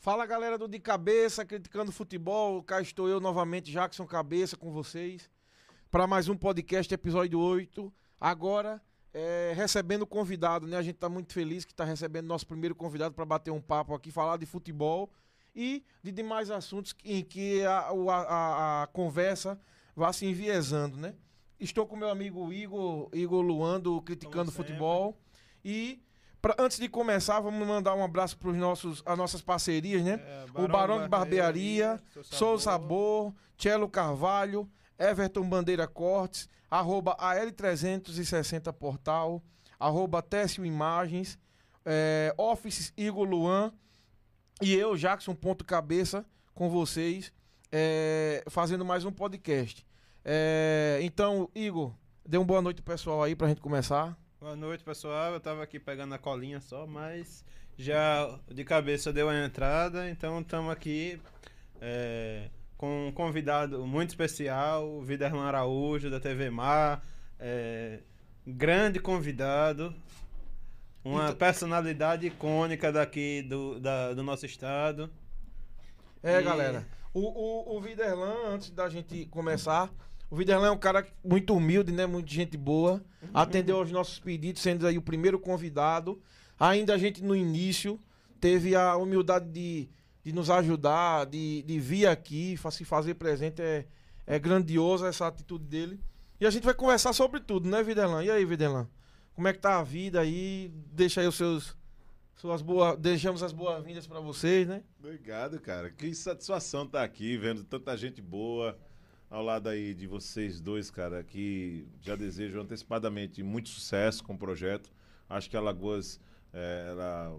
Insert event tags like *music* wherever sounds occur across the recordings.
Fala galera do De Cabeça, criticando futebol. Cá estou eu novamente, Jackson Cabeça, com vocês. Para mais um podcast, episódio 8. Agora, é, recebendo convidado, né? A gente tá muito feliz que tá recebendo nosso primeiro convidado para bater um papo aqui, falar de futebol e de demais assuntos em que a, a, a conversa vá se enviesando, né? Estou com meu amigo Igor, Igor Luan, do Criticando Futebol. E Pra, antes de começar, vamos mandar um abraço para nossos, as nossas parcerias, né? É, Barão o Barão de Barbearia, Sou Sabor, Cello Carvalho, Everton Bandeira Cortes, arroba AL360 Portal, arroba Técio Imagens, é, Office Igor Luan e eu, Jackson Ponto Cabeça, com vocês, é, fazendo mais um podcast. É, então, Igor, dê uma boa noite pessoal aí pra gente começar. Boa noite, pessoal. Eu tava aqui pegando a colinha só, mas já de cabeça deu a entrada, então estamos aqui é, com um convidado muito especial, o Viderlan Araújo, da TV Mar. É, grande convidado, uma então... personalidade icônica daqui do, da, do nosso estado. É, e... galera. O, o, o Viderlan, antes da gente começar, o Viderlan é um cara muito humilde, né? Muito gente boa. Uhum. Atendeu aos nossos pedidos, sendo aí o primeiro convidado. Ainda a gente no início teve a humildade de, de nos ajudar, de, de vir aqui, se fazer presente. É, é grandiosa essa atitude dele. E a gente vai conversar sobre tudo, né, Viderlan? E aí, Viderlan? Como é que tá a vida aí? Deixa aí os seus suas boas, deixamos as boas-vindas para vocês, né? Obrigado, cara. Que satisfação estar tá aqui vendo tanta gente boa, ao lado aí de vocês dois, cara, que já desejo antecipadamente muito sucesso com o projeto. Acho que a Lagoas é, ela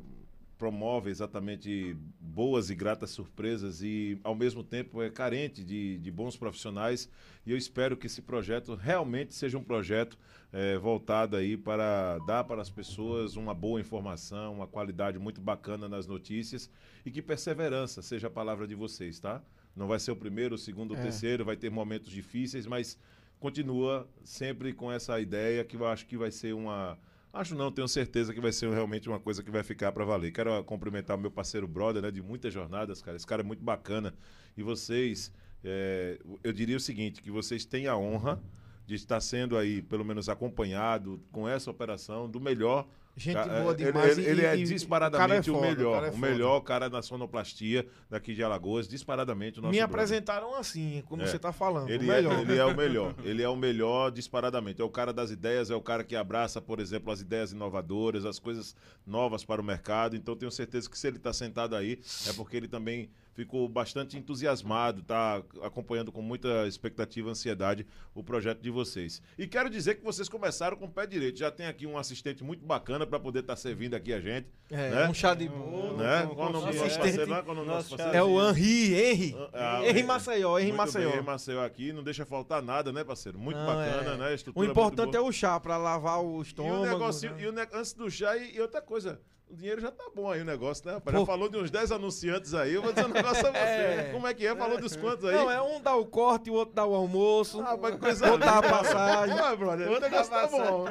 promove exatamente boas e gratas surpresas e, ao mesmo tempo, é carente de, de bons profissionais. E eu espero que esse projeto realmente seja um projeto é, voltado aí para dar para as pessoas uma boa informação, uma qualidade muito bacana nas notícias e que perseverança seja a palavra de vocês, tá? Não vai ser o primeiro, o segundo, o é. terceiro, vai ter momentos difíceis, mas continua sempre com essa ideia que eu acho que vai ser uma. Acho não, tenho certeza que vai ser realmente uma coisa que vai ficar para valer. Quero cumprimentar o meu parceiro brother, né, de muitas jornadas, cara. Esse cara é muito bacana. E vocês, é, eu diria o seguinte, que vocês têm a honra de estar sendo aí, pelo menos acompanhado com essa operação do melhor Gente boa demais. Ele, ele, ele é disparadamente o, é foda, o melhor. O, é o melhor cara da sonoplastia daqui de Alagoas, disparadamente o nosso Me brother. apresentaram assim, como é. você está falando. Ele, é, ele é o *laughs* melhor. ele é o melhor disparadamente. É o cara das ideias, é o cara que abraça, por exemplo, as ideias inovadoras, as coisas novas para o mercado. Então tenho certeza que se ele está sentado aí, é porque ele também ficou bastante entusiasmado, está acompanhando com muita expectativa, ansiedade o projeto de vocês. E quero dizer que vocês começaram com o pé direito. Já tem aqui um assistente muito bacana para poder estar tá servindo aqui a gente. É, né? um chá de bolo. Né? Qual o nome parceiro lá? Qual o nosso parceiro? É o Henri, Henri. Ah, Henri Maceió, Henri Maceió. Henri Maceió aqui, não deixa faltar nada, né, parceiro? Muito não, bacana, é. né? o importante é o chá para lavar o estômago. E o negocinho, né? e o ne antes do chá e, e outra coisa, o dinheiro já tá bom aí o negócio, né, rapaz? Já falou de uns 10 anunciantes aí, eu vou dizer um negócio a *laughs* você. É. Como é que é? Falou dos quantos aí? Não, é um dá o corte, o outro dá o almoço, ah, mas coisa outro dá a passagem. Ah, brother, o negócio tá bom.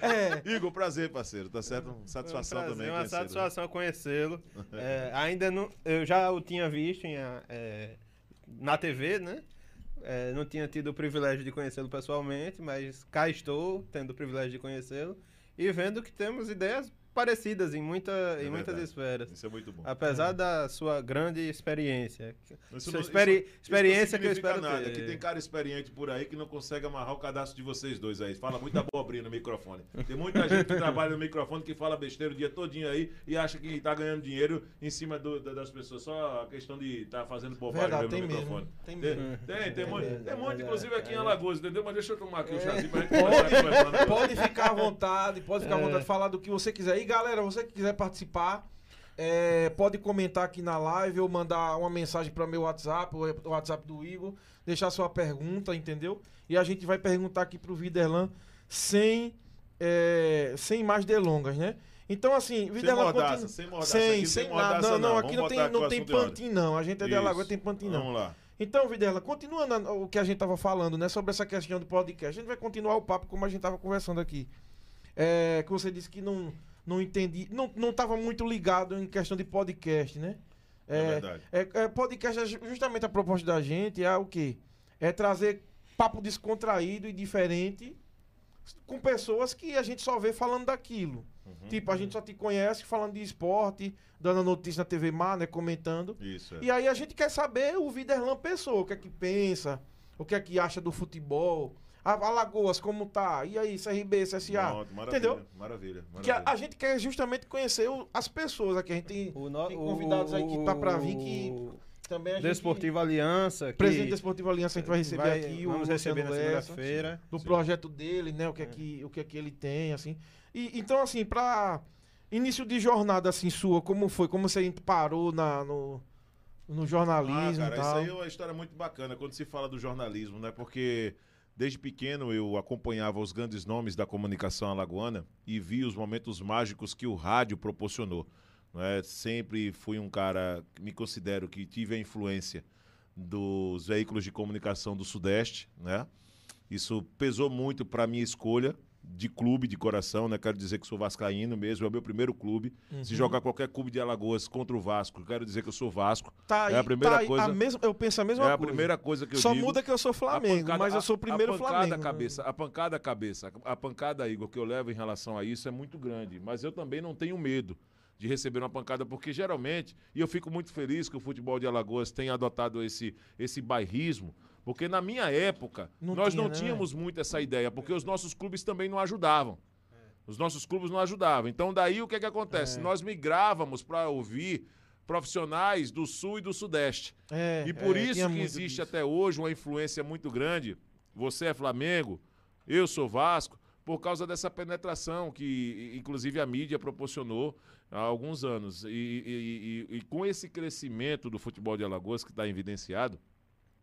é. Igor, prazer, parceiro, tá certo? Satisfação um prazer, também. Uma satisfação conhecê-lo. É, ainda não, eu já o tinha visto em, é, na TV, né? É, não tinha tido o privilégio de conhecê-lo pessoalmente, mas cá estou, tendo o privilégio de conhecê-lo e vendo que temos ideias parecidas em, muita, é em muitas esferas. Isso é muito bom. Apesar é. da sua grande experiência. Isso sua não, experi isso, experiência isso que eu espero nada. ter. Que tem cara experiente por aí que não consegue amarrar o cadastro de vocês dois aí. Fala muita abobrinha no microfone. Tem muita gente que trabalha no microfone que fala besteira o dia todinho aí e acha que está ganhando dinheiro em cima do, das pessoas. Só a questão de estar tá fazendo bobagem Verdade, mesmo no mesmo. microfone. Tem mesmo. Tem, tem, tem, monte, tem monte, inclusive, aqui em Alagoas, entendeu? Mas deixa eu tomar aqui o chazinho pra gente pode, pode ficar à vontade, pode ficar à vontade de falar do que você quiser. E galera, você que quiser participar, é, pode comentar aqui na live ou mandar uma mensagem para meu WhatsApp, o WhatsApp do Igor, deixar sua pergunta, entendeu? E a gente vai perguntar aqui pro Viderlan sem, é, sem mais delongas, né? Então, assim, Viderlan sem mordaça, continua... sem mordaça. Sem, sem nada. Não, não, aqui não tem, não tem pantin, não. A gente é de Alagoas, tem pantin, não. Vamos lá. Então, Videla, continuando o que a gente estava falando, né, sobre essa questão do podcast, a gente vai continuar o papo como a gente estava conversando aqui. É, que você disse que não não entendi, não, não tava muito ligado em questão de podcast, né? É, verdade. É, é, podcast, é ju- justamente a proposta da gente é o quê? É trazer papo descontraído e diferente com pessoas que a gente só vê falando daquilo. Uhum. Tipo, a gente só te conhece falando de esporte, dando a notícia na TV Mar, né? Comentando. Isso, é. E aí a gente quer saber o Viderlan Pessoa, o que é que pensa, o que é que acha do futebol. A Alagoas, como tá? E aí, CRB, CSA? Pronto, maravilha, Entendeu? Maravilha, Que a, maravilha. a gente quer justamente conhecer o- as pessoas aqui. A gente tem, O no- tem convidados aí que tá pra vir o- que também a gente... Desportivo Aliança. Que Presidente da Esportiva Aliança, a gente vai receber vai- aqui Vamos o receber Luciano na segunda-feira. do Sim. projeto dele, né? O que é que, o que, é que ele tem, assim. E, então, assim, pra início de jornada, assim, sua, como foi? Como você parou na, no, no Ah, jornalismo cara, e isso tal? aí é uma história muito bacana quando se fala do jornalismo, né? Porque desde pequeno eu acompanhava os grandes nomes da comunicação alagoana e vi os momentos mágicos que o rádio proporcionou. Né? Sempre fui um cara, me considero que tive a influência dos veículos de comunicação do Sudeste, né? Isso pesou muito para minha escolha de clube de coração, né? Quero dizer que sou vascaíno mesmo, é o meu primeiro clube. Se Uhum. jogar qualquer clube de Alagoas contra o Vasco, quero dizer que eu sou Vasco. Tá aí, É a primeira tá aí, coisa- a mesma, eu penso a mesma é a coisa. primeira coisa que eu Só digo. muda que eu sou Flamengo, A pancada- mas eu sou o a- primeiro a pancada Flamengo. né? cabeça, a pancada cabeça, a pancada, Igor, que eu levo em relação a isso é muito grande. Mas eu também não tenho medo de receber uma pancada, porque geralmente, e eu fico muito feliz que o futebol de Alagoas tenha adotado esse, esse bairrismo, porque na minha época, Não nós tinha, não né, tínhamos muito essa ideia, porque os nossos clubes também não ajudavam. Os nossos clubes não ajudavam. Então, daí o que, que acontece? É. Nós migrávamos para ouvir profissionais do Sul e do Sudeste. É, E por é, isso que existe disso. até hoje uma influência muito grande. Você é Flamengo, eu sou Vasco, por causa dessa penetração que, inclusive, a mídia proporcionou há alguns anos. E, e- e- e com esse crescimento do futebol de Alagoas que está evidenciado,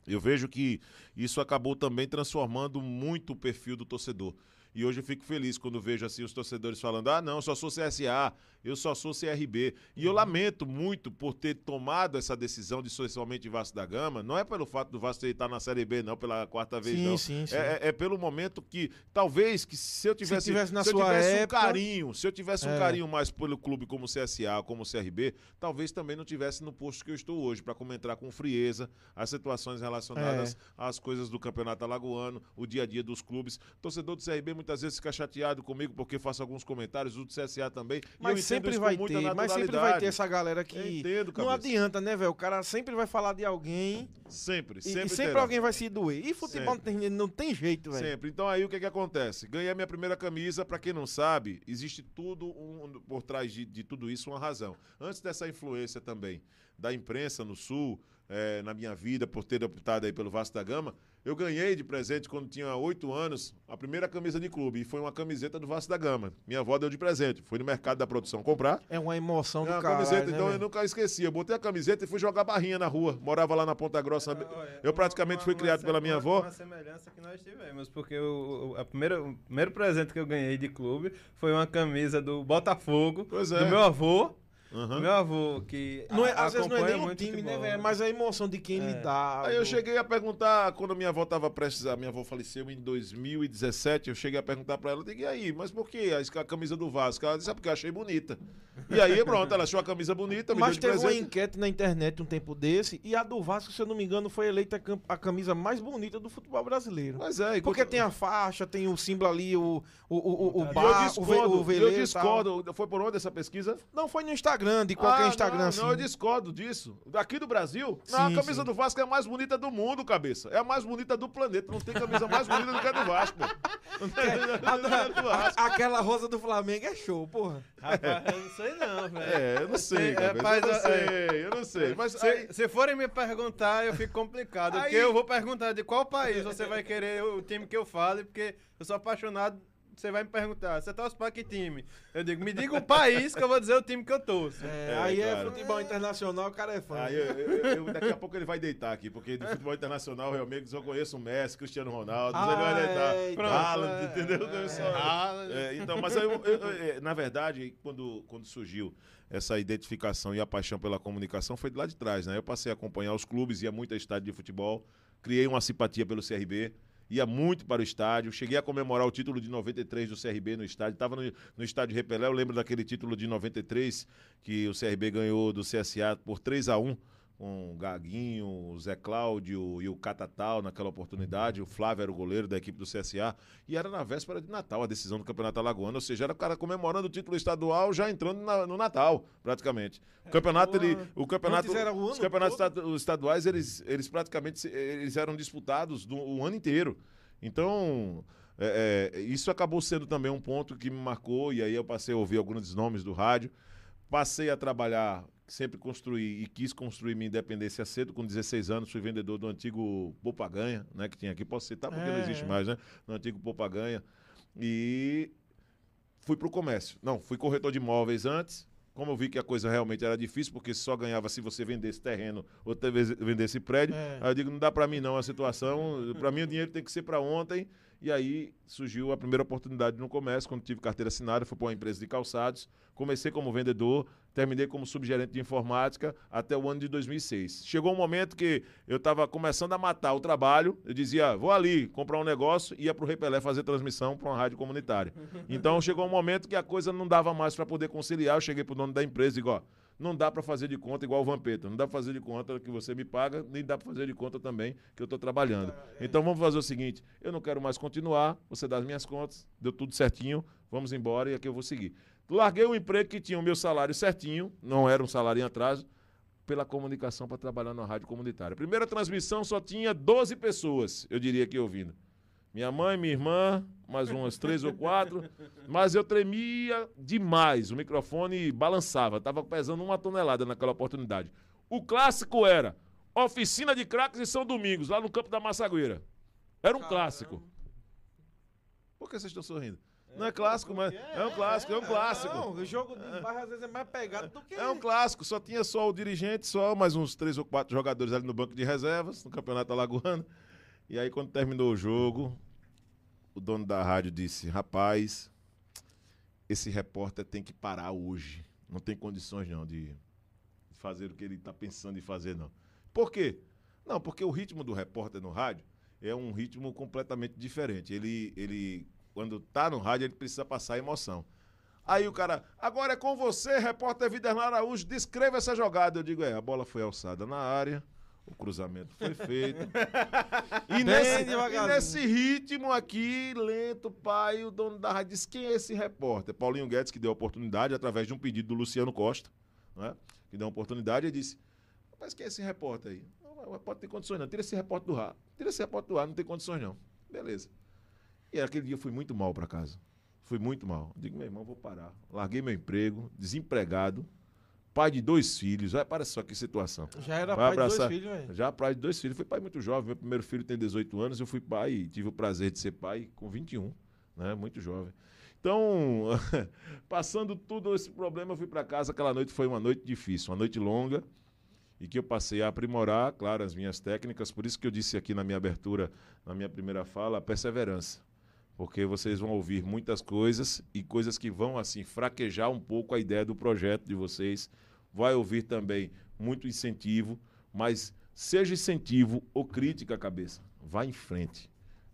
eu vejo que isso acabou também transformando muito o perfil do torcedor. E hoje eu fico feliz quando vejo assim os torcedores falando: ah, não, eu só sou CSA, eu só sou CRB. E eu lamento muito por ter tomado essa decisão de ser somente Vasco da Gama. Não é pelo fato do Vasco estar na Série B, não, pela quarta vez, Sim, não. sim, sim. É, é- é pelo momento que, talvez, que se eu tivesse, tivesse na se eu sua tivesse época- um carinho, se eu tivesse um É. carinho mais pelo clube como CSA, como CRB, talvez também não tivesse no posto que eu estou hoje, para comentar com frieza as situações relacionadas É. às coisas do Campeonato Alagoano, o dia a dia dos clubes. Torcedor do CRB muitas vezes fica chateado comigo porque faço alguns comentários, o do CSA também. Mas sempre vai muita ter, mas sempre vai ter essa galera que. Eu entendo, Não adianta, né, velho? O cara sempre vai falar de alguém Sempre, sempre. e sempre terá. alguém vai se doer. E futebol não tem, não tem jeito, velho. Sempre. Então aí o que que acontece? Ganhei a minha primeira camisa, pra quem não sabe, existe tudo um- por trás de, de tudo isso uma razão. Antes dessa influência também da imprensa no Sul, eh, na minha vida, por ter optado aí pelo Vasco da Gama, eu ganhei de presente quando tinha oito anos a primeira camisa de clube e foi uma camiseta do Vasco da Gama. Minha avó deu de presente. Fui no mercado da produção comprar. É uma emoção É uma camiseta, né, então eu nunca esqueci. Eu botei a camiseta e fui jogar barrinha na rua. Morava lá na Ponta Grossa. Eu praticamente fui criado pela minha avó. Uma semelhança que nós tivemos, porque o, o- a primeira, o primeiro presente que eu ganhei de clube foi uma camisa do Botafogo, Pois é. do meu avô. Do meu avô, que Não é, a- às vezes não é nem o time, né, velho? Mas a emoção de quem lhe É. dá. Aí eu cheguei a perguntar, quando minha avó estava prestes a. Minha avó faleceu em 2017, eu cheguei a perguntar pra ela, eu digo, e aí, mas por que a, a camisa do Vasco? Ela disse, é porque eu achei bonita. E aí, *laughs* pronto, ela achou a camisa bonita, me Mas deu de teve uma presente. enquete na internet um tempo desse, e a do Vasco, se eu não me engano, foi eleita a cam- a camisa mais bonita do futebol brasileiro. Mas é, e Porque tem a faixa, tem o símbolo ali, o, o, o, o, eu bar, o, ve, discordo, o eu veleiro e tal. discordo. Foi por onde essa pesquisa? Não, foi no Instagram, de qualquer Ah, Instagram não, assim. Não, eu discordo disso. Daqui do Brasil, não, a Sim, camisa sim. do Vasco é a mais bonita do mundo, cabeça. É a mais bonita do planeta. Não tem camisa mais bonita do que a do Vasco, pô. *laughs* A a- aquela rosa do Flamengo é show, porra. Rapaz, eu não sei não, velho. É, eu não sei, cabeça, rapaz, eu não é- sei, eu não sei. Mas aí, Se, se forem me perguntar, eu fico complicado. Aí- Porque eu vou perguntar de qual país você vai querer o time que eu fale, porque eu sou apaixonado. Você vai me perguntar, você torce pra que time? Eu digo, me diga o país que eu vou dizer o time que eu torço. É, É, aí é claro. futebol internacional, o cara é fã. Aí eu- eu- eu- daqui a pouco ele vai deitar aqui, porque de futebol internacional realmente só conheço o Messi, Cristiano Ronaldo, Ah, ele vai deitar. é, então. Haaland, É, entendeu? é, Eu. É, então, mas aí eu- eu- eu- é, na verdade, quando, quando surgiu essa identificação e a paixão pela comunicação foi de lá de trás, né? Eu passei a acompanhar os clubes, ia muito a estádio de futebol, criei uma simpatia pelo CRB. Ia muito para o estádio. Cheguei a comemorar o título de 93 do CRB no estádio. Estava no, no estádio Repelé, eu lembro daquele título de 93 que o CRB ganhou do CSA por 3 a 1 com o Gaguinho, o Zé Cláudio e o Catatal naquela oportunidade. O Flávio era o goleiro da equipe do CSA. E era na véspera de Natal a decisão do Campeonato Alagoano. Ou seja, era o cara comemorando o título estadual já entrando na, no Natal, praticamente. O campeonato, ele, o campeonato, o os campeonatos todo. estaduais, eles, eles praticamente eles eram disputados do, o ano inteiro. Então, é, é, isso acabou sendo também um ponto que me marcou. E aí eu passei a ouvir alguns nomes do rádio. Passei a trabalhar sempre construí e quis construir minha independência cedo, com 16 anos, fui vendedor do antigo Popaganha, né, que tinha aqui, posso citar porque é. não existe mais, né, no antigo Popaganha, e fui para o comércio. Não, fui corretor de imóveis antes, como eu vi que a coisa realmente era difícil, porque só ganhava se você vendesse terreno ou vendesse prédio, é. aí eu digo, não dá para mim não a situação, para mim o dinheiro tem que ser para ontem, e aí surgiu a primeira oportunidade no comércio, quando tive carteira assinada, fui para uma empresa de calçados, comecei como vendedor, terminei como subgerente de informática até o ano de 2006. Chegou um momento que eu estava começando a matar o trabalho, eu dizia, vou ali comprar um negócio, ia para o Repelé fazer transmissão para uma rádio comunitária. *laughs* Então chegou um momento que a coisa não dava mais para poder conciliar, eu cheguei para o dono da empresa e digo, ó, não dá para fazer de conta igual o Vampeta. Não dá para fazer de conta que você me paga, nem dá para fazer de conta também que eu estou trabalhando. É. Então vamos fazer o seguinte: eu não quero mais continuar, você dá as minhas contas, deu tudo certinho, vamos embora e aqui eu vou seguir. Larguei o emprego que tinha o meu salário certinho, não era um salário em atraso, pela comunicação para trabalhar na rádio comunitária. Primeira transmissão só tinha 12 pessoas, eu diria que ouvindo. Minha mãe, minha irmã, mais umas três ou quatro. Mas eu tremia demais. O microfone balançava. Estava pesando uma tonelada naquela oportunidade. O clássico era Oficina de Craques e São Domingos, lá no campo da Massagueira. Era um Caramba. clássico. Por que vocês estão sorrindo? Não é clássico, mas é um clássico, é um clássico. Não, o jogo de barra às vezes é mais pegado do que. É um clássico, só tinha só o dirigente, só mais uns três ou quatro jogadores ali no banco de reservas, no Campeonato Alagoano. E aí, quando terminou o jogo, o dono da rádio disse: Rapaz, esse repórter tem que parar hoje. Não tem condições, não, de fazer o que ele está pensando em fazer, não. Por quê? Não, porque o ritmo do repórter no rádio é um ritmo completamente diferente. Ele, ele quando está no rádio, ele precisa passar emoção. Aí o cara, agora é com você, repórter Viderlan Araújo, descreva essa jogada. Eu digo, é, a bola foi alçada na área, o cruzamento foi feito. *laughs* e, nesse, e, nesse, ritmo aqui, lento, pai, o dono da rádio disse: quem é esse repórter? Paulinho Guedes, que deu a oportunidade, através de um pedido do Luciano Costa, né, que deu a oportunidade, e disse: Rapaz, quem é esse repórter aí? o repórter tem condições, não. Tira esse repórter do ar. Tira esse repórter do ar, não tem condições, não. Beleza. E aquele dia eu fui muito mal para casa. Fui muito mal. Digo, meu irmão, vou parar. Larguei meu emprego, desempregado pai de dois filhos. Olha, para só que situação. Já era Vai pai abraçar. de dois filhos, velho? Já pai de dois filhos. Fui pai muito jovem. Meu primeiro filho tem 18 anos. Eu fui pai e tive o prazer de ser pai com 21, né? Muito jovem. Então, *laughs* passando tudo esse problema, eu fui para casa. Aquela noite foi uma noite difícil, uma noite longa e que eu passei a aprimorar, claro, as minhas técnicas. Por isso que eu disse aqui na minha abertura, na minha primeira fala, a perseverança. Porque vocês vão ouvir muitas coisas e coisas que vão, assim, fraquejar um pouco a ideia do projeto de vocês. Vai ouvir também muito incentivo, mas seja incentivo ou crítica, cabeça. Vá em frente.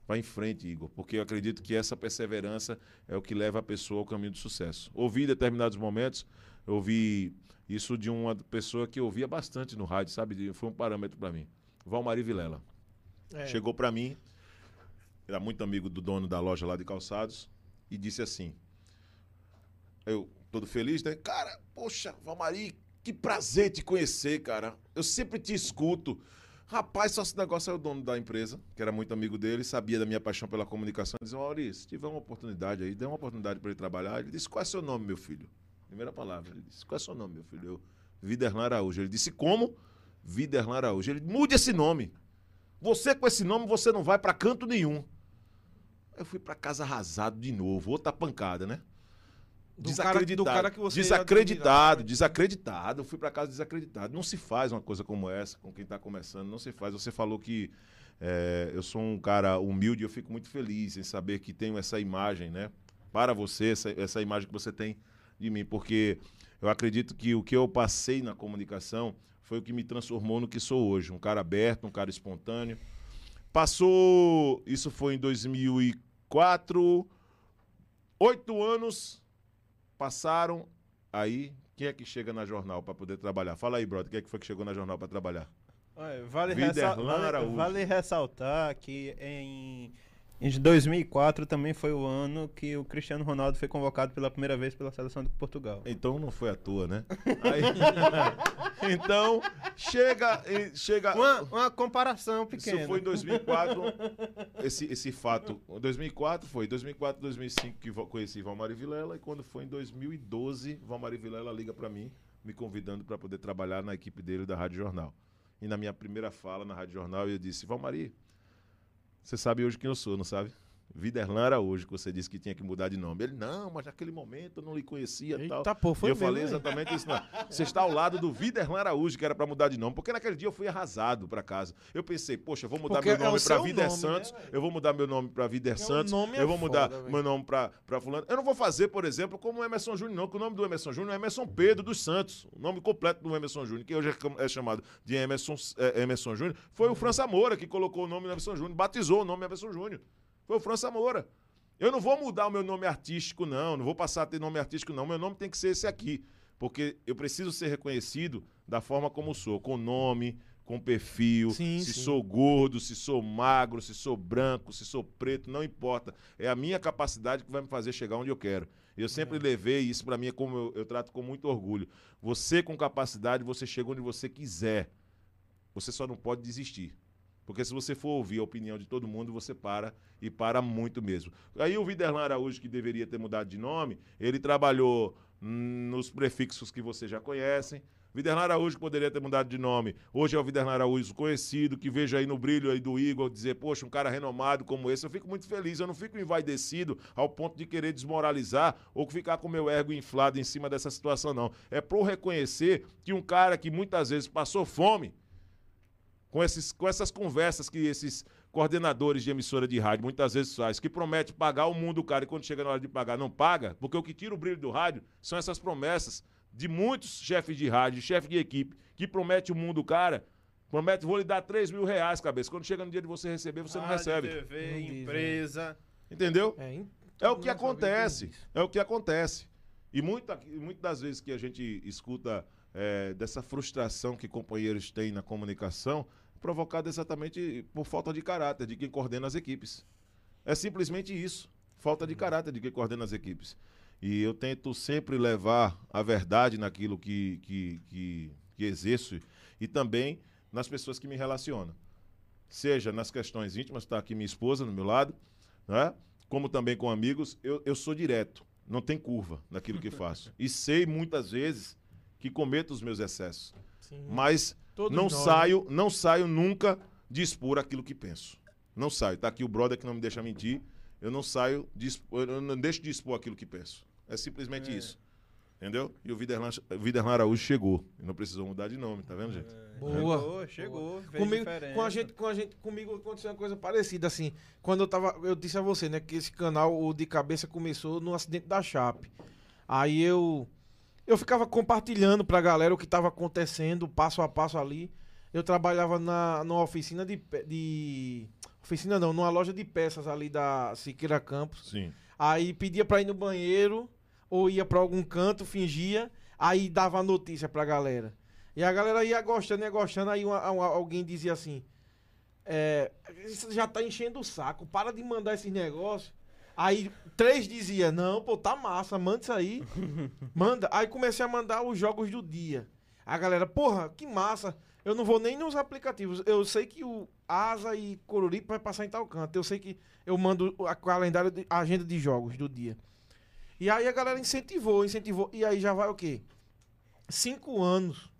Vá em frente, Igor, porque eu acredito que essa perseverança é o que leva a pessoa ao caminho do sucesso. Ouvi em determinados momentos, eu ouvi isso de uma pessoa que ouvia bastante no rádio, sabe? Foi um parâmetro para mim. Valmari Vilela. É. Chegou para mim, era muito amigo do dono da loja lá de calçados, e disse assim: Eu, todo feliz, né? Cara, poxa, Valmari, que prazer te conhecer, cara. Eu sempre te escuto. Rapaz, só esse negócio é o dono da empresa, que era muito amigo dele, sabia da minha paixão pela comunicação. Dizia, Maurício, se tiver uma oportunidade aí, dê uma oportunidade para ele trabalhar. Ele disse, qual é seu nome, meu filho? Primeira palavra. Ele disse, qual é seu nome, meu filho? Eu, Viderlan Araújo. Ele disse, como? Viderlan Araújo. Ele, mude esse nome. Você com esse nome, você não vai para canto nenhum. Eu fui para casa arrasado de novo, outra pancada, né? Do desacreditado. Cara, cara desacreditado, desacreditado. Eu fui para casa desacreditado. Não se faz uma coisa como essa com quem está começando, não se faz. Você falou que é, eu sou um cara humilde, eu fico muito feliz em saber que tenho essa imagem, né? Para você, essa, essa imagem que você tem de mim, porque eu acredito que o que eu passei na comunicação foi o que me transformou no que sou hoje. Um cara aberto, um cara espontâneo Passou. Isso foi em 2004. Oito anos passaram. Aí, quem é que chega na jornal para poder trabalhar? Fala aí, brother. Quem é que foi que chegou na jornal para trabalhar? Olha, Vale, Viderlan ressa- vale- vale ressaltar que em, em 2004 também foi o ano que o Cristiano Ronaldo foi convocado pela primeira vez pela seleção de Portugal. Então não foi à toa, né? *laughs* Aí- *laughs* então, chega. chega Uma, uma comparação pequena. Isso foi em 2004. esse, esse fato. Em 2004 foi. 2004, 2005 que conheci Valmari Vilela. E quando foi em 2012, Valmari Vilela liga pra mim, me convidando para poder trabalhar na equipe dele da Rádio Jornal. E na minha primeira fala na Rádio Jornal, eu disse: Valmari, você sabe hoje quem eu sou, não sabe? Viderlan Araújo, que você disse que tinha que mudar de nome. Ele, não, mas naquele momento eu não lhe conhecia e tal. Eita, pô, foi eu mesmo, falei hein? exatamente isso. Não. Você está ao lado do Viderlan Araújo, que era para mudar de nome. Porque naquele dia eu fui arrasado para casa. Eu pensei, poxa, eu vou mudar Porque meu é nome para seu Vider nome, Santos. né, eu vou mudar meu nome para Vider Porque o Santos. nome é eu vou mudar foda, meu nome para Fulano. Eu não vou fazer, por exemplo, como o Emerson Júnior, não. Que o nome do Emerson Júnior é Emerson Pedro dos Santos. O nome completo do Emerson Júnior, que hoje é é chamado de Emerson, é, Emerson Júnior, foi o França Moura que colocou o nome do Emerson Júnior, batizou o nome Emerson Júnior. Foi o França Moura. Eu não vou mudar o meu nome artístico, não. Não vou passar a ter nome artístico, não. Meu nome tem que ser esse aqui. Porque eu preciso ser reconhecido da forma como sou. Com nome, com perfil. Sim, se sim. sou gordo, se sou magro, se sou branco, se sou preto, não importa. É a minha capacidade que vai me fazer chegar onde eu quero. Eu sempre levei isso pra mim, é como eu, eu trato com muito orgulho. Você com capacidade, você chega onde você quiser. Você só não pode desistir. Porque se você for ouvir a opinião de todo mundo, você para e para muito mesmo. Aí o Viderlan Araújo, que deveria ter mudado de nome, ele trabalhou nos prefixos que vocês já conhecem. Viderlan Araújo poderia ter mudado de nome. Hoje é o Viderlan Araújo conhecido, que vejo aí no brilho aí do Igor dizer, poxa, um cara renomado como esse, eu fico muito feliz. Eu não fico envaidecido ao ponto de querer desmoralizar ou ficar com meu ego inflado em cima dessa situação, não. É pro reconhecer que um cara que muitas vezes passou fome, com, esses, com essas conversas que esses coordenadores de emissora de rádio muitas vezes fazem, que promete pagar o mundo, cara, e quando chega na hora de pagar não paga, porque o que tira o brilho do rádio são essas promessas de muitos chefes de rádio, chefe de equipe, que promete o mundo, cara, promete, vou lhe dar 3 mil reais, cabeça. Quando chega no dia de você receber, você não Rádio, recebe. TV, Não diz, empresa. Entendeu? É, hein? É o que Nossa, acontece. É o que acontece. E muita, muitas das vezes que a gente escuta é, dessa frustração que companheiros têm na comunicação, provocada exatamente por falta de caráter de quem coordena as equipes. É simplesmente isso. Falta de caráter de quem coordena as equipes. E eu tento sempre levar a verdade naquilo que, que, que, que exerço e também nas pessoas que me relacionam. Seja nas questões íntimas, está aqui minha esposa no meu lado, né? como também com amigos, eu, eu sou direto, não tem curva naquilo que *laughs* faço. E sei muitas vezes que cometo os meus excessos, Sim. mas Todos não nós, saio, não saio nunca de expor aquilo que penso. Não saio. Tá aqui o brother que não me deixa mentir. Eu não saio de expor, eu não deixo de expor aquilo que penso. É simplesmente É. isso. Entendeu? E o Viderlan, Viderlan Araújo chegou. E não precisou mudar de nome, tá vendo, gente? Boa. Chegou, chegou. fez Comigo, diferença. com a gente, com a gente, comigo aconteceu uma coisa parecida, assim. Quando eu tava. Eu disse a você, né, que esse canal, o de cabeça, começou no acidente da Chape. Aí eu. Eu ficava compartilhando pra galera o que tava acontecendo, passo a passo ali. Eu trabalhava na, numa oficina de, de. Oficina não, numa loja de peças ali da Siqueira Campos. Sim. Aí pedia pra ir no banheiro, ou ia pra algum canto, fingia, aí dava notícia pra galera. E a galera ia gostando, ia gostando, aí uma- uma- alguém dizia assim: é, já tá enchendo o saco, para de mandar esses negócios. Aí três dizia: Não, pô, tá massa, manda isso aí. *laughs* Manda. Aí comecei a mandar os jogos do dia. A galera, porra, que massa. Eu não vou nem nos aplicativos. Eu sei que o Asa e Coruripe vai passar em tal canto. Eu sei que eu mando a calendário, de, a agenda de jogos do dia. E aí a galera incentivou, incentivou. E aí já vai o quê? Cinco anos.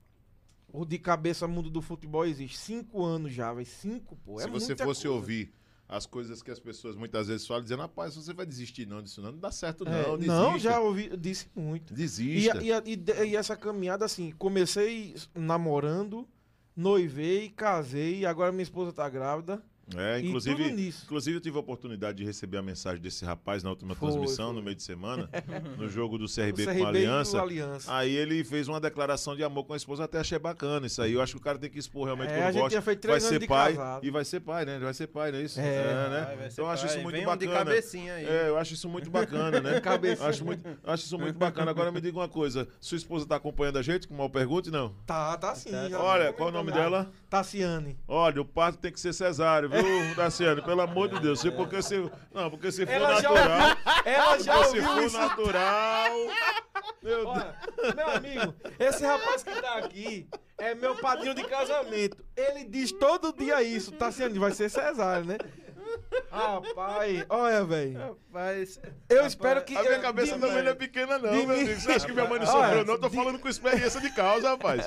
O de cabeça mundo do futebol existe. Cinco anos já, vai. Cinco, pô. Se é você muita fosse coisa. ouvir as coisas que as pessoas muitas vezes falam, dizendo, rapaz, você vai desistir não disso não, não dá certo É, não, não, desista. já ouvi, disse muito. E, Desista. e, e de- e essa caminhada, assim, comecei namorando, noivei, casei, agora minha esposa tá grávida. É, E inclusive, tudo nisso. inclusive eu tive a oportunidade de receber a mensagem desse rapaz na última Foi, transmissão, foi. no meio de semana, *laughs* no jogo do CRB, O com a CRB Aliança. Aliança. Aí ele fez uma declaração de amor com a esposa, até achei bacana isso aí. Eu acho que o cara tem que expor realmente É, quando a gente gosta. tinha feito vai ser pai casado. e vai ser pai, né? Vai ser pai, não é isso? É. né? Vai, vai ser Então eu acho isso muito Vem um de bacana. cabecinha aí. É, eu acho isso muito bacana, né? *laughs* Cabecinha. acho, muito, acho isso muito bacana. Agora me diga uma coisa: sua esposa tá acompanhando a gente? Com mal pergunte, não? Tá, tá sim. Tá. já Olha, qual o nome dela? Tassiane. Olha, o parto tem que ser cesáreo, viu, Daciane? Pelo amor de Deus. Porque se, não, porque se for Ela já natural. Ela já se ouviu for isso. natural. Meu Deus. Olha, meu amigo, esse rapaz que tá aqui é meu padrinho de casamento. Ele diz todo dia isso. Tassiane, vai ser cesárea, né? Rapaz, olha, velho. Rapaz, Eu rapaz, espero que. A minha cabeça também não é pequena, não, meu amigo. Você acha que minha mãe não Olha, sofreu, não? Eu tô de- falando com experiência de causa, rapaz.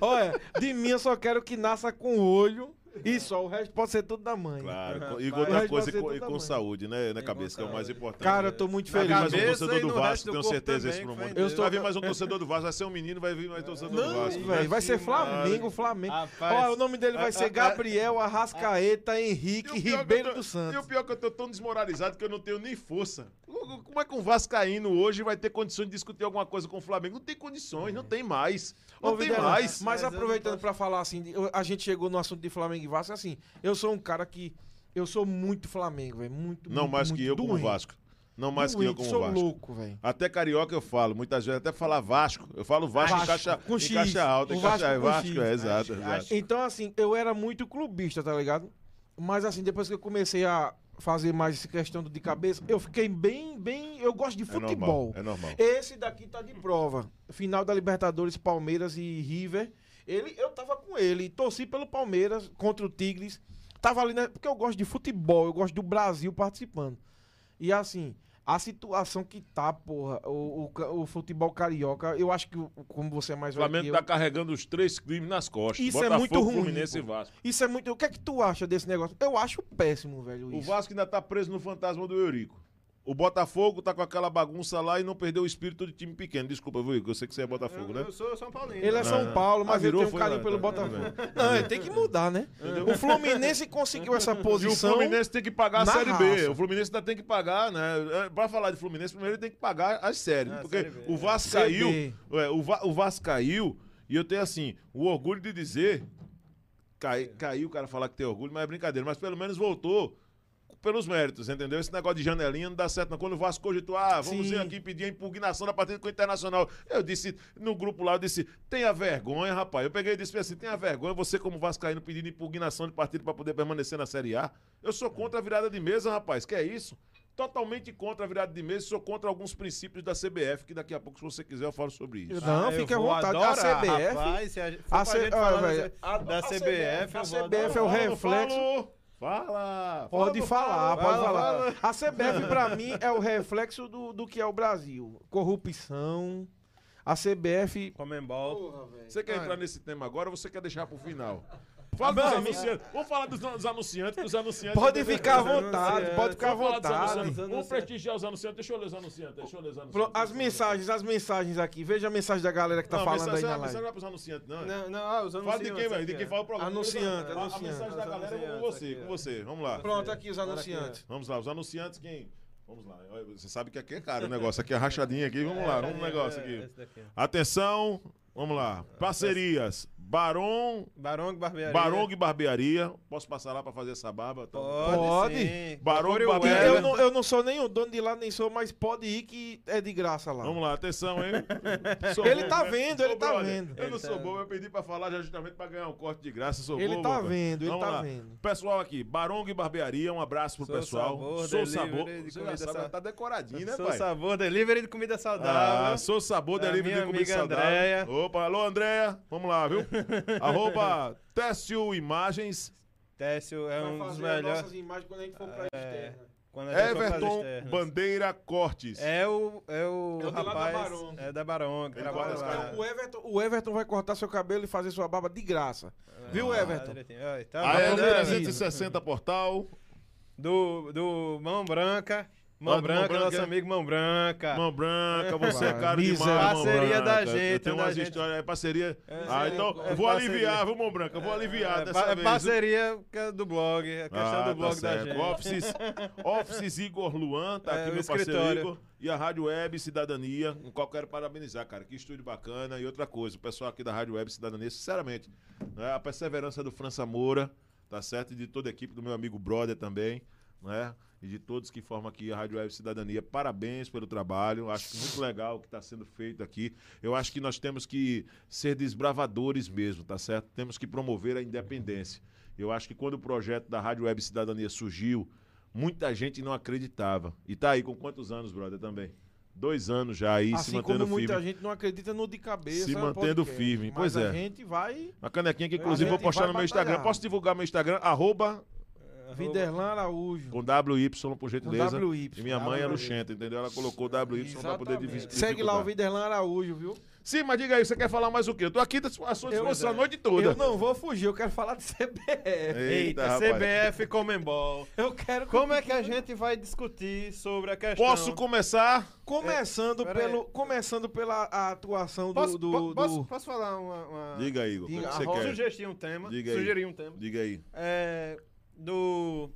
Olha, de mim eu só quero que nasça com olho e só. O resto pode ser tudo da mãe. Claro, e vai. outra Vai coisa, e com, e com saúde, né, com cabeça, que é o mais importante. Cara, eu tô muito Vai vir feliz. mais um torcedor do Vasco, do tenho certeza também, esse pro mundo. vai Eu estou- Vai vir mais um *laughs* torcedor do Vasco, vai ser um menino, vai vir mais torcedor do Vasco. vai ser Flamengo, Flamengo. Rapaz, o nome dele vai ser Gabriel Arrascaeta Henrique Ribeiro tô- dos E o Santos. pior é que eu tô tão desmoralizado que eu não tenho nem força. Como é que um Vascaíno hoje vai ter condições de discutir alguma coisa com o Flamengo? Não tem condições, não tem mais. Não Ô, tem Videla, mais. Mas, Mas aproveitando posso- pra falar assim, a gente chegou no assunto de Flamengo e Vasco, assim, eu sou um cara que. Eu sou muito Flamengo, velho. Muito, Não muito, mais muito que eu como doente. Vasco. Não mais que eu Doente, como sou Vasco. louco, velho. Até carioca eu falo, muitas vezes, até falar Vasco. Eu falo Vasco, em Vasco, caixa, com em caixa alta, em O caixa Vasco Vasco, X. é, exato, exato. Então, assim, eu era muito clubista, tá ligado? Mas, assim, depois que eu comecei a fazer mais essa questão de cabeça, eu fiquei bem, bem. Eu gosto de É normal, futebol. é normal. Esse daqui tá de prova. Final da Libertadores, Palmeiras e River. Ele, eu tava com ele, torci pelo Palmeiras contra o Tigres. Tava ali, né? Porque eu gosto de futebol, eu gosto do Brasil participando. E assim, a situação que tá, porra, o, o, o futebol carioca, eu acho que, o- como você é mais O velho Flamengo que tá carregando os três crimes nas costas. Isso é muito ruim, Fluminense pô. e Vasco. Isso é muito. O que é que tu acha desse negócio? Eu acho péssimo, velho. O Isso. Vasco ainda tá preso no fantasma do Eurico. O Botafogo tá com aquela bagunça lá e não perdeu o espírito de time pequeno. Desculpa, viu, Igor? Eu sei que você é Botafogo, eu, né? eu sou São Paulino. Ele é? São Ah, Paulo, mas ah, ele virou, tem um foi carinho lá, pelo tá, Botafogo. tudo Não, ele tem que mudar, né? O Fluminense conseguiu essa *laughs* E o posição. Fluminense tem que pagar a Série B. raça. O Fluminense ainda tem que pagar, né? É, Pra falar de Fluminense, primeiro ele tem que pagar as séries. Ah, porque Série B, o é. Vasco Série caiu. B. é, o, Va- o Vasco caiu. E eu tenho, assim, o orgulho de dizer. Cai, caiu o cara falar que tem orgulho, mas é brincadeira. Mas pelo menos voltou pelos méritos, entendeu? Esse negócio de janelinha não dá certo. Não. Quando o Vasco cogitou, ah, vamos Sim. ir aqui pedir a impugnação da partida com o Internacional. Eu disse, no grupo lá, eu disse, tenha vergonha, rapaz. Eu peguei e disse assim, tenha vergonha, você como Vascaíno pedindo impugnação de partida para poder permanecer na Série A. Eu sou contra a virada de mesa, rapaz. Que é isso? Totalmente contra a virada de mesa, sou contra alguns princípios da CBF, que daqui a pouco, se você quiser, eu falo sobre isso. Não, Ah, fique à vontade. adorar, A CBF. Rapaz, a, A C- ah, da, a- da a CBF, CBF, eu CBF é o reflexo. Falo, Fala! Pode fala, falar, fala, pode fala, falar. fala. A CBF, pra mim, é o reflexo do, do que é o Brasil. Corrupção. A CBF. Comembol. Você quer Ah. entrar nesse tema agora ou você quer deixar pro final? Fala dos anunciantes. Vamos falar dos, dos anunciantes, que os anunciantes. Pode ficar à vontade, anunciantes. pode ficar à dos vontade. anunciantes. Os Vamos prestigiar os anunciantes. Deixa eu ler os anunciantes. Deixa eu ler os anunciantes. As mensagens, as mensagens aqui. Veja a mensagem da galera que tá não, falando mensagem, aí na mensagem live. não é pros anunciantes, não. Não, não, ah, os Fala de anunciantes quem, velho? De quem fala o programa. Anunciante, A- A, anunciante. mensagem da galera é com anunciantes você, aqui, com você. Vamos lá. Pronto, aqui os anunciantes. Vamos lá, os anunciantes quem? Vamos lá. Você sabe que aqui é caro o negócio. Aqui é rachadinha aqui. Vamos lá, vamos no negócio É, aqui. Atenção, vamos lá. Parcerias. Barão, Barong Barbearia. Barong e Barbearia. Posso passar lá pra fazer essa barba? Tá bom. Pode, Pode. sim. Barong E Barbearia. eu não, eu não sou nem o dono de lá, nem sou, mas pode ir que é de graça lá. Vamos lá, atenção, hein? *laughs* Sou Ele bobo, tá né? vendo, Sou ele tá brother. vendo. Eu não Ele sou tá- bobo, eu pedi pra falar já justamente pra ganhar um corte de graça. Sou Ele bobo, tá vendo, ele Vamos tá lá. vendo. Pessoal aqui, Barong e Barbearia, um abraço pro Sou pessoal. Sabor, sou delivery sabor. de Você comida já sabe, sa- tá decoradinho, né, Sou pai? sabor, delivery de comida Ah, saudável. sou sabor delivery de comida saudável. Andréia. Opa, alô, Andréia. Vamos lá, viu? *laughs* Arroba Técio Imagens. Técio é um dos fazer as melhores. nossas imagens quando a gente for pra É. externa. A Everton. Bandeira Cortes. É o, é o É o de lá da rapaz. Barong. É da Barong. Ele trabalha corta os lá. cabelos. O Everton, o Everton vai cortar seu cabelo e fazer sua barba de graça. Viu, Ah, Everton? direitinho. Olha, tá A bom, né? prometido. 360 Portal. do, do Mão Branca. Mão Branca, Mão Branca nosso é- amigo Mão Branca. Mão Branca, você é Vai, cara demais, miséria. Mão Parceria da Branca. gente, Eu tenho da umas gente. histórias, é parceria. É, ah, é, então, é vou parceria. aliviar, viu, Mão Branca? Vou aliviar É, dessa pa- é vez. parceria é do blog, a questão Ah, do blog tá da gente. Offices, *laughs* Offices Igor Luan, tá É, aqui meu parceiro escritório. Igor. E a Rádio Web Cidadania, no qual quero parabenizar, cara. Que estúdio bacana. E outra coisa, o pessoal aqui da Rádio Web Cidadania, sinceramente, né, a perseverança do França Moura, tá certo? E de toda a equipe do meu amigo Brother também, né? E de todos que formam aqui a Rádio Web Cidadania. Parabéns pelo trabalho. Acho muito legal o que está sendo feito aqui. Eu acho que nós temos que ser desbravadores mesmo, tá certo? Temos que promover a independência. Eu acho que quando o projeto da Rádio Web Cidadania surgiu, muita gente não acreditava. E tá aí com quantos anos, brother, também? Dois anos já aí, se Assim mantendo como muita firme. gente não acredita no de cabeça. Se mantendo podcast, firme, mas pois a é. gente vai. A canequinha que inclusive A vou postar no meu Instagram. batalhar. Posso divulgar meu Instagram? Arroba Vinderlan Araújo. com WY, por gentileza. WY. E minha mãe é. Luxenta, entendeu? Ela colocou WY pra poder divi- Exatamente. Segue lá o. Vinderlan Araújo, viu? Sim, mas diga aí, você quer falar mais o quê? Eu tô aqui à sua disposição a noite toda. Eu não vou fugir, eu quero falar de CBF. Eita, rapaz. CBF Comembol. Eu quero. Como é que a gente vai discutir sobre a questão? Posso começar? Começando, É, aí. pelo, começando pela atuação do. Posso, do, do- posso, posso falar uma... uma... Diga aí, Igor. O que Diga, que você quer? Sugerir um tema. Diga aí. Sugerir um tema. Diga aí. É, do...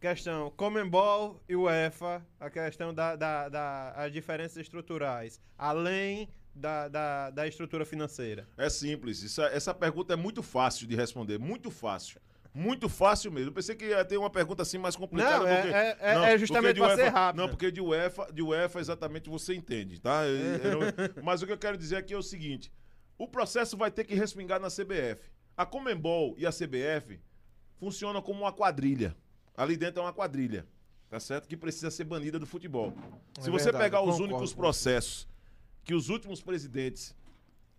Questão Comembol e UEFA, a questão da, da, da as diferenças estruturais, além da, da, da estrutura financeira. É simples. Isso é- essa pergunta é muito fácil de responder. Muito fácil. Muito fácil mesmo. Eu pensei que ia ter uma pergunta assim mais complicada. Não, é- porque- é- é- Não, é justamente pra ser rápido. Não, porque de UEFA, de UEFA exatamente você entende, tá? Não- *laughs* mas o que eu quero dizer aqui é o seguinte: o processo vai ter que respingar na CBF. A Comembol e a CBF funcionam como uma quadrilha. Ali dentro é uma quadrilha, tá certo? Que precisa ser banida do futebol. É Se você verdade, pegar os concordo únicos processos que os últimos presidentes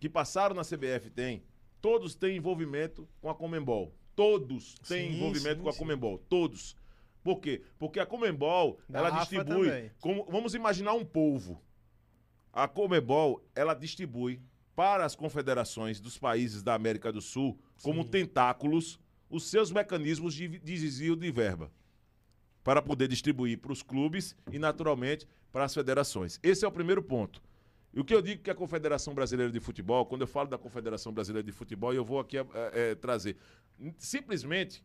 que passaram na CBF têm, todos têm envolvimento com a Comembol. Todos têm Sim, envolvimento sim, com a. Comembol. Todos. Por quê? Porque a Comembol, Da ela distribui. como- vamos imaginar um polvo. A Comebol, ela distribui para as confederações dos países da América do Sul, como Sim. tentáculos, os seus mecanismos de, de desvio de verba. Para poder distribuir para os clubes e, naturalmente, para as federações. Esse é o primeiro ponto. E o que eu digo que a Confederação Brasileira de Futebol, quando eu falo da Confederação Brasileira de Futebol, eu vou aqui eh, eh, trazer. Simplesmente,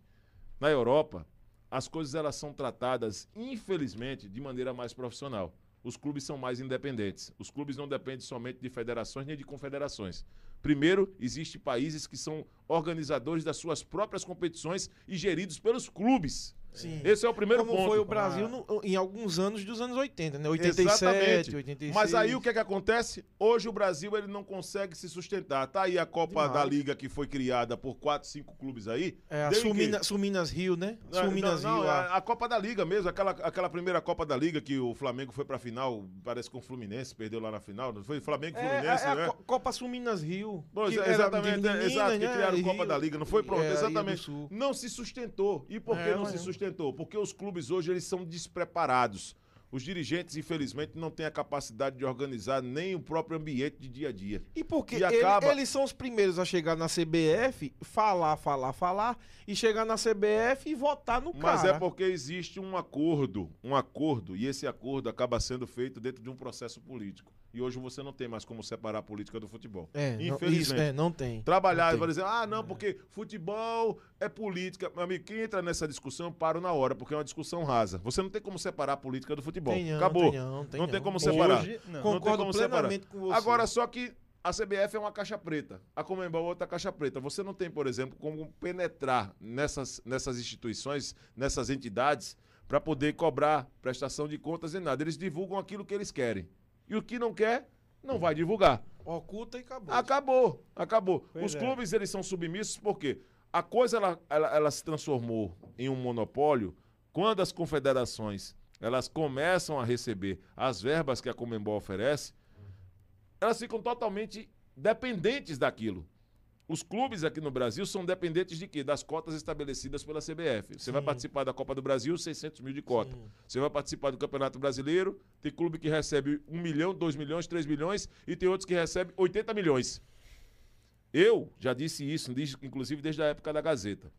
na Europa, as coisas elas são tratadas, infelizmente, de maneira mais profissional. Os clubes são mais independentes. Os clubes não dependem somente de federações nem de confederações. Primeiro, existem países que são organizadores das suas próprias competições e geridos pelos clubes. Sim. Esse é o primeiro Como ponto. foi o Brasil no- em alguns anos dos anos 80, né? 87, Exatamente. 86. Mas aí o que é que acontece? Hoje o Brasil ele não consegue se sustentar. Tá aí a Copa Demais. da Liga que foi criada por quatro, cinco clubes aí. É, a? Sulmina- Sulminas Rio, né? Não, Sulminas não, Rio. não, a- a, a Copa da Liga mesmo, aquela, aquela primeira Copa da Liga que o Flamengo foi pra final, parece com o Fluminense, perdeu lá na final. Não foi Flamengo e É, Fluminense, é a né? Co- Copa Sulminas Rio. Pois que é, exatamente, de é, Minas, exato, que né? criaram Rio, Copa da Liga, não foi pronto, é, exatamente. Não se sustentou. E por que É, não se é. Sustentou? Porque os clubes hoje eles são despreparados. Os dirigentes, infelizmente, não têm a capacidade de organizar nem o próprio ambiente de dia a dia. E porque E ele- acaba- eles são os primeiros a chegar na CBF, falar, falar, falar, e chegar na CBF e votar no Mas cara. é porque existe um acordo, um acordo, e esse acordo acaba sendo feito dentro de um processo político. E hoje você não tem mais como separar a política do futebol. É, não, Infelizmente. isso, é, não tem. Trabalhar Não e vai dizer, ah, não, porque futebol é política. Meu amigo, quem entra nessa discussão, eu paro na hora, porque é uma discussão rasa. Você não tem como separar a política do futebol. Tem não, Acabou. tem não, tem Não tem como separar. Hoje, não. Não tem Concordo como separar. plenamente com você. Agora, só que a CBF é uma caixa preta, a Comembol é outra caixa preta. Você não tem, por exemplo, como penetrar nessas, nessas instituições, nessas entidades, para poder cobrar prestação de contas e nada. Eles divulgam aquilo que eles querem. E o que não quer, não vai divulgar. Oculta e acabou. Acabou, acabou. Pois Os é. clubes, eles são submissos porque a coisa, ela, ela, ela se transformou em um monopólio quando as confederações, elas começam a receber as verbas que a Comembol oferece, elas ficam totalmente dependentes daquilo. Os clubes aqui no Brasil são dependentes de quê? Das cotas estabelecidas pela CBF. Você vai participar da Copa do Brasil, 600 mil de cota. Sim. Você vai participar do Campeonato Brasileiro, tem clube que recebe 1 milhão, 2 milhões, 3 milhões e tem outros que recebem 80 milhões. Eu já disse isso, inclusive desde a época da Gazeta,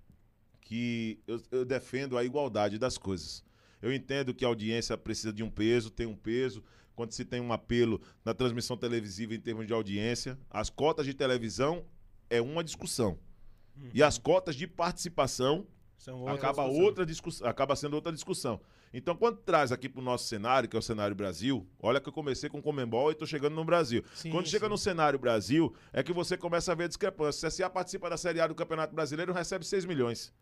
que eu, eu defendo a igualdade das coisas. Eu entendo que a audiência precisa de um peso, tem um peso. Quando se tem um apelo na transmissão televisiva em termos de audiência, as cotas de televisão é uma discussão. E as cotas de participação São outras acaba discussões. outra discussão, acaba sendo outra discussão. Então, quando traz aqui para o nosso cenário, que é o cenário Brasil, olha que eu comecei com o Comembol e estou chegando no Brasil. Sim, quando chega sim. no cenário Brasil, é que você começa a ver a discrepância. Se a CSA participa da Série A do Campeonato Brasileiro, recebe 6 milhões.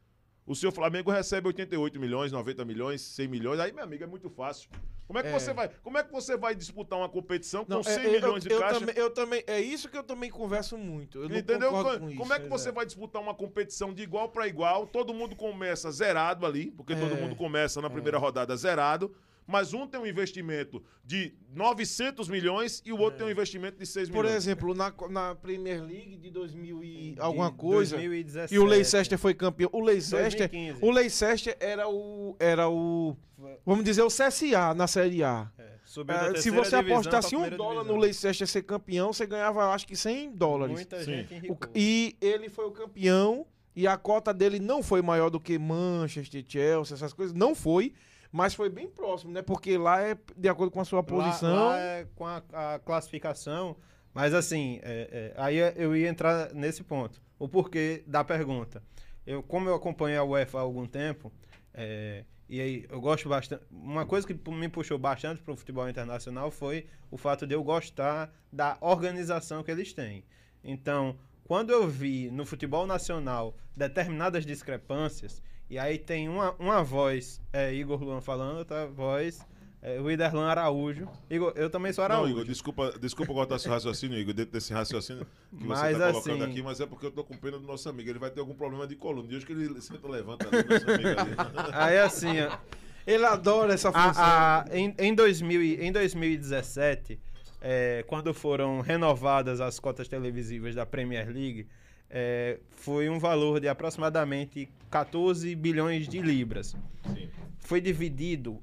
O seu Flamengo recebe 88 milhões, 90 milhões, 100 milhões. Aí, meu amigo, é muito fácil. Como é que, É. Você, vai, como é que você vai disputar uma competição com Não, 100 é, eu- milhões de eu, caixa? também, eu também. É isso que eu também converso muito. Eu Entendeu? com Como isso, é que você vai disputar uma competição de igual para igual? Todo mundo começa zerado ali, porque todo É. mundo começa na primeira rodada zerado. Mas um tem um investimento de 900 milhões e o outro tem um investimento de 6 Por milhões. exemplo, na, na Premier League de 2000 e De alguma coisa. 2017. E o Leicester foi campeão. O Leicester, 2015. o Leicester era o era o vamos dizer o CSA na Série A. É, É, se você divisão apostasse um dólar divisão. no Leicester ser campeão, você ganhava acho que 100 dólares. Muita Sim. gente enricou. e ele foi o campeão e a cota dele não foi maior do que Manchester, Chelsea, essas coisas, não foi, mas foi bem próximo, né? Porque lá é de acordo com a sua posição. Lá, lá é com a, a classificação, mas assim, é, é, aí eu ia entrar nesse ponto. O porquê da pergunta. Eu, como eu acompanho a UEFA há algum tempo, é, e aí eu gosto bastante. Uma coisa que me puxou bastante para o futebol internacional foi o fato de eu gostar da organização que eles têm. Então, quando eu vi no futebol nacional determinadas discrepâncias, e aí tem uma, uma voz, é, Igor Luan falando, outra voz, é, o Iderlan Araújo. Igor, eu também sou Não, Araújo. Igor, desculpa, desculpa cortar seu raciocínio, Igor, dentro desse raciocínio que você Mas está colocando assim- aqui, mas é porque eu tô com pena do nosso amigo. Ele vai ter algum problema de coluna. De hoje que ele senta levanta ali, nosso amigo ali. *laughs* Aí assim, ó, Ele adora essa função. A- a- em, em, 2000, e- em 2017, é, quando foram renovadas as cotas televisivas da Premier League, é, foi um valor de aproximadamente 14 bilhões de libras. Sim. Foi dividido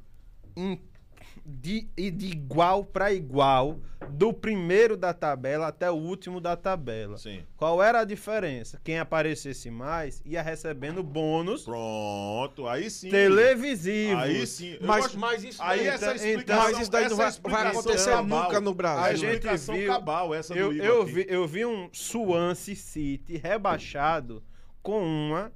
em- de, e de igual para igual, do primeiro da tabela até o último da tabela. Sim. Qual era a diferença? Quem aparecesse mais ia recebendo bônus Pronto, aí sim. televisivos. Aí sim. Eu mas, gosto- mas isso Aí daí, essa então- explicação, mas isso daí não vai, vai acontecer cabal, nunca no A Brasil. A gente explicação viu- cabal, essa Eu, eu, vi, eu vi um Swansea City rebaixado com uma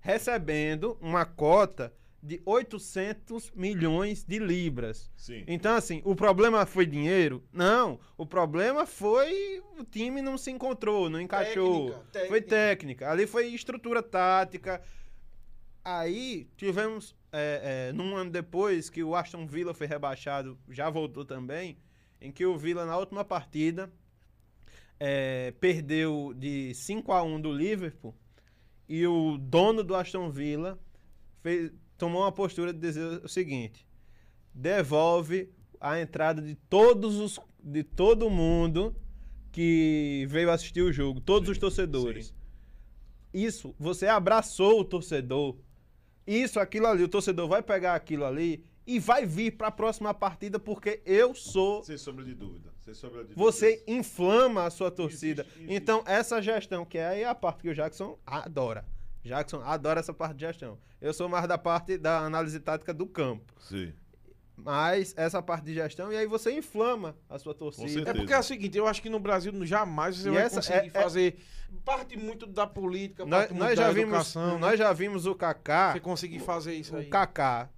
recebendo uma cota de 800 milhões de libras. Sim. Então, assim, o problema foi dinheiro? Não. O problema foi o time não se encontrou, não encaixou. Técnica, Foi técnica. técnica. Ali foi estrutura tática. Aí tivemos, é, é, num ano depois, que o Aston Villa foi rebaixado, já voltou também, em que o Villa, na última partida, é, perdeu de 5 a 1 do Liverpool e o dono do Aston Villa fez, tomou uma postura de dizer o seguinte: devolve a entrada de todos os de todo mundo que veio assistir o jogo, todos Sim, os torcedores. sim. Isso, você abraçou o torcedor. Isso, aquilo ali, o torcedor vai pegar aquilo ali e vai vir para a próxima partida porque eu sou Sem sombra de dúvida. Sem sombra de dúvida. você inflama a sua torcida. Existe, existe. Então, essa gestão, que é a parte que o Jackson adora. Jackson adora essa parte de gestão. Eu sou mais da parte da análise tática do campo. Sim. Mas essa parte de gestão, e aí você inflama a sua torcida. É porque é o seguinte, eu acho que no Brasil jamais você E vai essa conseguir é- é- fazer parte muito da política, Nós, parte muito nós da já vimos, educação, né? nós já vimos o Kaká, Você conseguir fazer isso aí. o Kaká,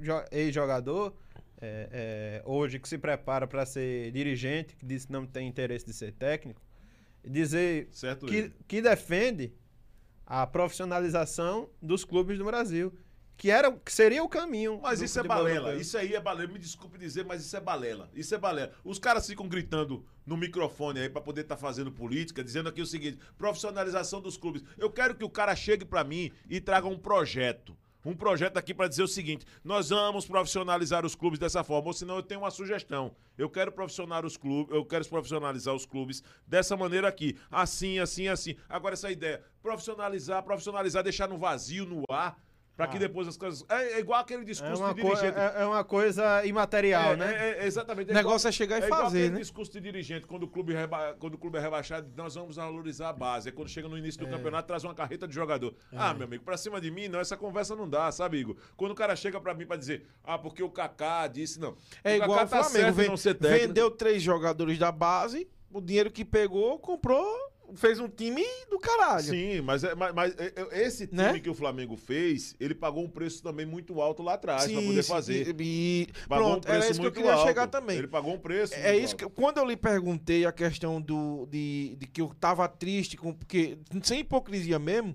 jo- ex-jogador, é, é, hoje que se prepara para ser dirigente, que disse que não tem interesse de ser técnico, dizer Certo que, ele. que defende a profissionalização dos clubes do Brasil, que era que seria o caminho. Mas isso é balela. Isso aí é balela. Me desculpe dizer, mas isso é balela. Isso é balela. Os caras ficam gritando no microfone aí pra poder estar fazendo política, dizendo aqui o seguinte: profissionalização dos clubes. Eu quero que o cara chegue pra mim e traga um projeto. Um projeto aqui pra dizer o seguinte: nós vamos profissionalizar os clubes dessa forma, ou senão eu tenho uma sugestão. Eu quero profissionalizar os clubes, eu quero profissionalizar os clubes dessa maneira aqui, assim, assim, assim. Agora essa ideia, profissionalizar, profissionalizar, deixar no vazio, no ar, Pra que Ah. depois as coisas. É, é igual aquele É discurso uma, de dirigente. é- é uma coisa imaterial, É, né? é, é, exatamente. O negócio é chegar e é igual fazer, aquele né? discurso de dirigente, quando o, clube reba- quando o clube é rebaixado, nós vamos valorizar a base. Aí quando chega no início do campeonato, traz uma carreta de jogador. Ah, meu amigo, pra cima de mim, não, essa conversa não dá, sabe, Igor? Quando o cara chega pra mim pra dizer, ah, porque o Kaká disse, não. É o igual o Kaká tá Flamengo. certo em ven- não ser técnico. vendeu três jogadores da base, o dinheiro que pegou, comprou, fez um time do caralho. Sim, mas, é- mas, mas, é- é- esse time Né? que o Flamengo fez, ele pagou um preço também muito alto lá atrás pra Sim, poder fazer. E, Pagou pronto, era isso que eu queria alto. chegar também. Ele pagou um preço. É isso que alto. quando eu lhe perguntei a questão do de, de que eu tava triste com porque sem hipocrisia mesmo,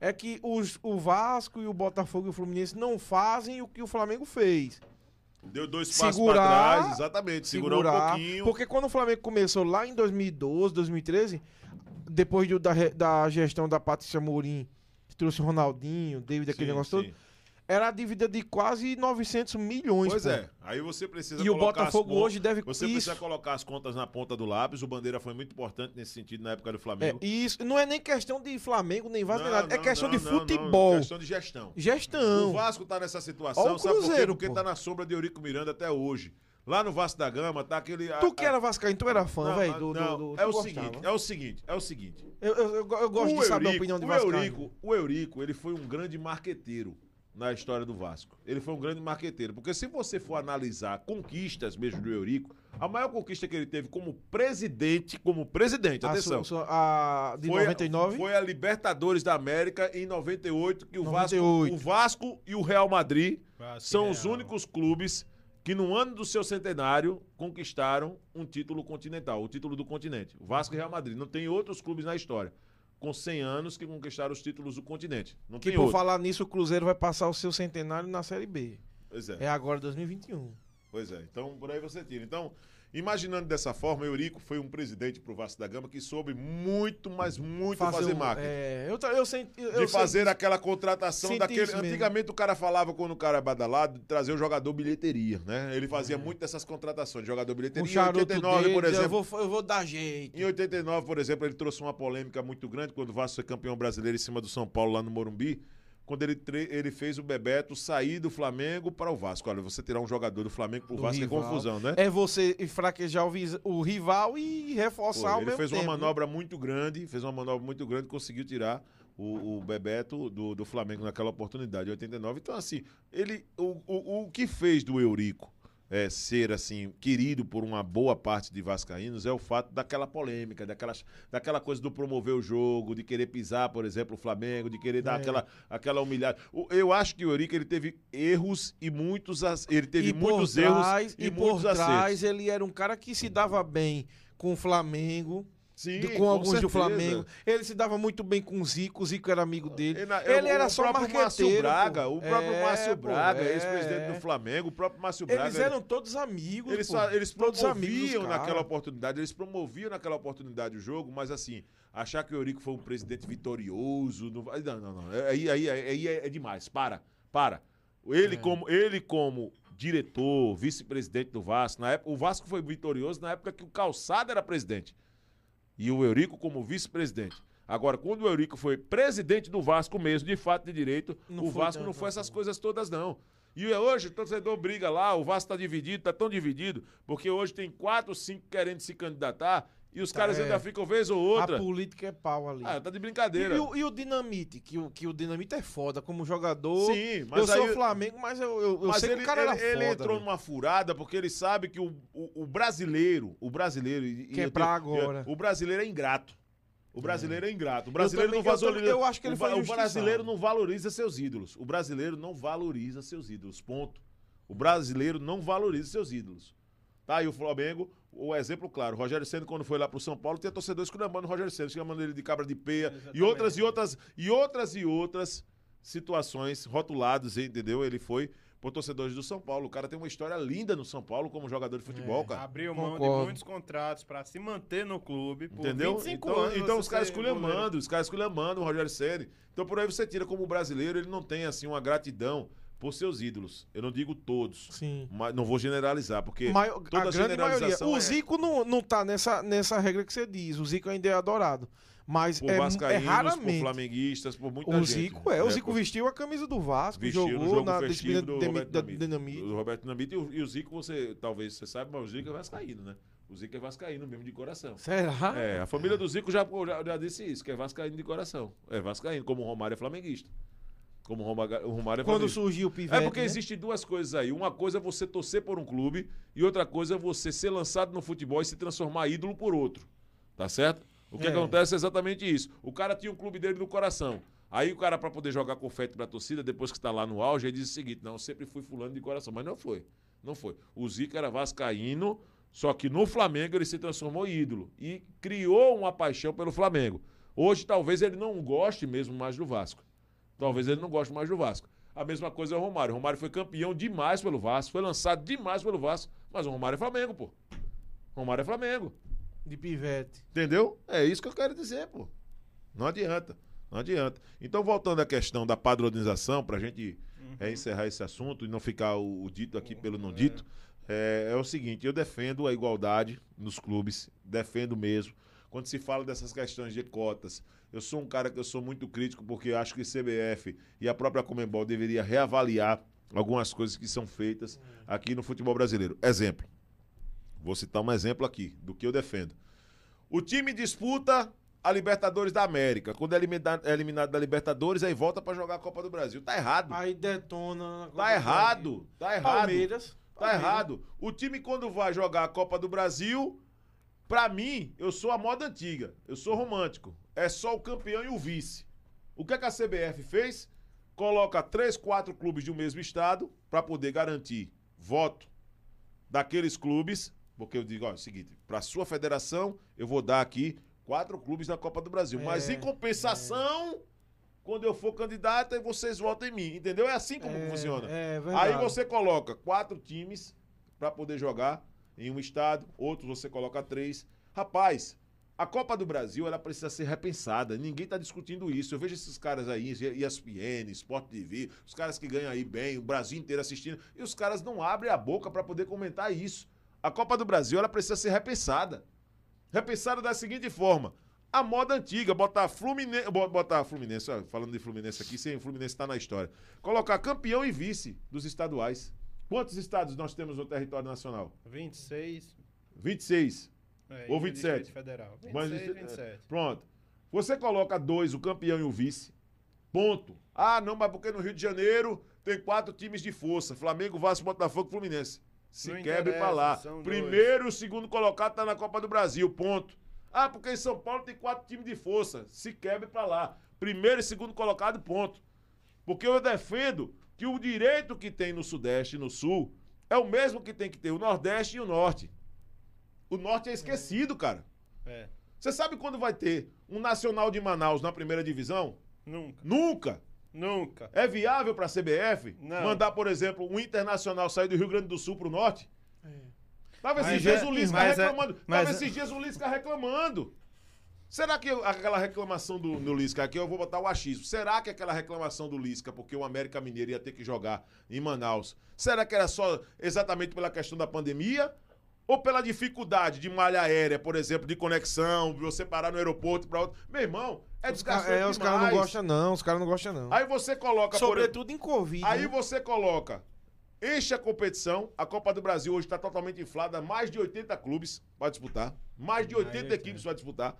é que os, o Vasco e o Botafogo e o Fluminense não fazem o que o Flamengo fez. Deu dois passos Segurar- pra trás, exatamente. Segurar, um pouquinho. Porque quando o Flamengo começou lá em 2012, 2013, depois do- da, da gestão da Patrícia Mourim, que trouxe Ronaldinho, David, aquele Sim, negócio sim. todo, era a dívida de quase 900 milhões. Pois pô. é. Aí você precisa E o as Botafogo con- hoje deve Você isso. precisa colocar as contas na ponta do lápis. O Bandeira foi muito importante nesse sentido na época do É, Flamengo. e isso não é nem questão de Flamengo, nem Vasco, nem Não, nada. É não, questão não, de futebol. questão de gestão. Gestão. O Vasco tá nessa situação, o sabe por quê? Cruzeiro, Porque pô. tá na sombra de Eurico Miranda até hoje. Lá no Vasco da Gama tá aquele. a- Tu que a- era vascaíno, tu era fã, velho, do, não, do, do- é o gostava. seguinte, é o seguinte, é o seguinte. Eu, eu, eu, eu gosto o de saber a opinião de o vascaíno. Eurico, o Eurico, ele foi um grande marqueteiro na história do Vasco. Ele foi um grande marqueteiro, porque se você for analisar conquistas mesmo do Eurico, a maior conquista que ele teve como presidente, como presidente, A atenção, su- su- a de foi, 99? foi a Libertadores da América em 98 que o 98. Vasco, o Vasco e o Real Madrid Vasco são e os Real. únicos clubes que no ano do seu centenário conquistaram um título continental, o título do continente. O Vasco e Real Madrid. Não tem outros clubes na história com 100 anos que conquistaram os títulos do continente. Não Que tem por outro. falar nisso, o Cruzeiro vai passar o seu centenário na Série B. Pois é. É agora 2021. Pois é. Então, por aí você tira. Então, imaginando dessa forma, Eurico foi um presidente pro Vasco da Gama que soube muito, mas muito fazer, um- marketing. É, eu, eu, senti, eu de fazer disso. aquela contratação Senti daquele. mesmo. Antigamente o cara falava quando o cara é badalado, de trazer o jogador bilheteria, né? Ele fazia muito dessas contratações, jogador É. um bilheteria. em charuto 89, dele, por eu exemplo. vou, eu vou dar jeito. Em 89, por exemplo, ele trouxe uma polêmica muito grande quando o Vasco foi campeão brasileiro em cima do São Paulo lá no Morumbi. Quando ele, ele fez o Bebeto sair do Flamengo para o Vasco. Olha, você tirar um jogador do Flamengo pro Do Vasco rival. é confusão, né? É você fraquejar o, o rival e reforçar Foi, ao ele fez tempo. uma manobra muito grande, fez uma manobra muito grande, conseguiu tirar o, o Bebeto do, do Flamengo naquela oportunidade, em 89. Então, assim, ele, o, o, o que fez do Eurico é, ser, assim, querido por uma boa parte de vascaínos é o fato daquela polêmica, daquela, daquela coisa do promover o jogo, de querer pisar, por exemplo, o Flamengo, de querer dar É. aquela, aquela humilhada. O- eu acho que o Eurico, ele teve erros e muitos, ele teve e muitos por erros trás, e, e muitos por trás acertos. ele era um cara que se dava bem com o Flamengo, Sim, de- com, alguns do certeza. Flamengo. Ele se dava muito bem com o Zico, o Zico era amigo dele. Ele, Ele era o só próprio Márcio marqueteiro, Braga, pô. o próprio É, Márcio Braga, é. ex-presidente do Flamengo, o próprio Márcio Braga. Eles eram todos amigos, eles, eles todos promoviam naquela oportunidade, eles promoviam naquela oportunidade o jogo, mas assim, achar que o Eurico foi um presidente vitorioso, não, não, não, não. Aí, aí, aí, aí é, é demais. Para, para. Ele, É. como, ele como diretor, vice-presidente do Vasco, na época, o Vasco foi vitorioso na época que o Calçado era presidente. E o Eurico como vice-presidente. Agora, quando o Eurico foi presidente do Vasco mesmo, de fato de direito, Não o Vasco tanto não foi essas assim. coisas todas, não. E hoje o torcedor briga lá, o Vasco tá dividido, tá tão dividido, porque hoje tem quatro, cinco querendo se candidatar e os Tá, caras é. ainda ficam vez ou outra. A política é pau ali. Ah, tá de e, brincadeira. e o, e o Dinamite, que o, que o Dinamite é foda como jogador. Sim, mas eu aí... sou Flamengo, mas eu, eu, eu mas sei ele, que o cara ele, era ele foda. entrou velho. numa furada porque ele sabe que o, o, o brasileiro, o brasileiro... e- e Que é eu pra tenho- agora. O brasileiro é ingrato. O brasileiro é ingrato. O brasileiro também- não eu valoriza. eu acho que ele o, foi o brasileiro não valoriza seus ídolos. O brasileiro não valoriza seus ídolos. Ponto. O brasileiro não valoriza seus ídolos. Tá aí o Flamengo, o exemplo claro. O Rogério Senna, quando foi lá pro São Paulo, tinha torcedores esculhambando o Rogério Senna, chamando ele de cabra de peia. E Exatamente. outras e outras, e outras e outras situações rotuladas, entendeu? Ele foi por torcedores do São Paulo. O cara tem uma história linda no São Paulo como jogador de futebol, É. cara. Abriu mão Concordo. de muitos contratos pra se manter no clube por Entendeu? 25 Então, anos. então os caras esculhambando, os caras esculhambando o Rogério Ceni. Então por aí você tira como brasileiro, ele não tem assim uma gratidão por seus ídolos. Eu não digo todos, Sim. mas não vou generalizar, porque Mai- toda a grande maioria. O é- Zico não, não tá nessa, nessa regra que você diz. O Zico ainda é adorado. Mas por é, é vascaínos, por raramente. flamenguistas, por muita O gente. Zico é. O Zico por- vestiu a camisa do Vasco, vestiu jogou jogo na disciplina do Dinamite. Dinamite. Do Roberto Dinamite e o, e o Zico, você talvez você saiba, mas o Zico é vascaíno, né? O Zico é vascaíno mesmo de coração. Será? É, a família do Zico já, já, já disse isso, que é vascaíno de coração. É vascaíno, como o Romário é flamenguista. Como o Romário, o é Quando surgiu o Pivete, É porque né? existem duas coisas aí. Uma coisa é você torcer por um clube e outra coisa é você ser lançado no futebol e se transformar ídolo por outro. Tá certo? O que É. acontece é exatamente isso. O cara tinha um clube dele no coração. Aí o cara, pra poder jogar confete pra torcida, depois que tá lá no auge, ele diz o seguinte: não, eu sempre fui fulano de coração. Mas não foi. Não foi. O Zico era vascaíno, só que no Flamengo ele se transformou em ídolo. E criou uma paixão pelo Flamengo. Hoje, talvez ele não goste mesmo mais do Vasco. Talvez ele não goste mais do Vasco. A mesma coisa é o Romário. O Romário foi campeão demais pelo Vasco, foi lançado demais pelo Vasco, mas o Romário é Flamengo, pô. O Romário é Flamengo. De Pivete. Entendeu? É isso que eu quero dizer, pô. Não adianta. Não adianta. Então, voltando à questão da padronização, pra gente é, encerrar esse assunto e não ficar o, o dito aqui pelo não dito, é, é o seguinte: eu defendo a igualdade nos clubes, defendo mesmo. Quando se fala dessas questões de cotas, eu sou um cara que eu sou muito crítico porque acho que CBF e a própria Comembol deveria reavaliar algumas coisas que são feitas aqui no futebol brasileiro. Exemplo. Vou citar um exemplo aqui do que eu defendo. O time disputa a Libertadores da América. Quando é eliminado, é eliminado da Libertadores, aí volta pra jogar a Copa do Brasil. Tá errado. Aí detona. Tá do errado. Tá errado. Palmeiras. Tá Palmeiras. errado. O time, quando vai jogar a Copa do Brasil, pra mim, eu sou a moda antiga. Eu sou romântico. É só o campeão e o vice. O que, é que a CBF fez? Coloca três, quatro clubes de um mesmo estado pra poder garantir voto daqueles clubes. Porque eu digo, ó, é o seguinte, pra sua federação, eu vou dar aqui quatro clubes na Copa do Brasil. Mas É, em compensação, quando eu for candidato, aí vocês votam em mim. Entendeu? É assim como É, funciona. É. Aí você coloca quatro times pra poder jogar em um estado, outros você coloca três. Rapaz, a Copa do Brasil ela precisa ser repensada. Ninguém tá discutindo isso. Eu vejo esses caras aí, ESPN, Sport TV, os caras que ganham aí bem, o Brasil inteiro assistindo, e os caras não abrem a boca pra poder comentar isso. A Copa do Brasil ela precisa ser repensada. Repensada da seguinte forma: a moda antiga, botar Fluminense, botar Fluminense, falando de Fluminense aqui, sem Fluminense tá na história. Colocar campeão e vice dos estaduais. Quantos estados nós temos no território nacional? 26. 26. É, Ou e o 27. Distrito Federal. 26, Mas, 27. Pronto. Você coloca dois, o campeão e o vice. Ponto. Ah, não, mas porque no Rio de Janeiro tem quatro times de força: Flamengo, Vasco, Botafogo Fluminense. Se Não quebre pra lá. Primeiro e segundo colocado tá na Copa do Brasil. Ponto. Ah, porque em São Paulo tem quatro times de força. Se quebre pra lá. Primeiro e segundo colocado, ponto. Porque eu defendo que o direito que tem no Sudeste e no Sul é o mesmo que tem que ter o Nordeste e o Norte. O Norte é esquecido, cara. É. Você sabe quando vai ter um Nacional de Manaus na primeira divisão? Nunca. Nunca. Nunca. É viável para a CBF Não. mandar, por exemplo, um Internacional sair do Rio Grande do Sul para o Norte? Tava esses Mas dias é- o Lisca mas é- reclamando. mas Tava é- esses dias o Lisca reclamando. Será que aquela reclamação do, do Lisca aqui, eu vou botar o achismo. Será que aquela reclamação do Lisca, porque o América Mineiro ia ter que jogar em Manaus, será que era só exatamente pela questão da pandemia? Ou pela dificuldade de malha aérea, por exemplo, de conexão, você parar no aeroporto para outro. Meu irmão, é Os, ca- é, os caras não gostam, não. Os caras não gostam, não. Aí você coloca, por exemplo, Sobretudo em Covid. Aí né? você coloca, enche a competição, a Copa do Brasil hoje está totalmente inflada, mais de 80 clubes para disputar, mais de 80 equipes para disputar.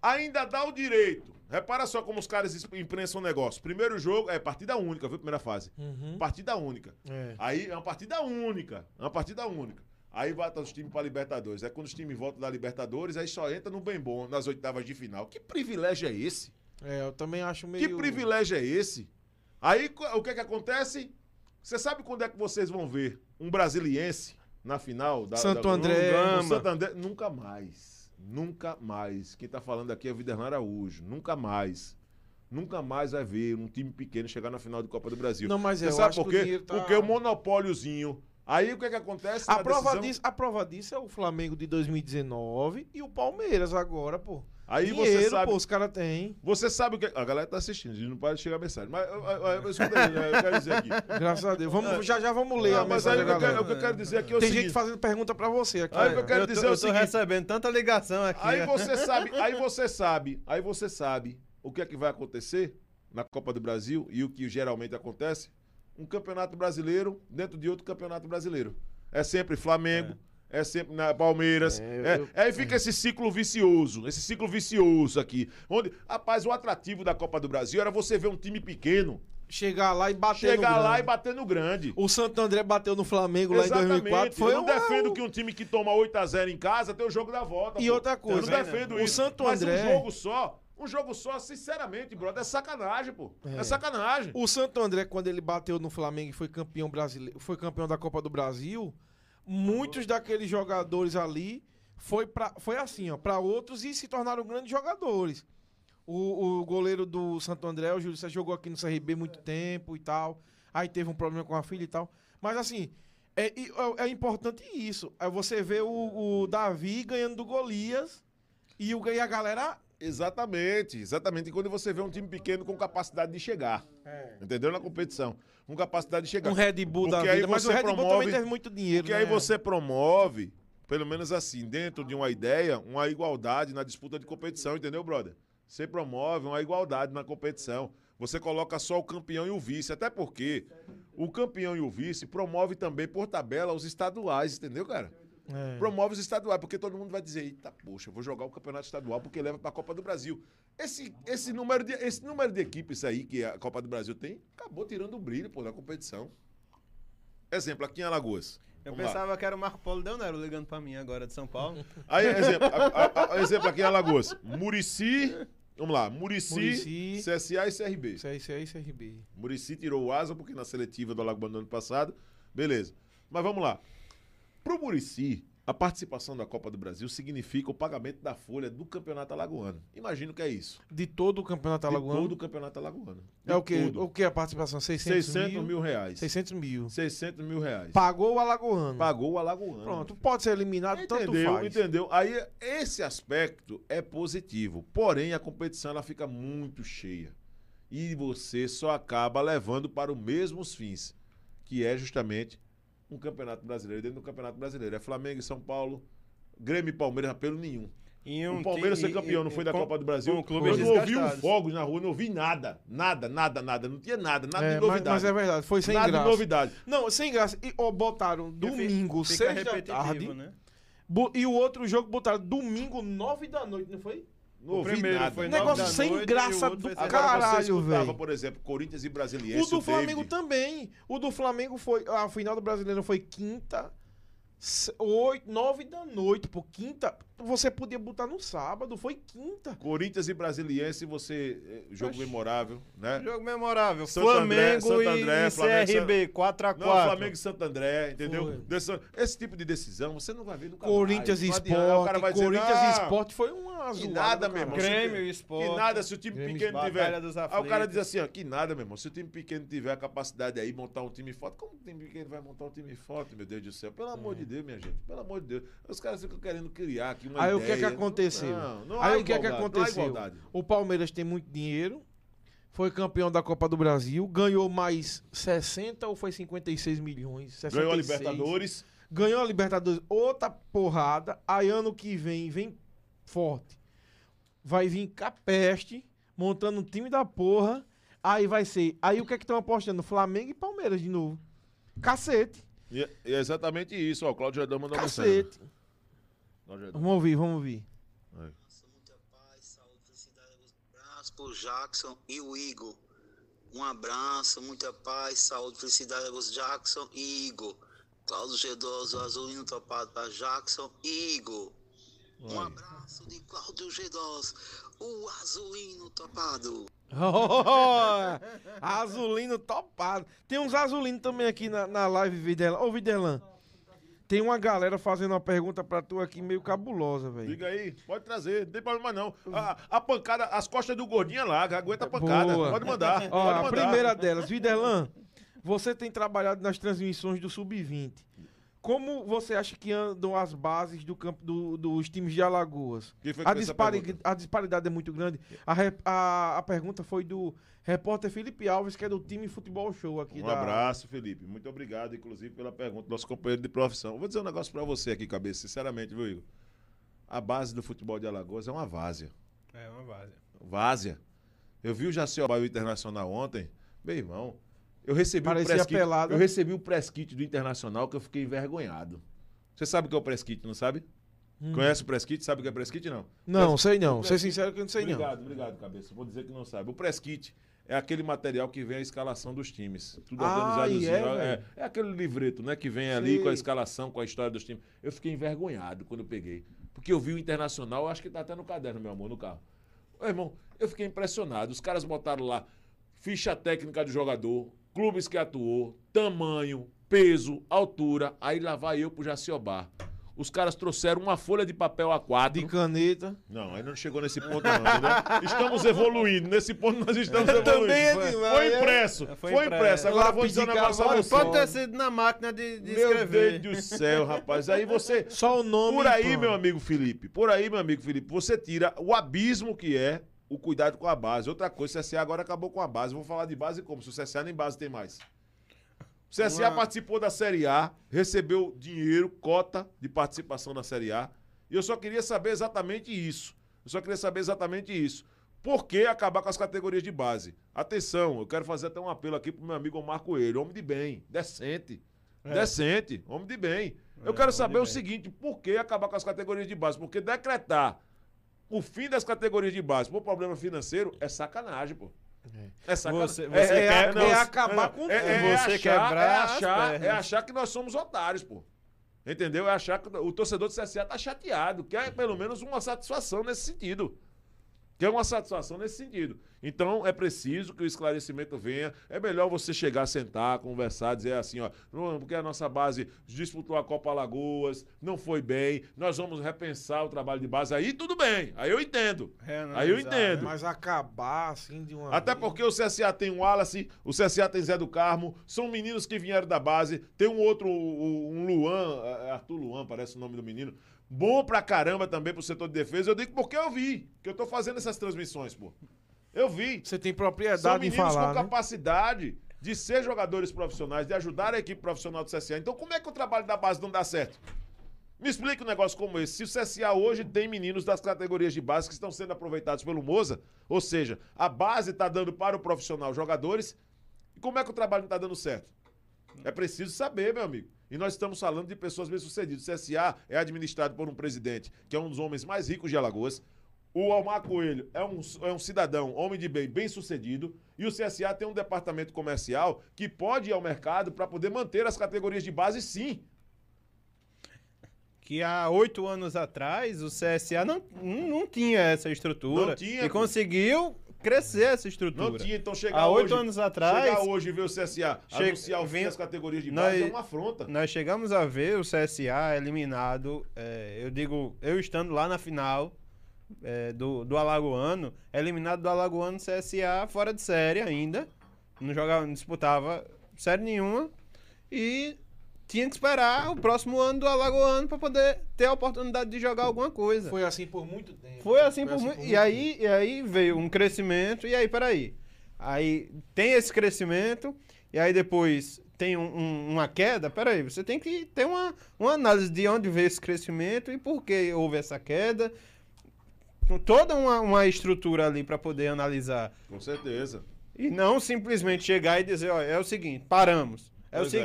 Ainda dá o direito. Repara só como os caras imprensam o negócio. Primeiro jogo é partida única, viu? Primeira fase. Uhum. Partida única. É. Aí é uma partida única. É uma partida única. Aí volta os times para Libertadores. Aí quando os times voltam da Libertadores, aí só entra no bem bom, nas oitavas de final. Que privilégio é esse? É, eu também acho meio... Que privilégio é esse? Aí o que que acontece? Você sabe quando é que vocês vão ver um brasiliense na final da Santo da- André. no Santo André? Nunca mais. Nunca mais. Quem tá falando aqui é o Viderlan Araújo. Nunca mais. Nunca mais vai ver um time pequeno chegar na final de Copa do Brasil. Não, mas Você eu sabe acho por quê? tá- Porque o monopóliozinho. Aí o que que acontece? A prova, decisão? disso, a prova disso é o Flamengo de 2019 e o Palmeiras agora, pô. Aí Dinheiro, você sabe. pô, os caras têm. Você sabe o que. A galera tá assistindo, a gente não pode chegar a mensagem. Mas eu, eu, eu, escuta aí, eu quero dizer aqui. *laughs* Graças a Deus. Vamos, já já vamos ler a Não, mas aí mensagem o da que, eu o que eu quero dizer aqui é o Tem seguinte. gente fazendo pergunta pra você aqui. Aí né? eu quero eu tô, dizer o eu tô seguinte. recebendo tanta ligação aqui. Aí você sabe, *laughs* aí você sabe, aí você sabe o que é que vai acontecer na Copa do Brasil e o que geralmente acontece? Um campeonato brasileiro dentro de outro campeonato brasileiro. É sempre Flamengo, é, sempre na Palmeiras. É, É, eu- Aí fica esse ciclo vicioso, esse ciclo vicioso aqui. Onde, rapaz, o atrativo da Copa do Brasil era você ver um time pequeno Chegar lá e bater chegar no lá grande. e bater no grande. O Santo André bateu no Flamengo lá em 2004. Foi eu não uma- defendo que um time que toma 8x0 em casa tem o jogo da volta. E pô. outra coisa, Eu não defendo o isso. Santo mas André- um jogo só, um jogo só, sinceramente, brother, é sacanagem, pô. É, sacanagem. O Santo André, quando ele bateu no Flamengo e foi campeão brasileiro, foi campeão da Copa do Brasil, muitos daqueles jogadores ali foi, pra, foi assim, ó, para outros e se tornaram grandes jogadores. O, o goleiro do Santo André, o Júlio César, jogou aqui no CRB muito tempo e tal. Aí teve um problema com a filha e tal. Mas assim, é, é, é importante isso. Aí você vê o, o Davi ganhando do Golias e, o, e a galera. Exatamente, exatamente. E quando você vê um time pequeno com capacidade de chegar, entendeu? Na competição, com capacidade de chegar. Um Red Bull da Porque aí vida. Mas o você Red Bull promove- também teve muito dinheiro. Porque aí né? você promove, pelo menos assim, dentro de uma ideia, uma igualdade na disputa de competição, entendeu, brother? Você promove uma igualdade na competição. Você coloca só o campeão e o vice, até porque o campeão e o vice promove também por tabela os estaduais, entendeu, cara? É. Promove os estaduais, porque todo mundo vai dizer, eita, poxa, eu vou jogar o campeonato estadual porque leva pra Copa do Brasil. Esse, esse, número de, esse número de equipes aí que a Copa do Brasil tem, acabou tirando o brilho, pô, da competição. Exemplo, aqui em Alagoas. Eu Vamos lá. pensava que era o Marco Polo Del Nero ligando pra mim agora de São Paulo. Aí, *laughs* exemplo, a- a- a- exemplo aqui em Alagoas. Murici, vamos lá, Murici, Murici. CSA e CRB. Isso aí, CRB. Murici tirou o asa porque na seletiva do Alagoas do ano passado, beleza. Mas vamos lá. Pro Murici, a participação da Copa do Brasil significa o pagamento da folha do Campeonato Alagoano. Imagina o que é isso. De todo o campeonato De alagoano. todo o Campeonato Alagoano. De É o quê? todo. O que a participação? 600, 600 mil? mil reais. 600 mil. 600 mil reais. Pagou o alagoano. Pagou o Alagoano. Pronto, pode ser eliminado, tanto Entendeu? faz. Entendeu? Aí esse aspecto é positivo. Porém, a competição ela fica muito cheia. E você só acaba levando para os mesmos fins, que é justamente um campeonato brasileiro. Dentro do campeonato brasileiro. É Flamengo e São Paulo, Grêmio e Palmeiras, apelo nenhum. E o Palmeiras ser campeão e- não foi e da com- Copa do Brasil. com clubes eu não ouvi um fogos na rua, não ouvi nada. Nada, nada, nada. Não tinha nada, nada É, de mas, novidade. mas é verdade, foi sem nada graça. de novidade. Não, sem graça. E ó, botaram domingo, 6 da tarde. né? E o outro jogo botaram domingo, 9 da noite, não foi? Não O ouvi primeiro nada. foi Negócio nove sem noite graça o do foi Caralho, velho. por exemplo, Corinthians e Brasiliense. O do Flamengo David. também. O do Flamengo foi. A final do brasileiro foi quinta. 8, 9 da noite, pô. Quinta. Você podia botar no sábado, foi quinta. Corinthians e Brasiliense, você. eh, Jogo Oxi. memorável, né? Jogo memorável. Santo André, Flamengo Santo e- André, e Flamengo, CRB, 4x4. Não, Flamengo e Santo André, entendeu? Foi. Esse tipo de decisão você não vai ver nunca Corinthians e mais. Cara Esporte. vai dizer, Corinthians "Ah, e Esporte foi um azul. nada, meu irmão. Grêmio e Esporte. Que nada, se o time Grêmio e pequeno tiver. Aí o cara diz assim, ó, que nada, meu irmão. Se o time pequeno tiver a capacidade aí, montar um time forte, como o time pequeno vai montar um time forte, meu Deus do céu? Pelo amor de Deus, minha gente. Pelo amor de Deus. Os caras ficam querendo criar aqui uma Aí o ideia. que é que aconteceu? Não, não Aí o que é que aconteceu? igualdade. O Palmeiras tem muito dinheiro. Foi campeão da Copa do Brasil. Ganhou mais 60 ou foi 56 milhões? 66. Ganhou a Libertadores. Ganhou a Libertadores. Outra porrada. Aí ano que vem, vem forte. Vai vir Capeste, montando um time da porra. Aí vai ser. Aí o que é que estão apostando? Flamengo e Palmeiras de novo. Cacete. E é- e é exatamente isso, ó. O Cláudio Jordão mandou mensagem. Vamos ouvir, vamos ouvir. Aí. Muita paz, saúde, felicidade. Um abraço pro Jackson e o Igor. Um abraço, muita paz, saúde, felicidade a Jackson e Igor. Cláudio G12, Azulino topado para Jackson e Igor. Um abraço de Cláudio G12, o Azulino topado. *laughs* azulino topado. Tem uns azulinos também aqui na, na live, Videlan. Ô, Videlan, tem uma galera fazendo uma pergunta pra tu aqui meio cabulosa, velho. Diga aí, pode trazer, não tem problema não. A, a pancada, as costas do gordinho é larga, aguenta a pancada. Boa. Pode mandar. Ó, pode a mandar. primeira delas, Videlan, você tem trabalhado nas transmissões do Sub-20. Como você acha que andam as bases do campo do- dos times de Alagoas? Quem foi que A, dispari- a disparidade é muito grande. A, a- a pergunta foi do repórter Felipe Alves, que é do time Futebol Show aqui Um da. abraço, Felipe. Muito obrigado, inclusive, pela pergunta do nosso companheiro de profissão. Vou dizer um negócio pra você aqui, cabeça, sinceramente, viu, Igor? A base do futebol de Alagoas é uma várzea. É uma várzea. Várzea. Eu vi o Jaciobá Internacional ontem. Meu irmão, eu recebi um press kit. Eu recebi um press kit do Internacional que eu fiquei envergonhado. Você sabe o que é o press kit, não sabe? Conhece o press kit? Sabe o que é press kit, não? Não, sei não. Press Ser sincero que eu não sei não. obrigado, obrigado, cabeça. Vou dizer que não sabe. O press kit é aquele material que vem a escalação dos times. Tudo Ah, organizado. é, é, é aquele livreto, né? Que vem ali com a escalação, com a história dos times. Eu fiquei envergonhado quando eu peguei. Porque eu vi o Internacional, acho que tá até no caderno, meu amor, no carro. Ô, irmão, eu fiquei impressionado. Os caras botaram lá ficha técnica do jogador, clubes que atuou, tamanho, peso, altura. Aí lá vai eu pro Jaciobá. Os caras trouxeram uma folha de papel A4. De caneta. Não, ainda não chegou nesse ponto, não, entendeu? Estamos evoluindo. Nesse ponto nós estamos evoluindo. Também é foi, demais, foi é. impresso. Foi Foi, impresso. Agora eu vou dizer um negócio a você. Pode ter sido na máquina de, de Meu escrever. Deus do céu, rapaz. Aí você. Só o nome. Por aí, meu amigo Felipe. Por aí, meu amigo Felipe. Você tira o abismo que é o cuidado com a base. Outra coisa, o CSA agora acabou com a base. Vou falar de base como? Se o CSA nem base tem mais. O CSA Uma- participou da Série A, recebeu dinheiro, cota de participação na Série A. E eu só queria saber exatamente isso. Eu só queria saber exatamente isso. Por que acabar com as categorias de base? Atenção, eu quero fazer até um apelo aqui pro meu amigo Omar Coelho. Homem de bem, decente. Decente, homem de bem. Eu É, quero homem saber o bem. seguinte: por que acabar com as categorias de base? Porque decretar o fim das categorias de base por problema financeiro é sacanagem, pô. É sacanagem. Você- É- você é, quer- é, não, quer acabar com é, tudo. é, é Você achar, quebrar é achar, é achar que nós somos otários, pô. Entendeu? É achar que o torcedor do CSA tá chateado, quer pelo menos uma satisfação nesse sentido. Quer uma satisfação nesse sentido. Então é preciso que o esclarecimento venha. É melhor você chegar, sentar, conversar, dizer assim, ó, "Não, porque a nossa base disputou a Copa Alagoas, não foi bem, nós vamos repensar o trabalho de base. Aí tudo bem, aí eu entendo. Reanalisar, Aí eu entendo. né? Mas acabar assim de uma. Até vez- porque o CSA tem o Wallace, o CSA tem Zé do Carmo, são meninos que vieram da base. Tem um outro, um Luan, é Arthur Luan, parece o nome do menino. Bom pra caramba também pro setor de defesa. Eu digo porque eu vi, que eu tô fazendo essas transmissões, pô. Eu vi. Você tem São propriedade em meninos falar. com né? capacidade de ser jogadores profissionais, de ajudar a equipe profissional do CSA. Então como é que o trabalho da base não dá certo? Me explica um negócio como esse. Se o CSA hoje tem meninos das categorias de base que estão sendo aproveitados pelo Moza, ou seja, a base está dando para o profissional jogadores, e como é que o trabalho não está dando certo? É preciso saber, meu amigo. E nós estamos falando de pessoas bem-sucedidas. O CSA é administrado por um presidente que é um dos homens mais ricos de Alagoas. O Almar Coelho é um, é um cidadão, homem de bem, bem-sucedido. E o CSA tem um departamento comercial que pode ir ao mercado para poder manter as categorias de base, sim. Que há oito anos atrás o CSA não, não, não tinha essa estrutura. Não tinha, E conseguiu crescer essa estrutura. Não tinha, então chegar Há hoje... oito anos atrás, Chegar hoje e ver o CSA Che- anunciar o fim das categorias de Nós- base é uma afronta. nós chegamos a ver o CSA eliminado. é, eu digo, eu estando lá na final é, do, do Alagoano, eliminado do Alagoano CSA fora de série ainda. Não jogava, não disputava série nenhuma. E tinha que esperar o próximo ano do Alagoano para poder ter a oportunidade de jogar alguma coisa. Foi assim por muito tempo. Foi assim por muito. E muito aí, e aí veio um crescimento, e aí, peraí. Aí tem esse crescimento, e aí depois tem um- um- uma queda. Peraí, você tem que ter uma, uma análise de onde veio esse crescimento e por que houve essa queda. Com Toda uma, uma estrutura ali para poder analisar. Com certeza. E não simplesmente chegar e dizer, ó, é o seguinte, paramos. É Pois o é.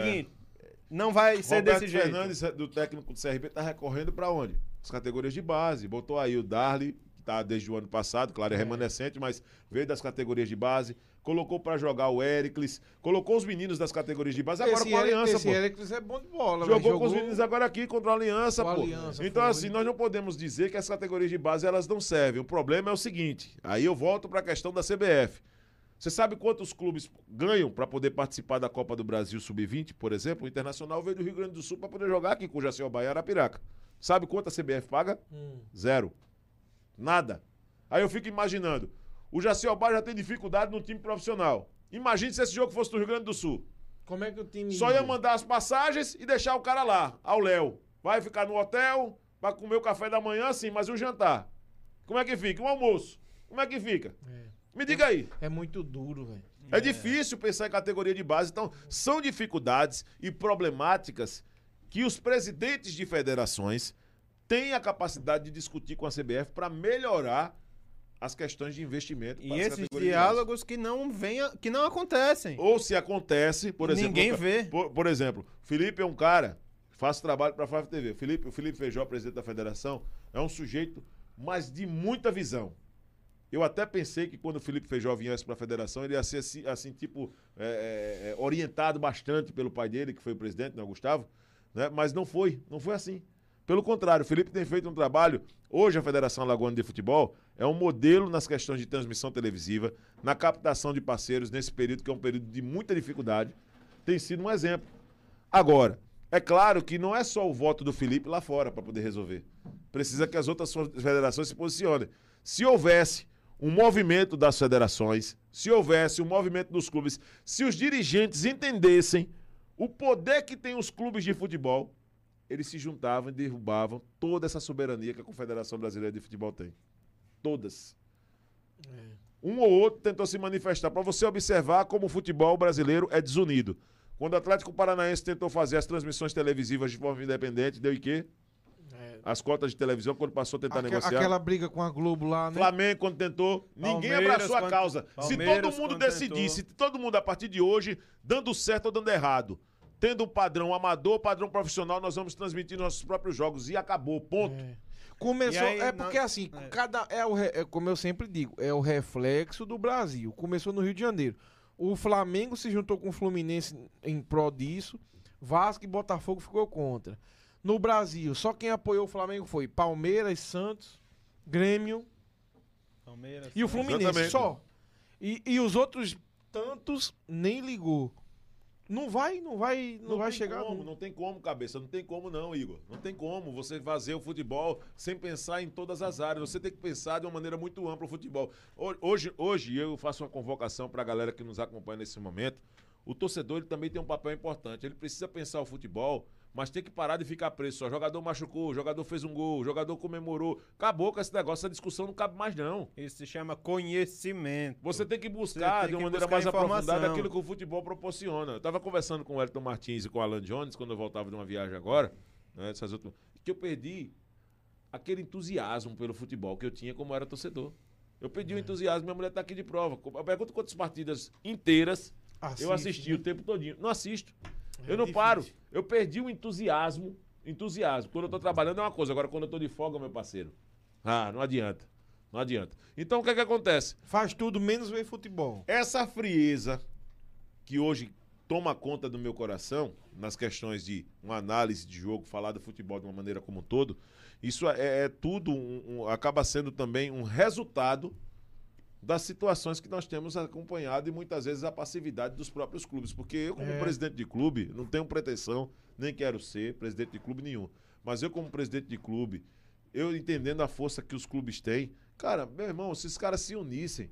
Não vai ser Roberto desse jeito. Fernandes, do técnico do CRB, tá recorrendo para onde? As categorias de base. Botou aí o Darley, que tá desde o ano passado, claro, é, remanescente, mas veio das categorias de base. Colocou para jogar o Éricles, colocou os meninos das categorias de base, agora esse com a Aliança, esse pô. É bom de bola, Jogou, velho. com os meninos agora aqui contra a Aliança, pô. Aliança, então, assim, nós não podemos dizer que as categorias de base elas não servem. O problema é o seguinte: aí eu volto para a questão da CBF. Você sabe quantos clubes ganham para poder participar da Copa do Brasil Sub-20, por exemplo? O Internacional veio do Rio Grande do Sul para poder jogar aqui com o Jaciobá e Arapiraca. Sabe quanto a CBF paga? Hum. Zero. Nada. Aí eu fico imaginando. O Jaciobá já tem dificuldade no time profissional. Imagine se esse jogo fosse do Rio Grande do Sul. Como é que o time. Só ia mandar as passagens e deixar o cara lá, ao Léo. Vai ficar no hotel, vai comer o café da manhã, sim, mas e o jantar? Como é que fica? O almoço? Como é que fica? É. Me diga aí. É muito duro, velho. É difícil pensar em categoria de base. Então, são dificuldades e problemáticas que os presidentes de federações têm a capacidade de discutir com a CBF para melhorar as questões de investimento. E esses diálogos que não venha, que não acontecem. Ou se acontece, por exemplo. Ninguém vê. Por, por exemplo, Felipe é um cara, faz trabalho para a FAF TV. Felipe, o Felipe Feijó, presidente da federação, é um sujeito, mas de muita visão. Eu até pensei que quando o Felipe Feijó viesse para a federação, ele ia ser assim, assim, tipo, é, é, é, orientado bastante pelo pai dele, que foi o presidente, né, o Gustavo, né? mas não foi, não foi assim. Pelo contrário, o Felipe tem feito um trabalho. Hoje a Federação Alagoana de Futebol é um modelo nas questões de transmissão televisiva, na captação de parceiros nesse período que é um período de muita dificuldade. Tem sido um exemplo. Agora, é claro que não é só o voto do Felipe lá fora para poder resolver. Precisa que as outras federações se posicionem. Se houvesse um movimento das federações, se houvesse um movimento dos clubes, se os dirigentes entendessem o poder que tem os clubes de futebol, eles se juntavam e derrubavam toda essa soberania que a Confederação Brasileira de Futebol tem. Todas. Um ou outro tentou se manifestar. Para você observar como o futebol brasileiro é desunido. Quando o Atlético Paranaense tentou fazer as transmissões televisivas de forma independente, deu em quê? É. As cotas de televisão, quando passou a tentar Aque- negociar. aquela briga com a Globo lá, né? Flamengo, quando tentou, ninguém Palmeiras, abraçou a quando- causa. se Palmeiras, todo mundo decidisse, se todo mundo a partir de hoje, dando certo ou dando errado, tendo um padrão amador, padrão profissional, nós vamos transmitir nossos próprios jogos. E acabou, ponto. É. Começou. Aí, é porque não- assim, é. cada. É, o, é como eu sempre digo, é o reflexo do Brasil. Começou no Rio de Janeiro. O Flamengo se juntou com o Fluminense em prol disso. Vasco e Botafogo ficou contra. No Brasil, só quem apoiou o Flamengo foi Palmeiras, Santos, Grêmio Palmeiras. e o Fluminense. Exatamente. Só. E, e os outros tantos nem ligou. Não vai, não vai, não, vai tem chegar. Como, não. não tem como, cabeça. Não tem como, não, Igor. Não tem como você fazer o futebol sem pensar em todas as áreas. Você tem que pensar de uma maneira muito ampla o futebol. Ho- Hoje, hoje eu faço uma convocação para a galera que nos acompanha nesse momento. O torcedor ele também tem um papel importante. Ele precisa pensar o futebol, mas tem que parar de ficar preso. Só jogador machucou, jogador fez um gol, jogador comemorou. Acabou com esse negócio. Essa discussão não cabe mais, não. Isso se chama conhecimento. Você tem que buscar tem de uma maneira mais aprofundada aquilo que o futebol proporciona. Eu tava conversando com o Elton Martins e com o Alan Jones quando eu voltava de uma viagem agora, né, essas outras, que eu perdi aquele entusiasmo pelo futebol que eu tinha como era torcedor. Eu perdi o É. entusiasmo, minha mulher tá aqui de prova. Eu pergunto quantas partidas inteiras eu Assiste, assisti né? o tempo todinho. Não assisto. É eu não difícil. paro. Eu perdi o entusiasmo. Entusiasmo. Quando eu tô trabalhando é uma coisa, agora quando eu tô de folga, meu parceiro. Ah, não adianta. Não adianta. Então o que é que acontece? Faz tudo menos ver futebol. Essa frieza que hoje toma conta do meu coração nas questões de uma análise de jogo, falar do futebol de uma maneira como um todo, isso é, é tudo, um- um- acaba sendo também um resultado das situações que nós temos acompanhado e muitas vezes a passividade dos próprios clubes. Porque eu, como É. presidente de clube, não tenho pretensão, nem quero ser presidente de clube nenhum. Mas eu, como presidente de clube, eu entendendo a força que os clubes têm, cara, meu irmão, se os caras se unissem,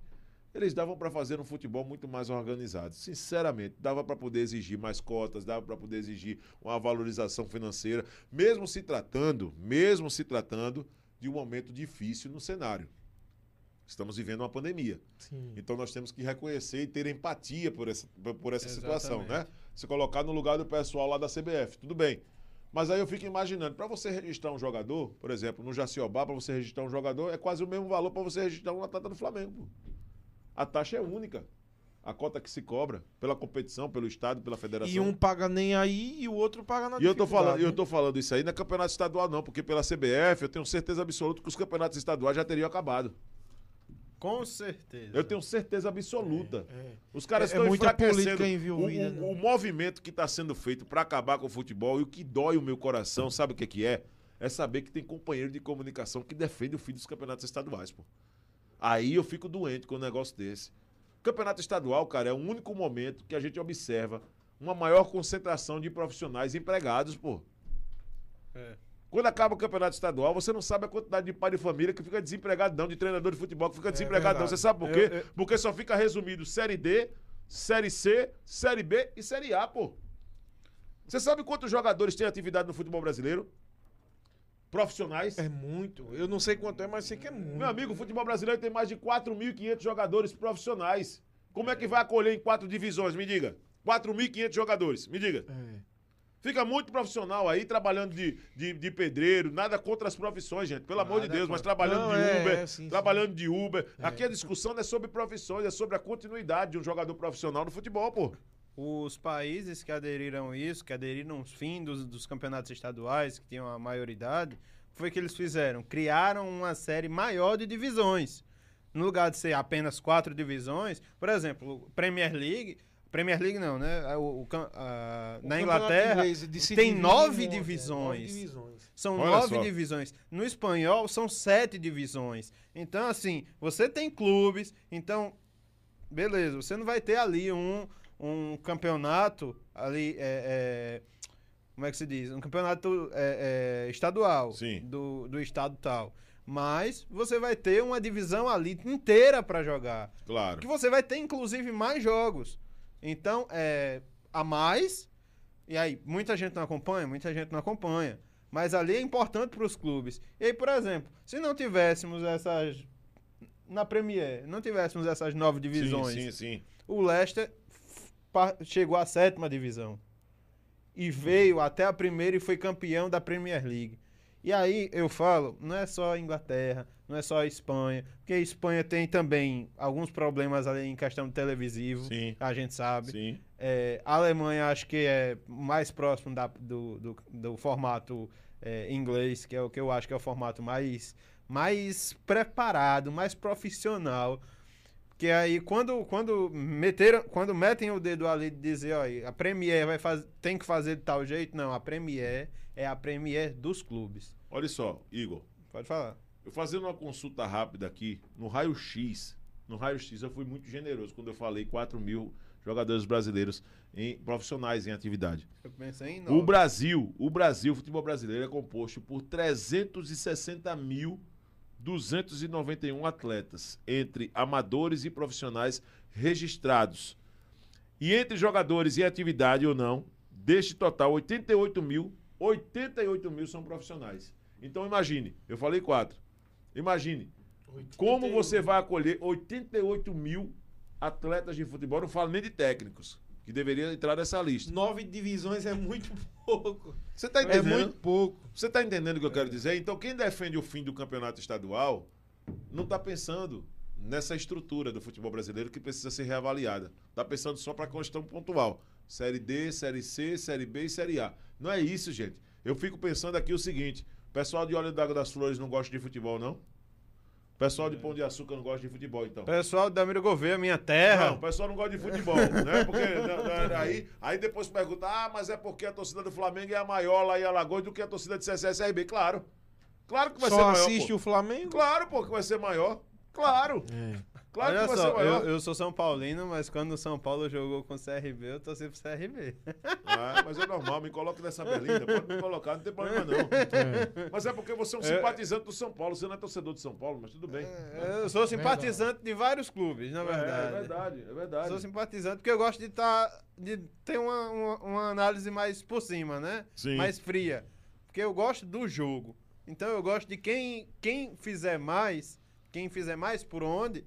eles davam para fazer um futebol muito mais organizado. Sinceramente, dava para poder exigir mais cotas, dava para poder exigir uma valorização financeira, mesmo se tratando, mesmo se tratando de um momento difícil no cenário. Estamos vivendo uma pandemia. Sim. Então nós temos que reconhecer e ter empatia por essa, por essa situação, né? Se colocar no lugar do pessoal lá da CBF, tudo bem. Mas aí eu fico imaginando, para você registrar um jogador, por exemplo, no Jaciobá, para você registrar um jogador, é quase o mesmo valor para você registrar um atleta do Flamengo. A taxa é única. A cota que se cobra pela competição, pelo Estado, pela federação. E um paga nem aí e o outro paga na E eu tô falando, dificuldade, eu né? tô falando isso aí não é campeonato estadual, não, porque pela CBF eu tenho certeza absoluta que os campeonatos estaduais já teriam acabado. Com certeza. Eu tenho certeza absoluta. É. Os caras É- é estão muita enfraquecendo política envolvida, o, né? o- o movimento que está sendo feito para acabar com o futebol e o que dói o meu coração, sabe o que, que é? É saber que tem companheiro de comunicação que defende o fim dos campeonatos estaduais, pô. Aí eu fico doente com um negócio desse. Campeonato estadual, cara, é o único momento que a gente observa uma maior concentração de profissionais empregados, pô. É. Quando acaba o campeonato estadual, você não sabe a quantidade de pai de família que fica desempregado, não, de treinador de futebol que fica desempregado, não. Você sabe por quê? Eu- eu- Porque só fica resumido Série D, Série C, Série B e Série A, pô. Você sabe quantos jogadores têm atividade no futebol brasileiro? Profissionais? É muito. Eu não sei quanto é, mas sei que é muito. Meu amigo, o futebol brasileiro tem mais de 4.500 jogadores profissionais. Como é que vai acolher em quatro divisões? Me diga. 4.500 jogadores, me diga. É. Fica muito profissional aí, trabalhando de, de, de pedreiro, nada contra as profissões, gente, pelo amor de Nada Deus, mas contra. trabalhando Não, de é, Uber, é, sim, trabalhando de Uber. Aqui a discussão não é sobre profissões, é sobre a continuidade de um jogador profissional no futebol, pô. Os países que aderiram isso, que aderiram os fim dos, dos campeonatos estaduais, que tinham a maioridade, foi que eles fizeram? Criaram uma série maior de divisões. No lugar de ser apenas quatro divisões, por exemplo, Premier League, Premier League não, né? O- o cam- a- O na Inglaterra tem dividir nove um- é, divisões. nove divisões. São Olha nove só. divisões. No espanhol, são sete divisões. Então, assim, você tem clubes, então, beleza, você não vai ter ali um, um campeonato ali, é, é, como é que se diz? Um campeonato é, é, estadual Sim. Do, do estado tal. Mas você vai ter uma divisão ali inteira para jogar. Claro. Que você vai ter, inclusive, mais jogos. Então, é a mais. E aí, muita gente não acompanha, muita gente não acompanha. Mas ali é importante para os clubes. E aí, por exemplo, se não tivéssemos essas. Na Premier, não tivéssemos essas nove divisões, Sim, sim, sim. o Leicester chegou à sétima divisão. E veio até a primeira e foi campeão da Premier League. E aí eu falo, não é só a Inglaterra, não é só a Espanha, porque a Espanha tem também alguns problemas ali em questão televisivo, Sim. a gente sabe. É, a Alemanha acho que é mais próximo da- do, do, do formato é, inglês, que é o que eu acho que é o formato mais, mais preparado, mais profissional. Que aí, quando, quando, meteram, quando metem o dedo ali de dizer, ó, a Premier vai faz, tem que fazer de tal jeito, não, a Premier é a Premier dos clubes. Olha só, Igor. Pode falar. Eu fazendo uma consulta rápida aqui, no raio-x, no raio-x eu fui muito generoso quando eu falei 4 mil jogadores brasileiros em, profissionais em atividade. Eu pensei em O. Brasil, o Brasil, o futebol brasileiro é composto por 360.291 atletas, entre amadores e profissionais registrados. E entre jogadores em atividade ou não, deste total, 88 mil, 88 mil são profissionais. Então imagine, eu falei quatro. Imagine, como você vai acolher 88 mil atletas de futebol, não falo nem de técnicos, que deveriam entrar nessa lista. Nove divisões é muito pouco. Você tá É entendendo? muito pouco. Você tá entendendo o que eu quero dizer? Então, quem defende o fim do campeonato estadual não tá pensando nessa estrutura do futebol brasileiro que precisa ser reavaliada. Tá pensando só para questão pontual. Série D, Série C, Série B e Série A. Não é isso, gente. Eu fico pensando aqui o seguinte: pessoal de Olho d'Água das Flores não gosta de futebol, não? O pessoal de Pão de Açúcar não gosta de futebol, então. Pessoal da Miro Gouveia, minha terra. Não, o pessoal não gosta de futebol, *laughs* né? Porque não, não, aí, aí depois pergunta, ah, mas é porque a torcida do Flamengo é a maior lá em Alagoas do que a torcida de CSSRB. Claro. Claro que vai ser Só maior. assiste pô. o Flamengo? Claro, pô, que vai ser maior. Claro. Claro Olha que vai só, ser maior. eu, eu sou São Paulino, mas quando o São Paulo jogou com o CRB, eu torci pro CRB. *laughs* Ah, mas é normal, me coloque nessa berlinda. Pode me colocar, não tem problema não. Mas é porque você é um simpatizante do São Paulo. Você não é torcedor do São Paulo, mas tudo bem. Eu sou simpatizante de vários clubes, na É, verdade. é verdade, é verdade. Sou simpatizante porque eu gosto de tá, de ter uma, uma, uma análise mais por cima, né? Sim. Mais fria. Porque eu gosto do jogo. Então eu gosto de quem, quem fizer mais, quem fizer mais por onde,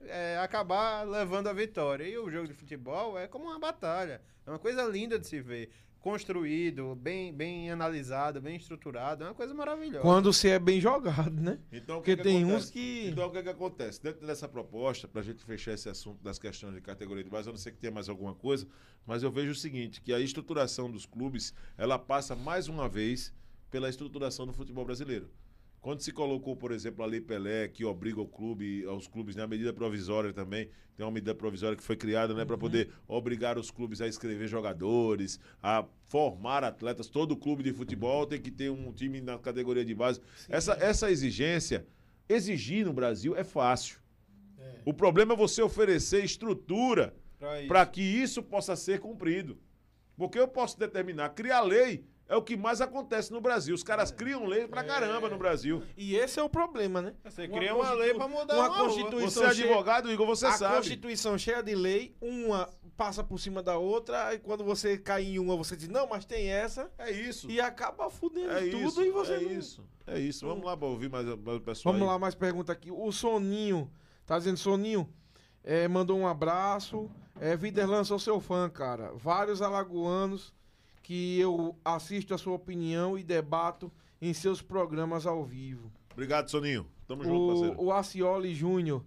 é, acabar levando a vitória. E o jogo de futebol é como uma batalha. É uma coisa linda de se ver. Construído, bem, bem analisado, bem estruturado. É uma coisa maravilhosa. Quando você é bem jogado, né? Então, o Porque que que tem acontece? uns que. Então, o que, que acontece? Dentro dessa proposta, para a gente fechar esse assunto das questões de categoria de base, eu não sei que tenha mais alguma coisa, mas eu vejo o seguinte, que a estruturação dos clubes, ela passa mais uma vez pela estruturação do futebol brasileiro. Quando se colocou, por exemplo, a Lei Pelé, que obriga o clube, aos clubes, né, a medida provisória também, tem uma medida provisória que foi criada né, para poder obrigar os clubes a escrever jogadores, a formar atletas. Todo clube de futebol tem que ter um time na categoria de base. Essa, essa exigência, exigir no Brasil é fácil. O problema é você oferecer estrutura para que isso possa ser cumprido. Porque eu posso determinar, criar lei. É o que mais acontece no Brasil. Os caras criam lei pra caramba no Brasil. E esse é o problema, né? Você cria uma lei pra mudar uma uma constituição Você é advogado, Igor, você a sabe. Constituição cheia de lei, uma passa por cima da outra, e quando você cai em uma, você diz, não, mas tem essa, É isso. e acaba fudendo É tudo isso. e você é não- isso. É isso. Vamos lá pra ouvir mais, mais o pessoal. Vamos aí. lá, mais pergunta aqui. O Soninho, tá dizendo, Soninho, é, mandou um abraço. É, Viderlan, sou seu fã, cara. Vários alagoanos que eu assisto a sua opinião e debato em seus programas ao vivo. Obrigado, Soninho. Tamo junto, parceiro. O, o Acioli Júnior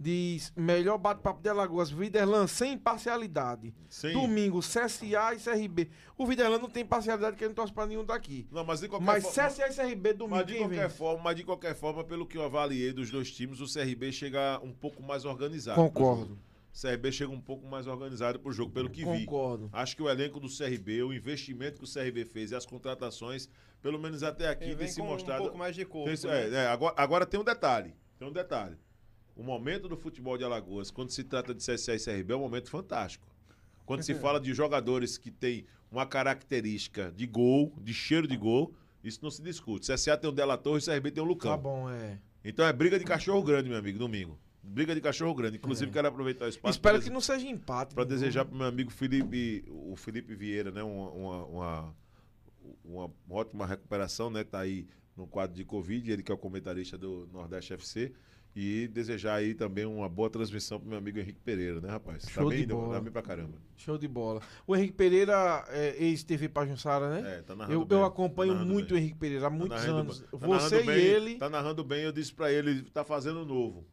diz: melhor bate-papo de Alagoas, Viderlan sem parcialidade. Sim. Domingo, CSA e CRB. O Viderlan não tem parcialidade que ele não torce pra nenhum daqui. Não, mas de qualquer Mas forma. CSA e CRB domingo, Mas de, quem qualquer vem? forma, mas de qualquer forma, pelo que eu avaliei dos dois times, o CRB chega um pouco mais organizado. Concordo. O CRB chega um pouco mais organizado pro jogo, pelo que vi. Concordo. Acho que o elenco do CRB, o investimento que o CRB fez e as contratações, pelo menos até aqui, Ele tem vem se mostrado. um pouco mais de corpo. Tem né? é, é, agora, agora tem um detalhe. Tem um detalhe. O momento do futebol de Alagoas, quando se trata de CSA e CRB, é um momento fantástico. Quando se *laughs* fala de jogadores que têm uma característica de gol, de cheiro de gol, isso não se discute. CSA tem o Dela Torre e CRB tem o Lucão. Tá bom, é. Então é briga de cachorro grande, meu amigo, domingo. Briga de cachorro grande. Inclusive, quero aproveitar o espaço É. Espero que não seja empate. para desejar para meu amigo Felipe, o Felipe Vieira, né, uma, uma, uma, uma ótima recuperação, né, tá aí no quadro de Covid, ele que é o comentarista do Nordeste FC, e desejar aí também uma boa transmissão pro meu amigo Henrique Pereira, né, rapaz? Show tá bem, de bola. tá bem pra caramba. Show de bola. O Henrique Pereira, é, ex-TV Pajussara, né? É, tá narrando eu, bem, eu tá acompanho narrando muito bem. o Henrique Pereira há Tá muitos narrando anos. bem. Tá Você e ele. Tá narrando bem, eu disse pra ele, tá fazendo novo.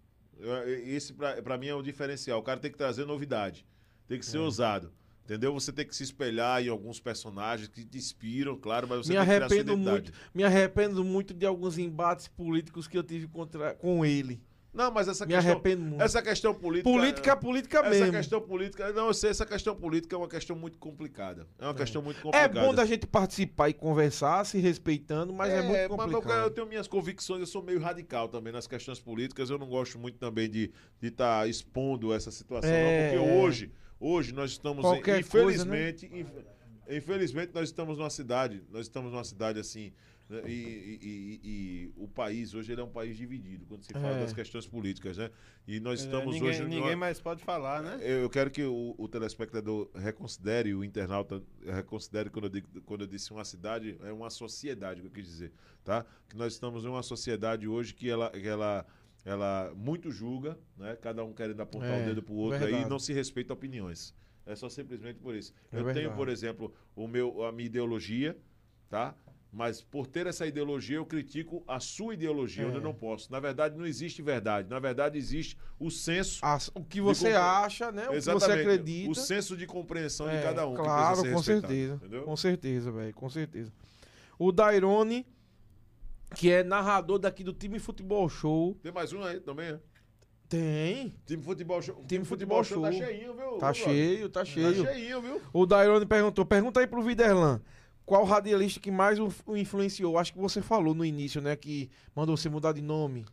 Esse pra, pra mim é o diferencial. O cara tem que trazer novidade. Tem que ser É. ousado. Entendeu? Você tem que se espelhar em alguns personagens que te inspiram, claro, mas você me tem que arrependo muito, me arrependo muito de alguns embates políticos que eu tive contra, com ele. Não, mas essa Me questão, arrependo muito. essa questão política. política é política essa mesmo. questão política, não, eu sei, essa questão política é uma questão muito complicada. É uma questão muito É complicada. bom da gente participar e conversar, se respeitando, mas é, muito mas eu, complicado. eu tenho minhas convicções, eu sou meio radical também nas questões políticas. Eu não gosto muito também de estar expondo essa situação, É, não, porque é. hoje, hoje nós estamos, Qualquer coisa, infelizmente, inf- infelizmente nós estamos numa cidade, nós estamos numa cidade assim, né, e, e- e- e o país hoje ele é um país dividido quando se fala É. das questões políticas, né? E nós É, estamos ninguém, hoje numa- ninguém mais pode falar, né? eu eu quero que o, o telespectador reconsidere, o internauta reconsidere quando eu, digo- quando eu disse uma cidade, é uma sociedade que eu quis dizer, tá? Que nós estamos em uma sociedade hoje que ela, que ela, ela muito julga, né? Cada um querendo apontar É, o dedo pro outro aí verdade. e não se respeita opiniões. É só simplesmente por isso. É eu tenho, verdade. por exemplo, o meu, a minha ideologia, tá? Mas por ter essa ideologia, eu critico a sua ideologia, onde É. eu não posso. Na verdade, não existe verdade. Na verdade, existe o senso As- o que você acha, né? O que você Exatamente. acredita. O senso de compreensão É, de cada um. Claro, com certeza. Entendeu? Com certeza, velho. Com certeza. O Dairone, que é narrador daqui do time Futebol Show. Tem mais um aí também, é? Tem. Time Futebol Show. Time Futebol Tá Show. cheinho, viu? Tá viu, cheio, tá cheio. Tá cheinho, viu? O Dairone perguntou: pergunta aí pro Viderlan. Qual radialista que mais o, o influenciou? Acho que você falou no início, né? Que mandou você mudar de nome.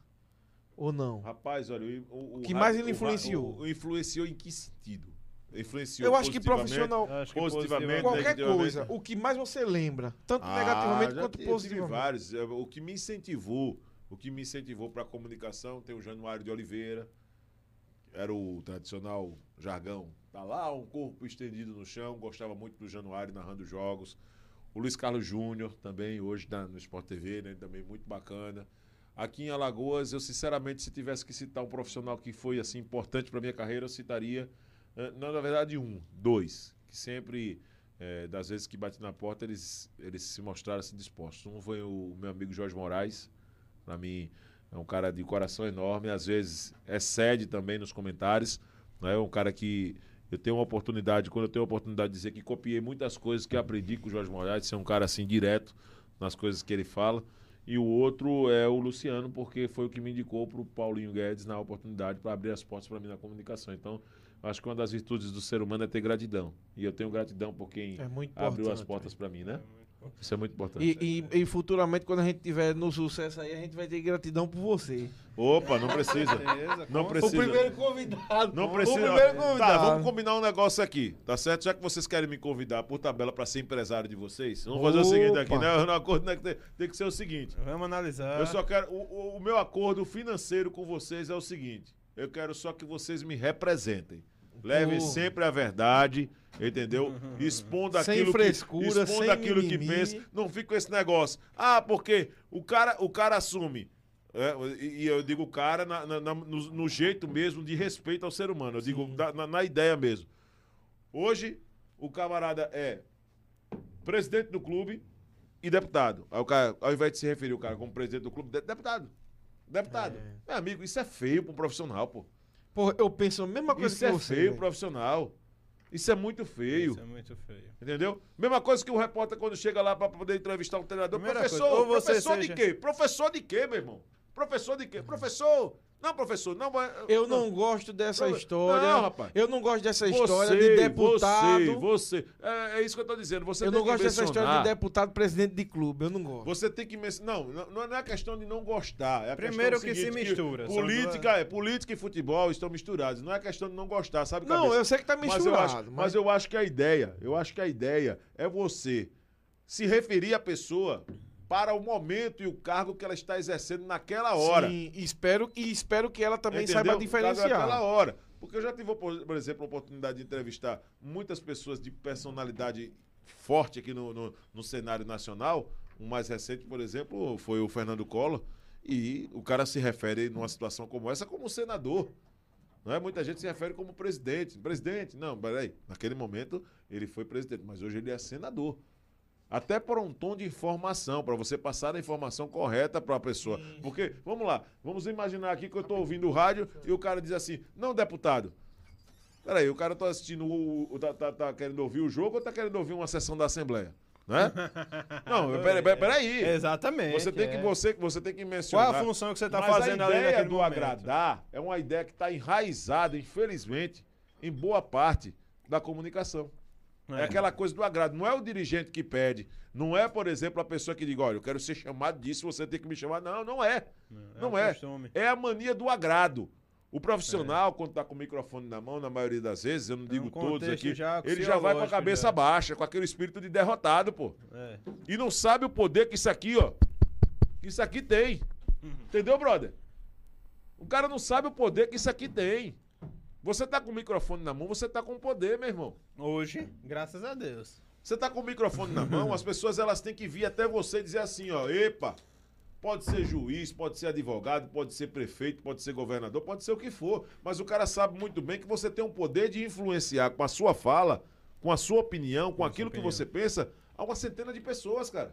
Ou não? Rapaz, olha, o, o Que mais ele influenciou? O, o influenciou em que sentido? Influenciou Eu acho que profissional. Eu acho que Positivamente, Qualquer coisa. O que mais você lembra. Tanto Ah, negativamente já quanto tive- tive positivamente. vários. É, O que me incentivou, o que me incentivou para a comunicação, tem o Januário de Oliveira, era o tradicional jargão. Tá lá, um corpo estendido no chão, gostava muito do Januário narrando jogos. O Luiz Carlos Júnior também, hoje no Sport TV, né, também muito bacana. Aqui em Alagoas, eu sinceramente, se tivesse que citar um profissional que foi assim importante para minha carreira, eu citaria, eh, não, na verdade, um, dois, que sempre é, das vezes que bate na porta, eles, eles se mostraram assim dispostos. Um foi o meu amigo Jorge Moraes, para mim é um cara de coração enorme, às vezes excede também nos comentários, não é um cara que eu tenho uma oportunidade, quando eu tenho a oportunidade de dizer que copiei muitas coisas que aprendi com o Jorge Moraes, ser um cara assim direto nas coisas que ele fala. E o outro é o Luciano, porque foi o que me indicou para o Paulinho Guedes na oportunidade para abrir as portas para mim na comunicação. Então, acho que uma das virtudes do ser humano é ter gratidão. E eu tenho gratidão por quem É muito abriu as portas para mim, né? Isso é muito importante. E, e- e futuramente, quando a gente tiver no sucesso aí, a gente vai ter gratidão por você. Opa, não precisa. Não precisa. O primeiro convidado. Não O precisa. primeiro Tá, convidado. vamos combinar um negócio aqui, tá certo? Já que vocês querem me convidar por tabela pra ser empresário de vocês, vamos fazer o seguinte aqui, né? No acordo né, tem, tem que ser o seguinte. Vamos analisar. Eu só quero. O, o- o meu acordo financeiro com vocês é o seguinte: eu quero só que vocês me representem. Levem Pô. sempre a verdade, entendeu? Expondo Sem aquilo, frescura, que, sem aquilo que mimimi. pensa. Não fica com esse negócio. Ah, porque o cara, o cara assume. é, e eu digo o cara na- na- no, no jeito mesmo de respeito ao ser humano. Eu digo da- na, na ideia mesmo. Hoje, o camarada é presidente do clube e deputado. Aí o cara, ao invés de se referir o cara como presidente do clube, de- deputado. Deputado. Meu amigo, isso é feio pro profissional, pô. Pô, eu penso a mesma coisa Isso que é você. feio profissional. Isso é muito feio. Isso é muito feio. Entendeu? Mesma coisa que o repórter quando chega lá pra poder entrevistar um treinador. Primeira professor, coisa, professor seja- de quê? Professor de quê, meu irmão? Professor de quê? Professor. Não, professor, não vai. Eu não gosto dessa história. Não, rapaz. Eu não gosto dessa Você, história de deputado. Você, você. É, é isso que eu tô dizendo. Você eu tem não que gosto dessa história de mencionar- deputado presidente de clube. Eu não gosto. Você tem que mencionar. Não, não, não é questão de não gostar. É a Primeiro questão que se seguinte, mistura, são Política, é, política e futebol estão misturados. Não é questão de não gostar, sabe? Não, cabeça? eu sei que tá Mas misturado. eu, acho, mas eu acho que a ideia, eu acho que a ideia é você se referir à pessoa para o momento e o cargo que ela está exercendo naquela hora. Sim, espero, e espero que ela também Entendeu? saiba Naquela diferenciar. hora. Porque eu já tive, por por exemplo, a oportunidade de entrevistar muitas pessoas de personalidade forte aqui no, no, no cenário nacional. O mais recente, por exemplo, foi o Fernando Collor. E o cara se refere numa situação como essa como senador. Não é? Muita gente se refere como presidente. Presidente, não, peraí. Naquele momento ele foi presidente, mas hoje ele é senador. Até por um tom de informação, para você passar a informação correta para a pessoa. Porque, vamos lá, vamos imaginar aqui que eu estou ouvindo o rádio e o cara diz assim: não, deputado. Peraí, o cara está assistindo, o, o- tá, tá- tá querendo ouvir o jogo ou tá querendo ouvir uma sessão da Assembleia? Né? *laughs* Não, peraí, peraí, peraí. Exatamente. Você tem, que, é. você, você tem que Qual mencionar. a função que você está fazendo a ali ideia naquele do momento? agradar é uma ideia que está enraizada, infelizmente, em boa parte da comunicação. É. É. aquela coisa do agrado. Não é o dirigente que pede. Não é, por exemplo, a pessoa que diz, olha, eu quero ser chamado disso, você tem que me chamar. Não, não é. Não um é. costume. É a mania do agrado. O profissional, quando está com o microfone na mão, na maioria das vezes, eu não digo um todos aqui, já ele já vai com a cabeça já. baixa, com aquele espírito de derrotado, pô. É. E não sabe o poder que isso aqui, ó. Que isso aqui tem. Entendeu, brother? O cara não sabe o poder que isso aqui tem. Você tá com o microfone na mão, você tá com poder, meu irmão. Hoje, graças a Deus. Você tá com o microfone na mão, as pessoas elas têm que vir até você e dizer assim, ó, epa, pode ser juiz, pode ser advogado, pode ser prefeito, pode ser governador, pode ser o que for, mas o cara sabe muito bem que você tem um poder de influenciar com a sua fala, com a sua opinião, com aquilo que opinião. você pensa, a uma centena de pessoas, cara.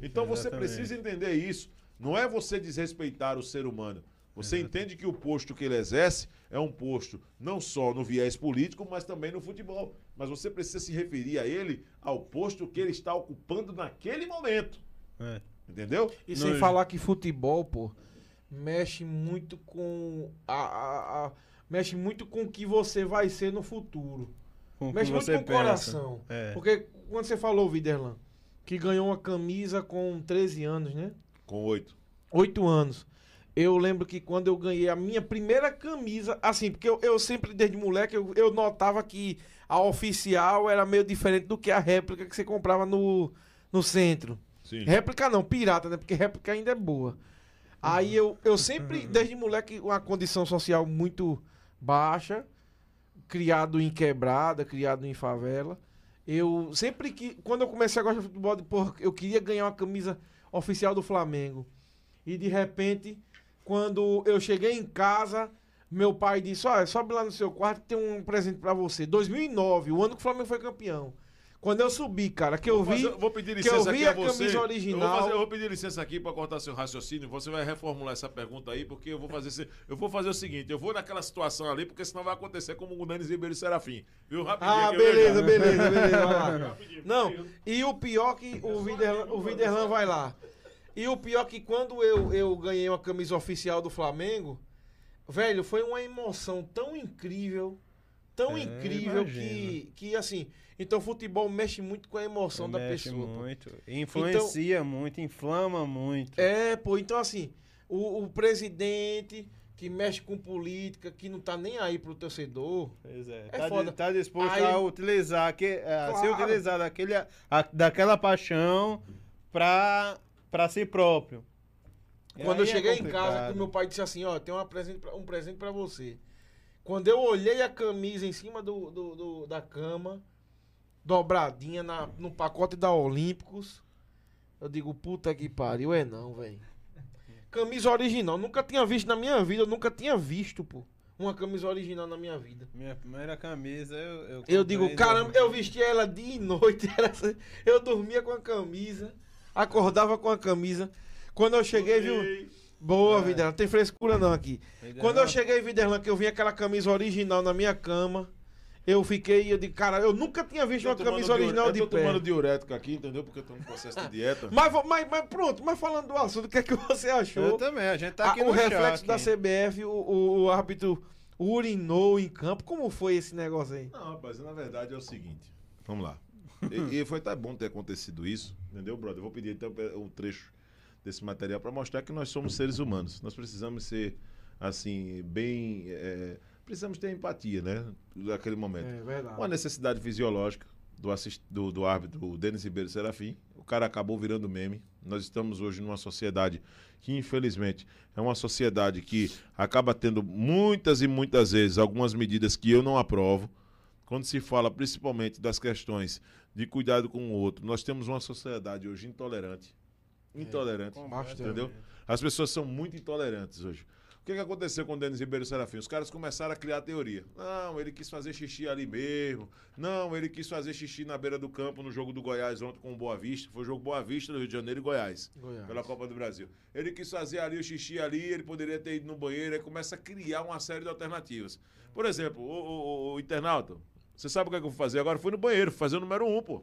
Então você exatamente. precisa entender isso. Não é você desrespeitar o ser humano. Você entende que o posto que ele exerce é um posto não só no viés político, mas também no futebol. Mas você precisa se referir a ele ao posto que ele está ocupando naquele momento. É. Entendeu? E sem falar que futebol, pô, mexe muito com a, a- a- mexe muito com o que você vai ser no futuro. Com mexe muito com o coração. É. Porque quando você falou, Viderlan, que ganhou uma camisa com 13 anos, né? Com oito. 8 anos. Eu lembro que quando eu ganhei a minha primeira camisa, assim, porque eu, eu sempre, desde moleque, eu, eu notava que a oficial era meio diferente do que a réplica que você comprava no, no centro. Sim. Réplica não, pirata, né? Porque réplica ainda é boa. Aí eu, eu sempre, *laughs* desde moleque, uma condição social muito baixa, criado em quebrada, criado em favela. Eu sempre que. Quando eu comecei a gostar de futebol, porra, eu queria ganhar uma camisa oficial do Flamengo. E de repente, quando eu cheguei em casa, meu pai disse: Olha, sobe lá no seu quarto que tem um presente pra você. 2009, o ano que o Flamengo foi campeão. Quando eu subi, cara, que eu Vou vi. fazer- vou pedir que eu licença vi aqui a a você. camisa Eu vou, original. fazer- eu vou pedir licença aqui para cortar seu raciocínio. Você vai reformular essa pergunta aí, porque eu vou fazer esse- eu vou fazer o seguinte, eu vou naquela situação ali, porque senão vai acontecer como o Denis Ribeiro e Serafim. Viu? Rapidinho Ah, beleza, beleza, beleza. Lá. *laughs* Não, e o pior que o Viderlan, o Viderlan vai lá. E o pior que quando eu, eu ganhei uma camisa oficial do Flamengo, velho, foi uma emoção tão incrível, tão É, incrível que, imagino. que, assim, então futebol mexe muito com a emoção da Mexe pessoa. pô. muito. Influencia muito, inflama muito. É, pô, então assim, o, o presidente que mexe com política, que não tá nem aí pro torcedor, Pois é. É tá, foda. tá disposto Aí- a utilizar, que, a ser Claro. utilizar daquele, a- daquela paixão pra, pra si próprio. E Quando eu é cheguei em casa, meu pai disse assim, ó, tem uma presente pra- um presente pra você. Quando eu olhei a camisa em cima do, do- do- da cama, dobradinha na, no pacote da Olímpicos, eu digo, puta que pariu, é não, velho. Camisa original, nunca tinha visto na minha vida, eu nunca tinha visto, pô, uma camisa original na minha vida. Minha primeira camisa, eu. Eu, Eu digo, caramba, 2000. eu vestia ela dia e *laughs* noite. era assim, eu dormia com a camisa, acordava com a camisa. Quando eu cheguei, viu? Boa, É. vida, não tem frescura não aqui. Quando eu cheguei Viderlan, que eu vi aquela camisa original na minha cama, eu fiquei, eu digo, cara, eu nunca tinha visto uma Tô camisa original eu de tô pé. tomando diurético aqui, entendeu? Porque eu tô no processo de dieta. Mas, mas, mas pronto, mas falando do assunto, o que é que você achou? Eu também, a gente tá aqui o no reflexo choque. da CBF, o, o- o árbitro urinou em campo, como foi esse negócio aí? Não, rapaz, na verdade é o seguinte. Vamos lá. E, e foi até bom ter acontecido isso, entendeu, brother? Eu vou pedir então um trecho desse material para mostrar que nós somos seres humanos. Nós precisamos ser, assim, bem. é, precisamos ter empatia, né? Naquele momento. É verdade. Uma necessidade fisiológica do, assist, do, do árbitro, Denis Ribeiro Serafim. O cara acabou virando meme. Nós estamos hoje numa sociedade que, infelizmente, é uma sociedade que acaba tendo muitas e muitas vezes algumas medidas que eu não aprovo. Quando se fala principalmente das questões de cuidado com o outro, nós temos uma sociedade hoje intolerante. Intolerante. Bastante. Entendeu? As pessoas são muito intolerantes hoje. O que, que aconteceu com o Denis Ribeiro Serafim? Os caras começaram a criar teoria. Não, ele quis fazer xixi ali mesmo. Não, ele quis fazer xixi na beira do campo no jogo do Goiás ontem com o Boa Vista. Foi o jogo Boa Vista do Rio de Janeiro e Goiás. Goiás. Pela Copa do Brasil. Ele quis fazer ali o xixi ali, ele poderia ter ido no banheiro, aí começa a criar uma série de alternativas. Por exemplo, o, o- o- o internauta, você sabe o que, é que eu vou fazer agora? Fui no banheiro, fui fazer o número um, pô.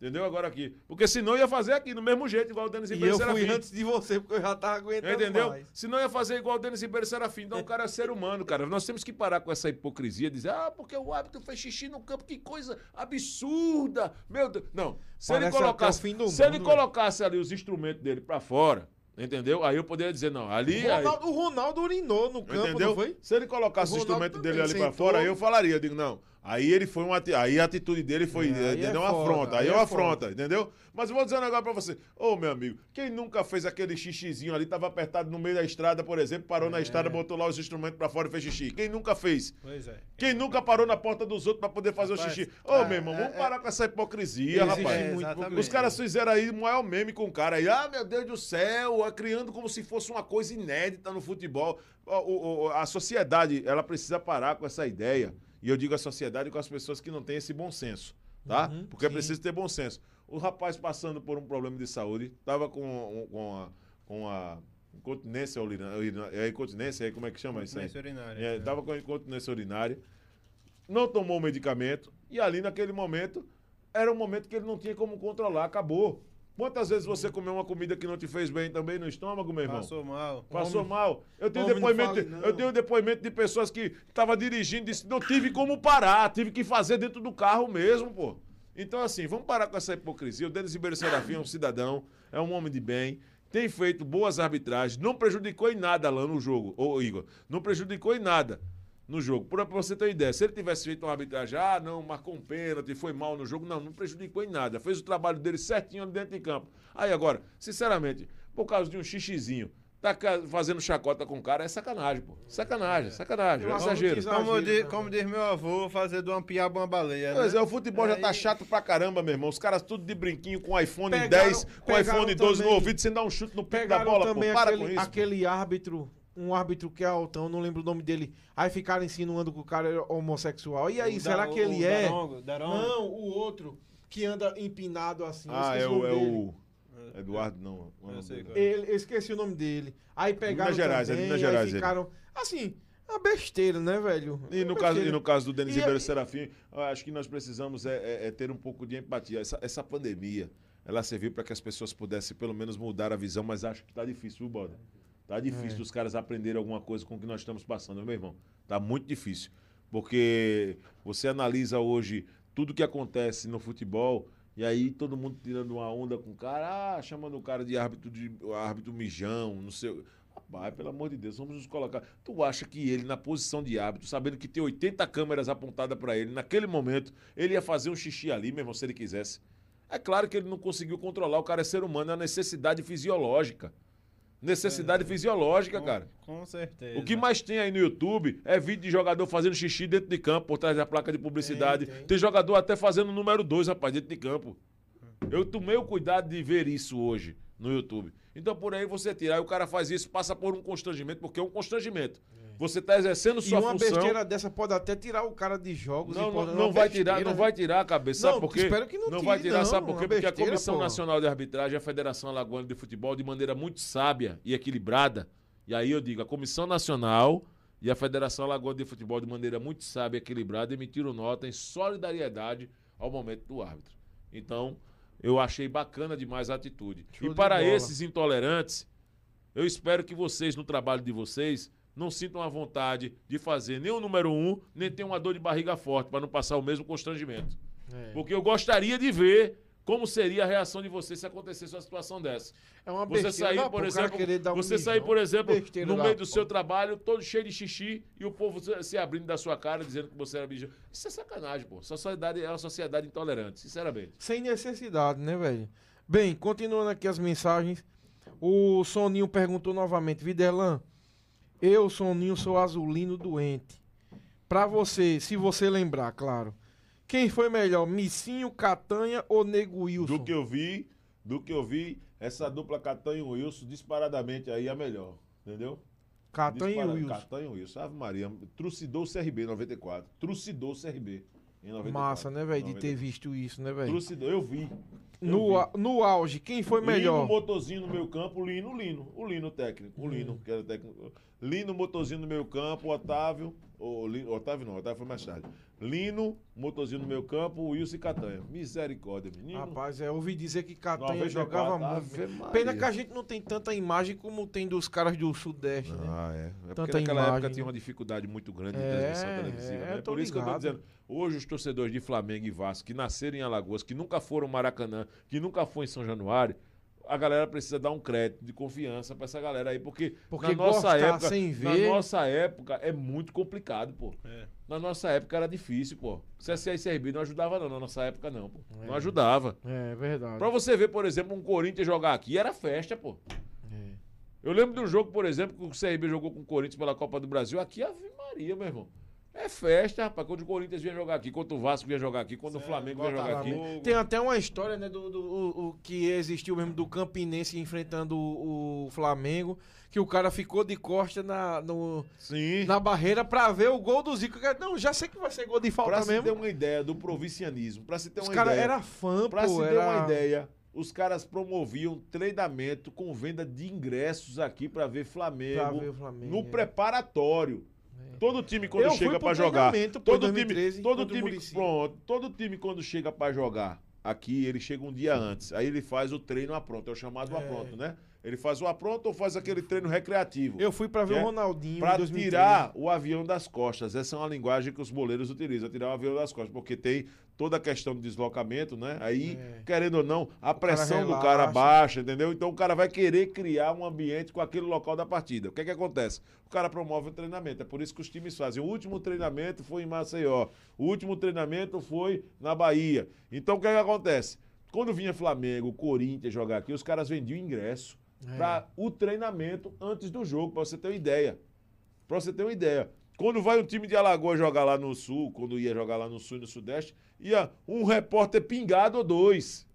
Entendeu? Agora aqui. Porque senão eu ia fazer aqui, do mesmo jeito, igual o Denis E Ribeiro eu fui antes de você, porque eu já tava aguentando Entendeu? mais. Senão ia fazer igual o Denis Ribeiro Serafim. Então o cara é ser humano, cara. Nós temos que parar com essa hipocrisia, dizer, ah, porque o árbitro fez xixi no campo, que coisa absurda. Meu Deus. Não. Se ele colocasse, se ele mundo, colocasse ali os instrumentos dele pra fora, entendeu? Aí eu poderia dizer, não, ali. O aí- Ronaldo, o Ronaldo urinou no campo, Entendeu? não foi? Se ele colocasse O o instrumento dele ali pra fora, aí eu falaria, eu digo, não. Aí ele foi uma. Aí a atitude dele foi. É, aí entendeu? é uma foda, afronta. Aí aí é é uma foda. afronta, entendeu? Mas eu vou dizer um negócio pra você. Ô, meu amigo, quem nunca fez aquele xixizinho ali, tava apertado no meio da estrada, por exemplo, parou É. na estrada, botou lá os instrumentos pra fora e fez xixi? Quem nunca fez? Pois é. Quem nunca parou na porta dos outros pra poder fazer Rapaz, o xixi? Ô, ah, meu irmão, é- vamos é- parar com essa hipocrisia, rapaz. Muito. Os caras fizeram aí um maior meme com o cara aí. Ah, meu Deus do céu, criando como se fosse uma coisa inédita no futebol. O- o- a sociedade, ela precisa parar com essa ideia. E eu digo a sociedade com as pessoas que não têm esse bom senso, tá? Uhum, Porque é sim. preciso ter bom senso. O rapaz passando por um problema de saúde, tava com, com a, com a incontinência urinária. É incontinência, é como é que chama isso aí? Incontinência urinária. É, tava com incontinência urinária, não tomou o medicamento e ali naquele momento era um momento que ele não tinha como controlar, acabou. Quantas vezes você comeu uma comida que não te fez bem também no estômago, meu irmão? Passou mal. Passou Homem- mal. Eu tenho, homem não depoimento, não. eu tenho depoimento de pessoas que estavam dirigindo e disse, não tive como parar, tive que fazer dentro do carro mesmo, pô. Então, assim, vamos parar com essa hipocrisia. O Denis Ribeiro Serafim é um cidadão, é um homem de bem, tem feito boas arbitragens, não prejudicou em nada lá no jogo, ô Igor, não prejudicou em nada no jogo. Pra pra você ter uma ideia, se ele tivesse feito uma arbitragem, ah, não, marcou um pênalti, foi mal no jogo, não, não prejudicou em nada. Fez o trabalho dele certinho ali dentro de campo. Aí agora, sinceramente, por causa de um xixizinho, tá fazendo chacota com o cara, é sacanagem, pô. Sacanagem, sacanagem, é acho que exagero. exagero Como, di- também. como diz meu avô, fazer do uma piaba uma baleia. Pois né? é, o futebol já tá Aí- chato pra caramba, meu irmão. Os caras tudo de brinquinho com iPhone Pegaram- 10, com iPhone 12 no também- ouvido, sem dar um chute no peito da bola, pô. Para aquele, com isso. pô. aquele árbitro, um árbitro que é altão, não lembro o nome dele. Aí ficaram insinuando que o cara era homossexual. E aí, O será da- que ele o é? Darongo, Darongo. Não, o outro que anda empinado assim. Ah, é o, é o Eduardo, não. não é o Eu sei é. Ele, eu esqueci o nome dele. Aí pegaram Minas Gerais, é de também, Minas Gerais aí ele. ficaram... Assim, é uma besteira, né, velho? E É no, uma caso, e besteira. no caso do Denis E- Ribeiro Serafim, eu acho que nós precisamos é, é- é ter um pouco de empatia. Essa, essa pandemia, ela serviu para que as pessoas pudessem pelo menos mudar a visão, mas acho que tá difícil, viu, Boda? Tá difícil É. os caras aprenderem alguma coisa com o que nós estamos passando, meu irmão. Tá muito difícil. Porque você analisa hoje tudo que acontece no futebol e aí todo mundo tirando uma onda com o cara, ah, chamando o cara de árbitro de árbitro mijão, não sei. Rapaz, pelo amor de Deus, vamos nos colocar. Tu acha que ele, na posição de árbitro, sabendo que tem 80 câmeras apontadas para ele, naquele momento, ele ia fazer um xixi ali, mesmo se ele quisesse? É claro que ele não conseguiu controlar, o cara é ser humano, é uma necessidade fisiológica. Necessidade é, fisiológica, com, cara. Com certeza. O que mais tem aí no YouTube é vídeo de jogador fazendo xixi dentro de campo, por trás da placa de publicidade. Tem, tem. tem jogador até fazendo número 2, rapaz, dentro de campo. Eu tomei o cuidado de ver isso hoje no YouTube. Então por aí você tirar, e o cara faz isso, passa por um constrangimento, porque é um constrangimento. Você está exercendo sua função. E uma função. besteira dessa pode até tirar o cara de jogos. Não, não, não vai tirar, não vai tirar a cabeça, não, sabe por quê? Espero que não, não tire, vai tirar, não, sabe por quê? Porque besteira, a Comissão Nacional de Arbitragem, a Federação Alagoana de Futebol, de maneira muito sábia e equilibrada, e aí eu digo, a Comissão Nacional e a Federação Alagoana de Futebol, de maneira muito sábia e equilibrada, emitiram nota em solidariedade ao momento do árbitro. Então, eu achei bacana demais a atitude. Show e para esses intolerantes, eu espero que vocês, no trabalho de vocês, não sintam a vontade de fazer nem o número um, nem ter uma dor de barriga forte, para não passar o mesmo constrangimento. É. Porque eu gostaria de ver como seria a reação de você se acontecesse uma situação dessa? É uma você sair, por exemplo, um você sair, por exemplo, no meio do seu trabalho, todo cheio de xixi, e o povo se abrindo da sua cara, dizendo que você era bicho. Isso é sacanagem, pô. Sociedade é uma sociedade intolerante, sinceramente. Sem necessidade, né, velho? Bem, continuando aqui as mensagens, o Soninho perguntou novamente, Viderlan, eu, Soninho, sou azulino doente. Pra você, se você lembrar, claro. Quem foi melhor, Missinho, Catanha ou Nego Wilson? Do que eu vi, do que eu vi, essa dupla Catanha e Wilson, disparadamente aí é melhor. Entendeu? Catanha e Wilson. Catanha e Wilson. Ave Maria, trucidou o CRB em 94. Trucidou o CRB em 94. Massa, né, velho, de ter visto isso, né, velho? Trucidou, eu vi. Eu no, vi. no auge, quem foi melhor? Lino, motorzinho no meu campo, Lino, Lino. O Lino técnico, o Lino, hum. que era técnico. Lino, motorzinho no meu campo, Otávio. Otávio não, Otávio foi mais tarde. Lino, motorzinho no meu campo, Wilson e Catanha. Misericórdia, menino. Rapaz, é, eu ouvi dizer que Catanha jogava muito. Pena que a gente não tem tanta imagem como tem dos caras do Sudeste, né? Ah, é. é tanta naquela imagem, época tinha uma dificuldade muito grande de é, transmissão televisiva. É, né? Por isso ligado. que eu tô dizendo, hoje os torcedores de Flamengo e Vasco, que nasceram em Alagoas, que nunca foram Maracanã, que nunca foram em São Januário, a galera precisa dar um crédito de confiança para essa galera aí, porque, porque na nossa época, na nossa época é muito complicado, pô. É. Na nossa época era difícil, pô. CSA e CRB não ajudava não, na nossa época não, pô. É. Não ajudava. É, verdade. Para você ver, por exemplo, um Corinthians jogar aqui era festa, pô. É. Eu lembro de um jogo, por exemplo, que o CRB jogou com o Corinthians pela Copa do Brasil, aqui Ave Maria, meu irmão. É festa, rapaz. Quando o Corinthians vinha jogar aqui, quando o Vasco vinha jogar aqui, quando certo, o Flamengo vinha jogar aqui. Tem até uma história, né, do, do o, o, que existiu mesmo do Campinense enfrentando o, o, Flamengo, que o cara ficou de costa na, no, Sim. na barreira pra ver o gol do Zico. Não, já sei que vai ser gol de falta pra mesmo. Pra se ter uma ideia do provincianismo, pra se ter Os uma cara ideia... era fã, pra pô. se ter era... uma ideia, os caras promoviam treinamento com venda de ingressos aqui pra ver Flamengo, pra ver Flamengo no é. preparatório. Todo time quando eu chega para jogar, todo 2013, time, todo time, pronto, todo time quando chega para jogar aqui, ele chega um dia antes. Aí ele faz o treino a pronto, é o chamado é. a pronto, né? Ele faz o apronto ou faz aquele treino recreativo? Eu fui para ver o Ronaldinho Para tirar o avião das costas. Essa é uma linguagem que os boleiros utilizam, tirar o avião das costas, porque tem toda a questão de deslocamento, né? Aí, é. querendo ou não, a pressão cara do cara baixa, entendeu? Então o cara vai querer criar um ambiente com aquele local da partida. O que é que acontece? O cara promove o treinamento. É por isso que os times fazem. O último treinamento foi em Maceió. O último treinamento foi na Bahia. Então o que é que acontece? Quando vinha Flamengo, Corinthians jogar aqui, os caras vendiam ingresso é. para o treinamento antes do jogo, para você ter uma ideia. Para você ter uma ideia. Quando vai um time de Alagoas jogar lá no Sul, quando ia jogar lá no Sul e no Sudeste, ia um repórter pingado ou dois.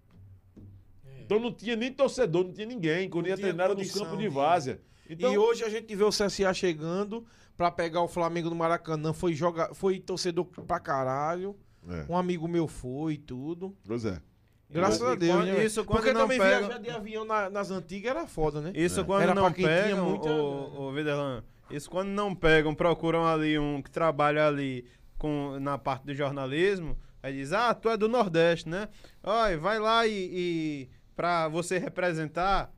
É. Então não tinha nem torcedor, não tinha ninguém. Quando não ia treinar no campo de várzea. Então... E hoje a gente vê o CSA chegando para pegar o Flamengo no Maracanã. Foi, joga... foi torcedor pra caralho. É. Um amigo meu foi e tudo. Pois é. Graças a Deus, né? Isso quando Porque também pega... viajar de avião na, nas antigas era foda, né? Isso é. quando era não pegam, muita... o, o Viderlan, isso quando não pegam, procuram ali um que trabalha ali com, na parte do jornalismo, aí diz, ah, tu é do Nordeste, né? Olha, vai lá e, e pra você representar,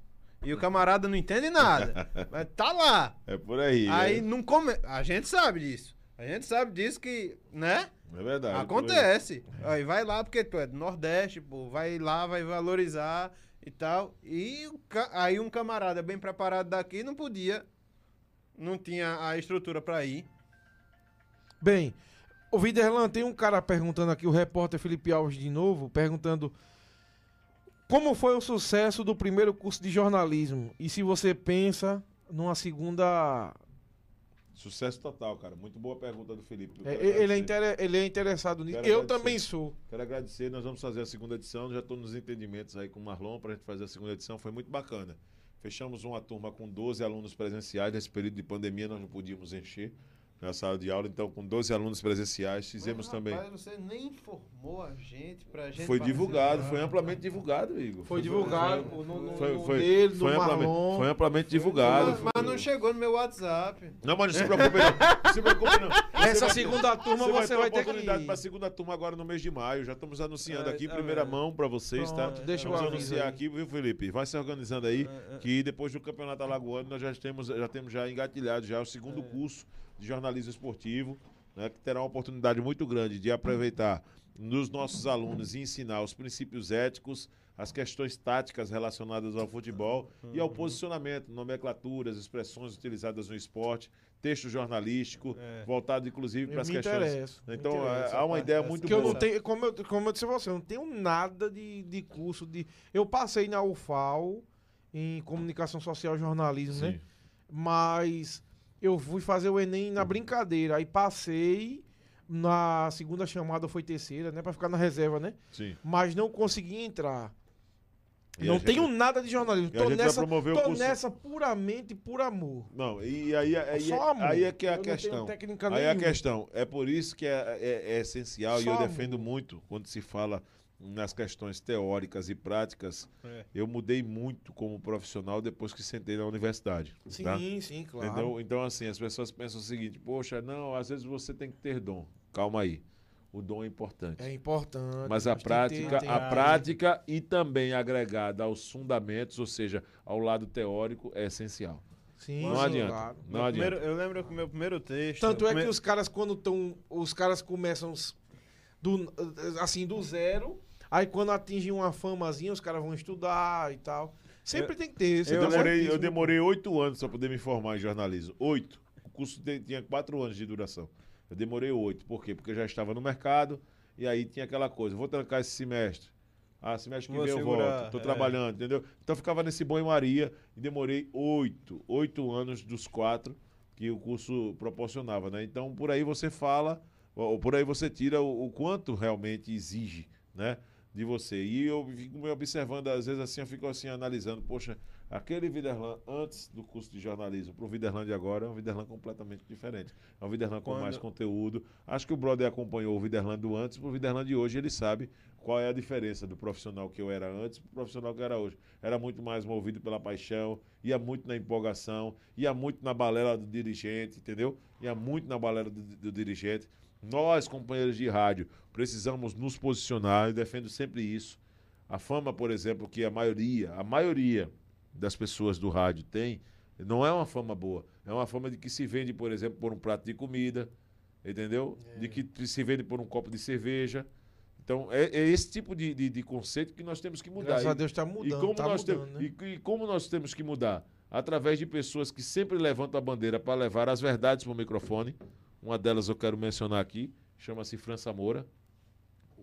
e o camarada não entende nada. *laughs* mas tá lá. É por aí. Aí é. não come... A gente sabe disso. A gente sabe disso que, né? É verdade. Acontece. Aí vai lá porque tu é do Nordeste, pô, vai lá, vai valorizar e tal. E aí um camarada bem preparado daqui não podia, não tinha a estrutura pra ir. Bem, o Viderlan, tem um cara perguntando aqui, o repórter Felipe Alves de novo, perguntando como foi o sucesso do primeiro curso de jornalismo e se você pensa numa segunda... Sucesso total, cara. Muito boa pergunta do Felipe. É, ele, é inter- ele é interessado nisso. Quero Eu agradecer. também sou. Quero agradecer, nós vamos fazer a segunda edição, já estou nos entendimentos aí com o Marlon para a gente fazer a segunda edição, foi muito bacana. Fechamos uma turma com 12 alunos presenciais, nesse período de pandemia nós não podíamos encher na sala de aula, então com 12 alunos presenciais, fizemos Mas, também. rapaz, você nem informou a gente pra gente. Foi divulgado, foi amplamente divulgado, Igor. Foi divulgado foi- no, foi- no foi- dele, foi no amplamente, Marlon. foi amplamente divulgado. Mas, mas não chegou no meu WhatsApp. Não, mas não se preocupe não. Não se preocupe não. Essa vai- segunda turma Você vai você ter vai ter oportunidade para a segunda turma agora no mês de maio. Já estamos anunciando É, aqui em tá primeira mão para vocês, Pronto, tá? deixa Vamos aviso anunciar aí. aqui, viu, Felipe? Vai se organizando aí, É, é. que depois do Campeonato Alagoano nós já temos já, temos já engatilhado já o segundo curso de jornalismo esportivo, né, que terá uma oportunidade muito grande de aproveitar nos nossos alunos e ensinar os princípios éticos, as questões táticas relacionadas ao futebol e Uhum. ao posicionamento, nomenclaturas, expressões utilizadas no esporte, texto jornalístico, É. voltado inclusive Eu para as questões então, é, há uma ideia muito Que eu boa. não tenho, como eu, como eu disse a você, eu não tenho nada de, de curso de. Eu passei na UFAL em comunicação social e jornalismo, né? Sim. Mas eu fui fazer o Enem na brincadeira. Aí passei, na segunda chamada foi terceira, né? Pra ficar na reserva, né? Sim. Mas não consegui entrar. E não gente- tenho nada de jornalismo. E Tô nessa, tô nessa puramente por amor. Não, e aí, aí, Só amor. aí é que é a Eu questão. técnica Aí é a questão. É por isso que é, é- é essencial e Só eu amor. defendo muito quando se fala nas questões teóricas e práticas. É. Eu mudei muito como profissional depois que sentei na universidade. Sim, tá? sim, claro. Entendeu? Então, assim, as pessoas pensam o seguinte: poxa, não, às vezes você tem que ter dom. Calma aí. O dom é importante. É importante. Mas a ter- prática, tem- a prática e também agregada aos fundamentos, ou seja, ao lado teórico, é essencial. Sim, Não sim, adianta. claro. Não Meu adianta. primeiro- eu lembro que o meu primeiro texto. Tanto é que os caras, quando estão. Os caras começam do, assim, do zero. Aí quando atingem uma famazinha, os caras vão estudar e tal. Sempre tem que ter. você Eu demorei, eu demorei oito anos para poder me formar em jornalismo. Oito. O curso tinha quatro anos de duração. Eu demorei oito. Por quê? Porque eu já estava no mercado e aí tinha aquela coisa. Vou trancar esse semestre. Ah, semestre que Vou vem eu segurar, volto. Tô é. trabalhando, entendeu? Então eu ficava nesse banho-maria e demorei oito. Oito anos dos quatro que o curso proporcionava, né? Então por aí você fala, ou por aí você tira o, o quanto realmente exige, né? De você. E eu fico me observando, às vezes assim, eu fico assim analisando, poxa, aquele Viderlan antes do curso de jornalismo para o Viderlan de agora é um Viderlan completamente diferente. É um Viderlan com Quando- mais conteúdo. Acho que o brother acompanhou o Viderlan do antes, pro Viderlan de hoje ele sabe qual é a diferença do profissional que eu era antes pro profissional que eu era hoje. Era muito mais movido pela paixão, ia muito na empolgação, ia muito na balela do dirigente, entendeu? Ia muito na balela do, do dirigente. Nós, companheiros de rádio, precisamos nos posicionar, eu defendo sempre isso. A fama, por exemplo, que a maioria, a maioria das pessoas do rádio tem, não é uma fama boa. É uma fama de que se vende, por exemplo, por um prato de comida, entendeu? De que se vende por um copo de cerveja. Então, é, é esse tipo de, de, de conceito que nós temos que mudar. Graças E- a Deus tá mudando. e como, tá nós mudando, temos, né? e, e como nós temos que mudar? Através de pessoas que sempre levantam a bandeira para levar as verdades para o microfone. Uma delas eu quero mencionar aqui, chama-se França Moura.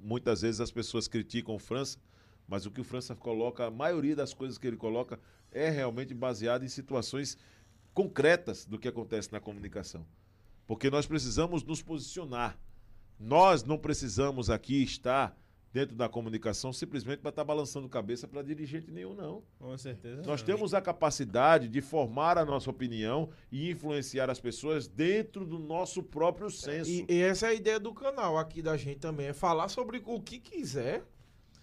Muitas vezes as pessoas criticam o França, mas o que o França coloca, a maioria das coisas que ele coloca é realmente baseado em situações concretas do que acontece na comunicação. Porque nós precisamos nos posicionar. Nós não precisamos aqui estar dentro da comunicação simplesmente para estar balançando cabeça para dirigente nenhum, não. Com certeza. Nós não. temos a capacidade de formar a nossa opinião e influenciar as pessoas dentro do nosso próprio senso. E, e essa é a ideia do canal aqui da gente também. É falar sobre o que quiser.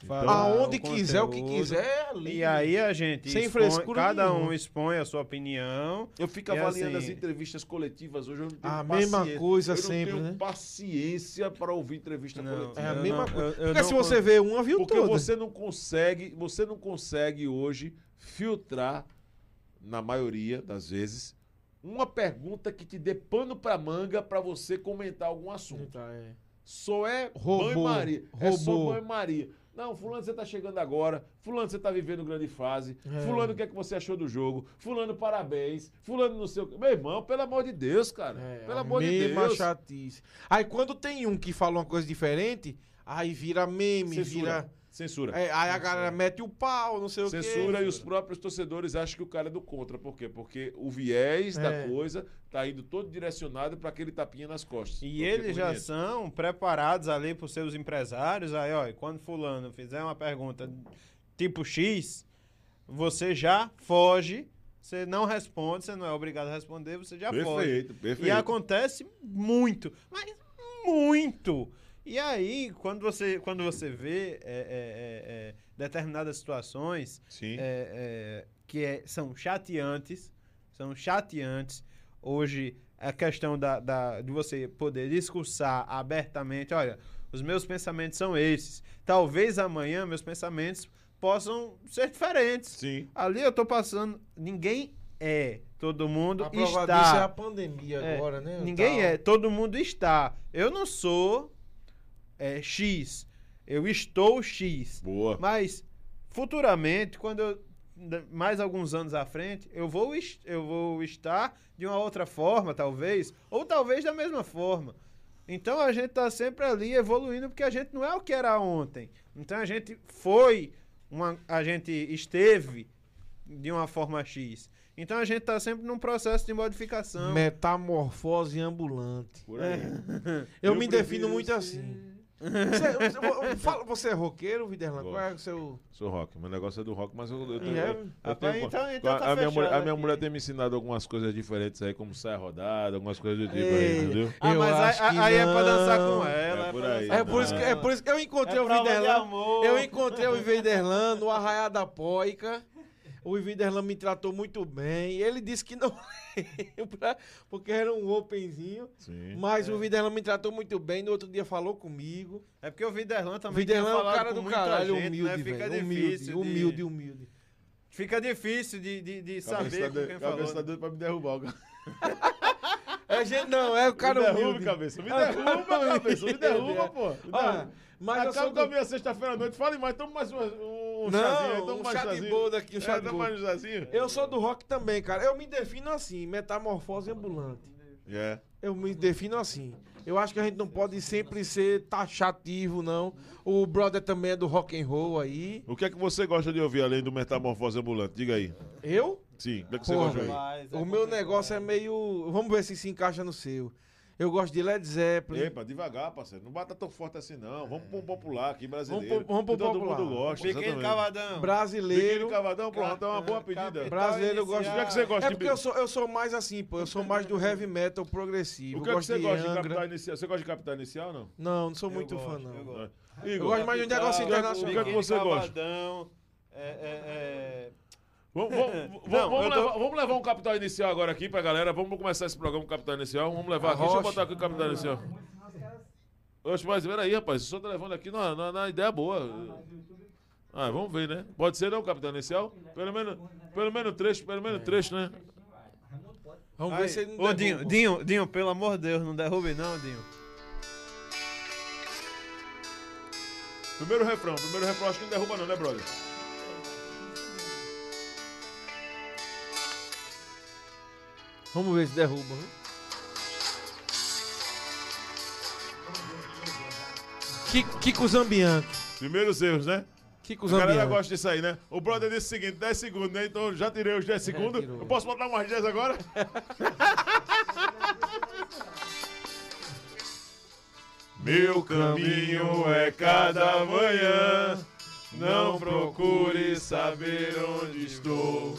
Falar aonde o quiser, o que quiser. é livre. E aí a gente Sem expõe- frescura cada um expõe a sua opinião. Eu fico E avaliando assim- as entrevistas coletivas hoje. Eu não tenho A mesma paciência. coisa eu não sempre, tenho né? paciência para ouvir entrevista Não, coletiva. É a eu mesma não- coisa. eu- eu Porque não se você vê uma, viu Porque toda. você não consegue, você não consegue hoje filtrar, na maioria das vezes, uma pergunta que te dê pano pra manga pra você comentar algum assunto. Tá, é. Só é Robô. banho-maria. É só banho-maria. Não, fulano, você tá chegando agora. Fulano, você tá vivendo grande fase. É. Fulano, o que é que você achou do jogo? Fulano, parabéns. Fulano, não sei o quê. Meu irmão, pelo amor de Deus, cara. É, pelo amor de Deus. chatice. Aí quando tem um que fala uma coisa diferente, aí vira meme, Censura. vira. Censura. É, aí a galera mete o pau, não sei o quê. Censura e os próprios torcedores acham que o cara é do contra. Por quê? Porque o viés da É. coisa tá indo todo direcionado para aquele tapinha nas costas. E eles já são preparados ali por seus empresários. Aí, ó, quando fulano fizer uma pergunta tipo X, você já foge, você não responde, você não é obrigado a responder, você já foge. Perfeito, perfeito. E acontece muito, mas muito. E aí, quando você, quando você vê é, é, é, é, determinadas situações Sim. é, é, que é- são chateantes, são chateantes. Hoje, a questão da, da- de você poder discursar abertamente, olha, os meus pensamentos são esses. Talvez amanhã meus pensamentos possam ser diferentes. Sim. Ali eu tô passando, ninguém é, todo mundo A prova está. disso é a pandemia É, agora, né? Ninguém Tal. é, todo mundo está. Eu não sou é, X, eu estou X. Boa. Mas futuramente, quando eu da- mais alguns anos à frente, eu vou eu vou estar de uma outra forma, talvez, ou talvez da mesma forma. Então a gente tá sempre ali evoluindo porque a gente não é o que era ontem. Então a gente foi uma a gente esteve de uma forma X. Então a gente tá sempre num processo de modificação. Metamorfose ambulante. Por aí. *laughs* Eu, Eu me defino muito ser- assim. Você, você- fala- você é roqueiro, Viderlan? Qual é o seu. Sou rock. Meu negócio é do rock, mas eu, eu, eu, É? eu- eu Rapaz, tenho- então- então a, tá a minha mulher, a minha mulher tem me ensinado algumas coisas diferentes aí, como saia rodada, algumas coisas do tipo aí, entendeu? Ah, Eu mas acho aí, que aí é pra dançar com ela. É É, por aí. É por, isso que, é por isso que eu encontrei É o Viderlan. amor. Eu encontrei o Viderlan no Arraiá da Poica. O Viderlan me tratou muito bem. Ele disse que não *laughs* lembra, porque era um openzinho. Sim. Mas o Viderlan me tratou muito bem. No outro dia falou comigo. É porque o Viderlan O também Viderlan é o cara do caralho, gente, humilde, né? Fica Humilde, de- humilde, humilde. Fica difícil de, de, de Cabeça saber tá com quem cabeça falou. tá doido pra me derrubar. É gente, não, é o cara me derruba, humilde. cabeça. Me É derruba, cabeça. Me humilde. derruba, pô. Me Olha, derruba. mas eu sou Acaba com a do... minha sexta-feira à noite. Fale mais, toma mais um, um chazinho Não, toma um chá de chazinho. boldo aqui, um chá É, de boldo. chazinho. Eu sou do rock também, cara. Eu me defino assim, metamorfose ambulante. É. Eu me defino assim. Eu acho que a gente não pode sempre ser taxativo, não. O brother também é do rock and roll aí. O que é que você gosta de ouvir além do Metamorfose Ambulante? Diga aí. Eu? Sim, o que é que você Porra, gosta de ouvir? É O meu complicado. negócio é meio. Vamos ver se se encaixa no seu. Eu gosto de Led Zeppelin. Epa, devagar, parceiro. Não bata tão forte assim, não. Vamos pro popular aqui, brasileiro. Vamos pro- vamos pro todo popular. mundo gosta. Pequeno exatamente. Cavadão. Brasileiro. Cavadão, pronto, é uma boa Capital pedida. Brasileiro, eu gosto- inicial. O que é que você gosta É de porque eu sou, eu sou mais assim, pô. Eu sou *laughs* mais do heavy metal progressivo. O que é que gosto você de gosta de Angra. capital inicial? Você gosta de capital inicial não? Não, não sou Eu muito gosto, fã, eu não. gosto. Igor, Eu gosto mais de um negócio Capital, internacional. O que é que você gosta? Cavadão, é, é, é, Vamos, vamos- *laughs* vamos- Não, vamos eu tô- levar, vamos levar um capital inicial agora aqui pra galera. Vamos começar esse programa com capital inicial. Vamos levar aqui. Deixa eu botar aqui o capital inicial. Oxe, mas peraí, rapaz. O senhor tá levando aqui na, na, na ideia boa. Ah, vamos ver, né? Pode ser não, capital inicial? Pelo menos, pelo menos trecho, pelo menos trecho, né? Vamos Aí, ver se ele não Ô. Dinho, Dinho, Dinho, pelo amor de Deus, não derrube não, Dinho. Primeiro refrão, primeiro refrão acho que não derruba não, né, brother? Vamos ver se derruba. viu? Ki- Kiko Zambianchi. Primeiros erros, né? Kiko A galera gosta disso aí, né? O brother disse o seguinte, 10 segundos, né? Então já tirei os 10 segundos. tirou. Eu posso botar mais 10 agora? *laughs* Meu caminho é cada manhã. Não procure saber onde estou.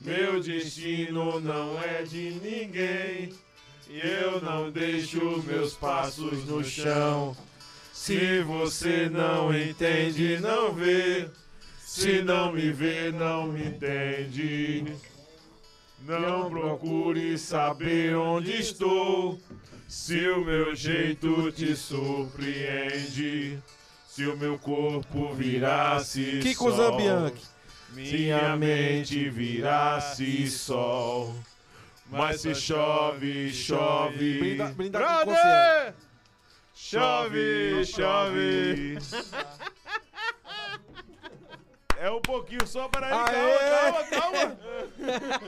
Meu destino não é de ninguém. E eu não deixo meus passos no chão. Se você não entende, não vê. Se não me vê, não me entende. Não procure saber onde estou. Se o meu jeito te surpreende. Se o meu corpo virasse Kiko. Zambianchi. Minha mente virasse sol. Mas se chove, chove. Brinda, brinda. Brother! Chove, chove. É um pouquinho só, peraí, calma, calma, calma.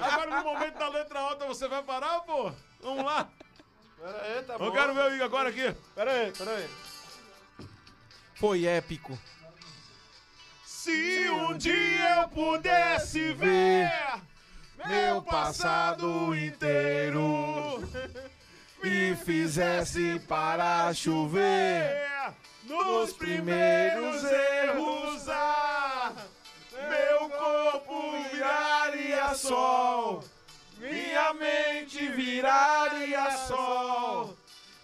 Agora no momento da letra alta você vai parar, pô? Vamos lá. Pera aí, tá bom. Eu quero ver o Igor agora aqui. Pera aí, pera aí. Foi épico. Se um dia eu pudesse ver meu passado inteiro E fizesse para chover nos primeiros erros, ah, meu corpo viraria sol, minha mente viraria sol.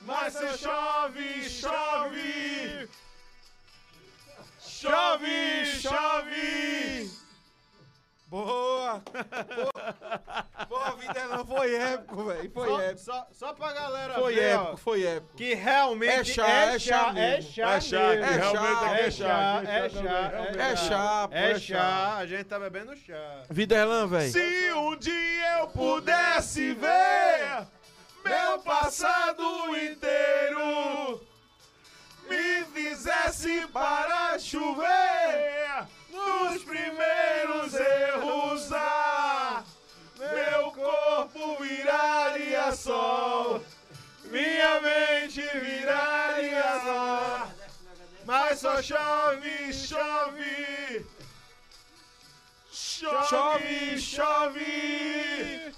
Mas se chove, chove, chove, chove. Boa! Boa, Boa vida não foi épico, velho. Foi Só, épico. só, só pra galera Foi ver, ó, épico, foi épico. que realmente É chá, é chá é chá, É chá, que realmente chá, é é chá, é chá, É chá, É é chá, a gente tá bebendo chá. Viderlan, velho. Se um dia eu pudesse ver meu passado inteiro, fizesse para chover nos primeiros erros, ah, meu corpo viraria sol, minha mente viraria sol, mas só chove, chove. Chove, chove,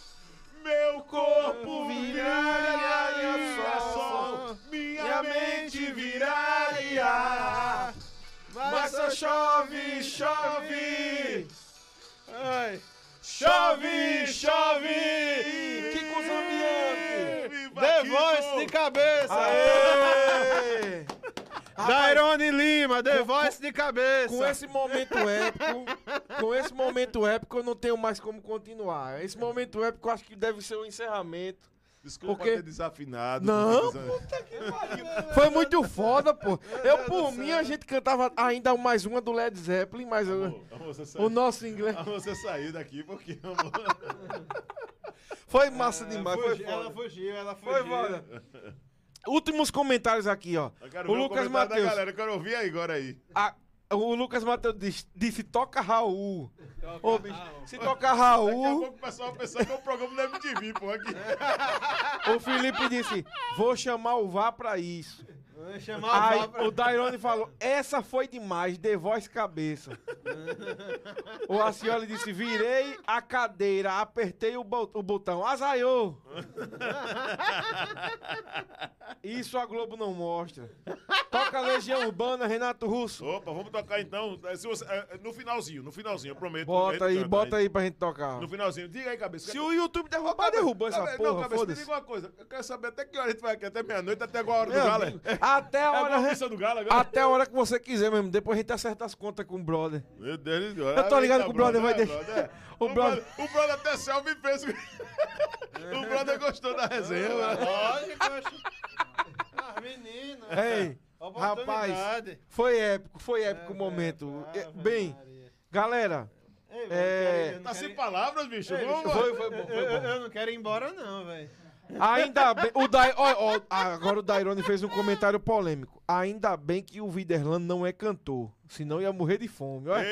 meu corpo viraria sol, minha mente viraria, mas só chove, chove, Ai, chove, chove. Zambianchi. Viva The. Voice de cabeça. Aê! *laughs* Dairone Lima, The Voice de cabeça. com esse momento épico, com esse momento épico, eu não tenho mais como continuar. Esse momento épico eu acho que deve ser o encerramento. Desculpa Porque- ter desafinado. Não, porque- Foi muito foda, pô. Eu, por mim, a gente cantava ainda mais uma do Led Zeppelin, mas eu- Amor, amor, você o nosso inglês amor, você saiu daqui porque amor, *laughs* foi massa demais. Foi Fugiu, ela foda. fugiu, ela fugiu. Foi foda. Últimos comentários aqui, ó. eu quero O ver Lucas Matheus. galera, eu quero ouvir aí agora aí. A- o Lucas Matheus disse, disse toca Raul. Ô, bicho, se tocar Daqui a Raul, pouco o pessoal vai pensar que é um programa da MTV, pô, aqui. o Felipe disse, vou chamar o VAR pra isso. Aí o Dairone falou, essa foi demais, The Voice cabeça. o Acioli disse, virei a cadeira, apertei o, bo- o botão, azaiô. Isso a Globo não mostra. Toca Legião Urbana, Renato Russo. Opa, vamos tocar então. Se você- é, no finalzinho, no finalzinho, eu prometo. Bota aí, canta, bota aí pra gente tocar. No finalzinho, diga aí, cabeça. Se o YouTube derrubar, derrubou essa Cabe- porra, Não, cabeça, me diga uma coisa. Eu quero saber até que hora a gente vai aqui, até meia-noite, até igual a hora do Meu galo. amigo, é? Até a É hora... missa do galo agora. Até a hora que você quiser mesmo. Depois a gente acerta as contas com o brother. Meu Deus do céu. Eu tô ligado que o brother vai é, deixar- brother, é. O O, brother- brother, o brother até selfie fez. o brother gostou da resenha. mano. Lógico. Ah, menino. Ei, Oportunidade. foi épico, foi épico É, o momento. É, Bem, Maria. galera, Ei, É, Tá quero sem palavras, bicho. Ei, Vamos, bicho, foi, foi bom. eu não quero ir embora, não, velho. Ainda bem. O Dai, ó, ó, agora o Dairone fez um comentário polêmico. Ainda bem que o Viderland não é cantor. Senão ia morrer de fome. Olha.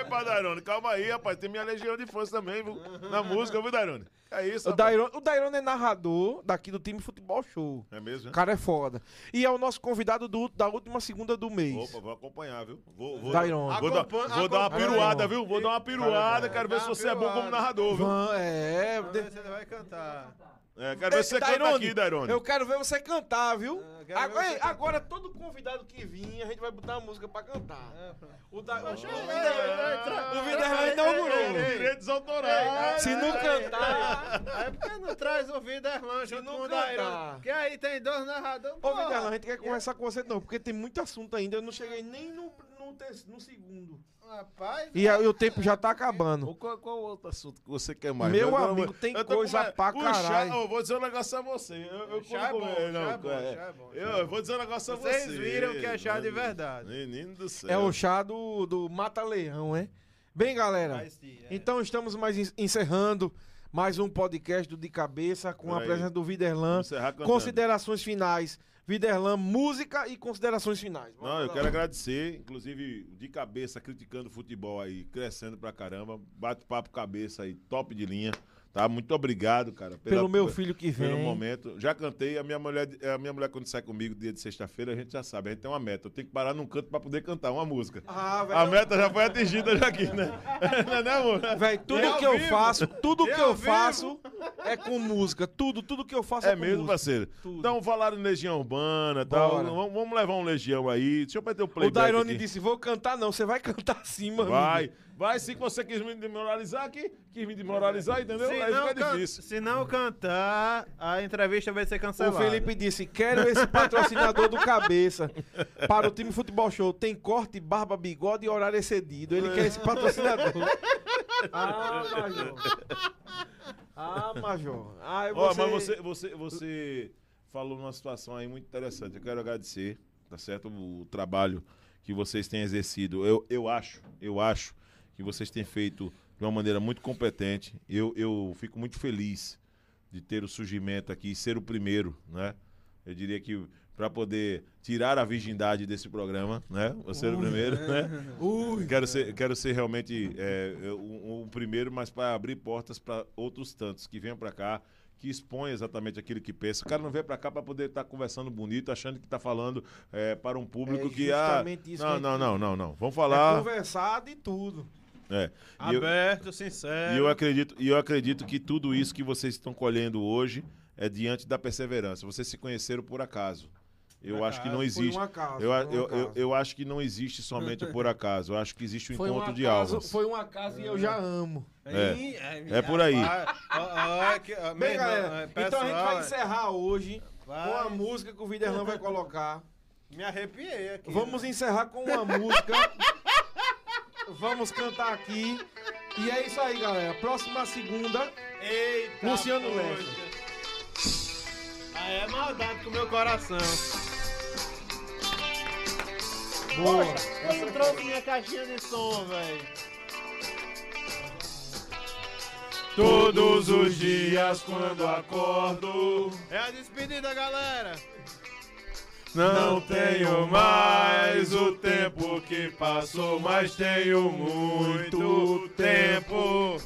Epa, Dairone, calma aí, rapaz. Tem minha legião de fãs também, viu? Na música, viu, Dairone? É isso, O. Dairone, o Dairone é narrador daqui do time Futebol Show. É mesmo, O né? cara é foda. E é o nosso convidado do- da última segunda do mês. Opa, vou acompanhar, viu? Vou, vou, Dairone. vou, dar, vou dar uma piruada, viu? Vou dar uma piruada. Quero ver se você é bom como narrador, viu? Van, é. Ele vai cantar. É, quero ver você canta Dairone, aqui, Dairone. Eu quero ver você cantar, viu? Ah, quero ver agora, você ei, cantar. agora todo convidado que vir, a gente vai botar uma música pra cantar. É, pronto. O, da, ei, o Viderland inaugurou. ei. Direitos autorais. Se não cantar. Aí por que não traz o Viderlan junto não com o cantar. Dairão? Porque aí tem dois narradores. Ô, porra. Viderland, a gente quer conversar com você de novo, porque tem muito assunto ainda. Eu não cheguei nem no, no, te- no segundo. Rapaz. E aí o tempo já tá acabando. Qual, qual outro assunto que você quer mais? Meu Eu- eu- amigo, tem eu coisa com- pra chá- caralho. eu vou dizer um negócio a você. Eu, eu Chá é como- bom, não, chá é bom, é. chá é bom, chá Eu, é eu vou dizer um negócio a você. Vocês viram que é chá de verdade. Menino do céu. É o chá do, do Mata Leão, é? Bem, galera. É. Então estamos mais en- encerrando mais um podcast do De Cabeça com a presença do Viderlan. Considerações finais. Viderlan, música e considerações finais. Não, eu quero agradecer, inclusive, de cabeça, criticando o futebol aí, crescendo pra caramba. Bate papo cabeça aí, top de linha. Tá? Muito obrigado, cara. pela- Pelo meu filho que Pelo vem. momento. Já cantei, a minha mulher, a minha mulher quando sai comigo dia de sexta-feira, a gente já sabe, a gente tem uma meta. Eu tenho que parar num canto pra poder cantar uma música. Ah, A meta já foi atingida já aqui, né? *laughs* Não é, né, amor? Véi, tudo ao que eu vivo? faço, tudo E que eu faço é com música. Tudo, tudo que eu faço é, É com mesmo, música. parceiro. Tudo. Então, falaram em Legião Urbana e tal. Vamos, vamos levar um Legião aí. Deixa eu meter o playback O Dairone aqui. disse: vou cantar, não. Você vai cantar sim, mano. Vai, vai sim que você quis me demoralizar aqui. Quis me demoralizar, entendeu? Se Aí não, fica can- difícil. se não cantar, a entrevista vai ser O cancelada. Felipe disse: quero esse patrocinador do cabeça para o time Futebol Show. Tem corte, barba, bigode e horário excedido. Ele quer esse patrocinador. *laughs* ah, Major. Ah, Major. Ah, eu você... mas você, você, você falou numa situação aí muito interessante. Eu quero agradecer, tá certo? O trabalho que vocês têm exercido. Eu, eu acho, eu acho que vocês têm feito de uma maneira muito competente. Eu, eu fico muito feliz de ter o surgimento aqui, ser o primeiro, né? Eu diria que para poder tirar a virgindade desse programa, né? Você ser o primeiro, né? *laughs* Ui. Quero ser, quero ser realmente é, é, o, o primeiro, mas para abrir portas para outros tantos que venham para cá, que expõem exatamente aquilo que pensa. O cara não vem para cá para poder estar conversando bonito, achando que está falando é, para um público É que ah, isso não, não, não, não, não. Vamos É falar. conversado e tudo. É. E eu, Aberto, sincero. e eu acredito, e eu acredito que tudo isso que vocês estão colhendo hoje é diante da perseverança. Vocês se conheceram por acaso. Eu Por acho que não existe. um acaso. Eu, um eu, eu, eu acho que não existe somente por acaso. Eu acho que existe um Foi um encontro de acaso- almas. Foi um acaso e eu já amo. É. Ih, É por aí. Bem, meu galera, é, então a gente vai encerrar hoje vai. com a música que o Viderlan vai colocar. Me arrepiei aqui. Vamos encerrar com uma música. Vamos cantar aqui. E é isso aí, galera. Próxima segunda. Eita, Luciano poxa. Lessa. Aí é maldade com o meu coração. Boa. Eu não trouxe minha caixinha de som, velho. Todos os dias quando acordo, É a despedida, galera. não tenho mais o tempo que passou, mas tenho muito tempo.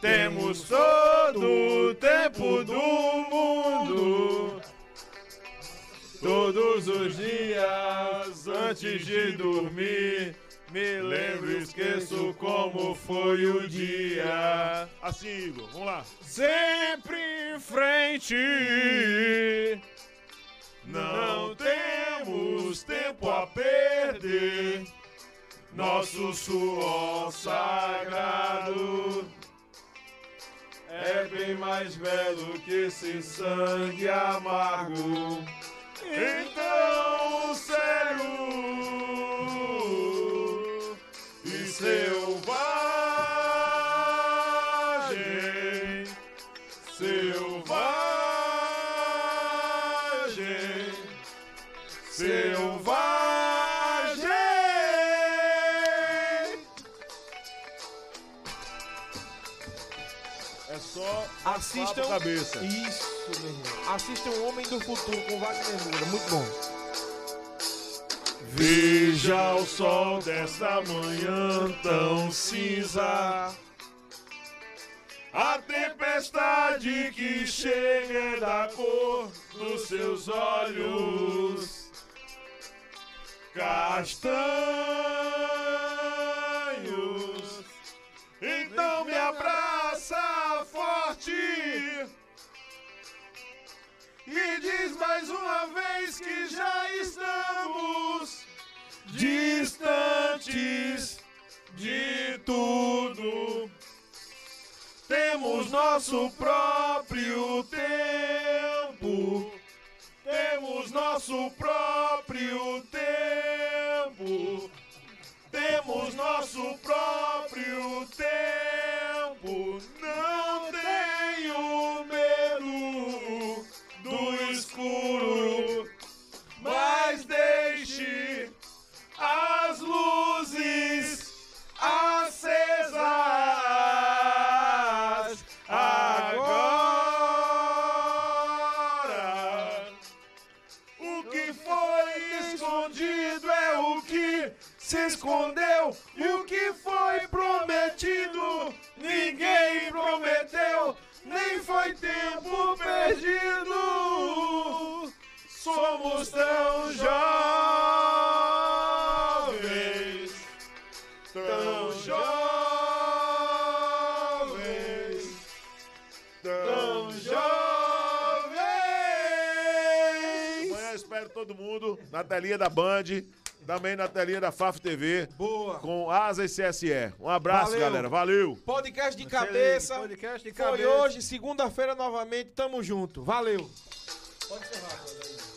Temos todo o tempo do mundo. Todos os dias antes de dormir, me lembro e esqueço como foi o dia. Assim, Igor, vamos lá. Sempre em frente. Não temos tempo a perder. Nosso suor sagrado é bem mais belo que esse sangue amargo. Então, sério e selvagem, Assistam. cabeça. Isso, meu irmão. Assistam O Homem do Futuro com Wagner Moura. Muito bom. Veja o sol desta manhã tão cinza. A tempestade que chega é da cor dos seus olhos castanhos. Então me abraça e diz mais uma vez que já estamos distantes de tudo. Temos nosso próprio tempo. Temos nosso próprio tempo. Temos nosso próprio tempo. Nem foi tempo perdido. Somos tão jovens, tão jovens, tão jovens. Amanhã espero todo mundo na telinha da Band, também na telinha da FAF TV, Boa. com Asa e CSE. Um abraço, Valeu. galera. Valeu. Podcast de cabeça. podcast de Foi cabeça. hoje, segunda-feira novamente. Tamo junto. Valeu. Pode encerrar,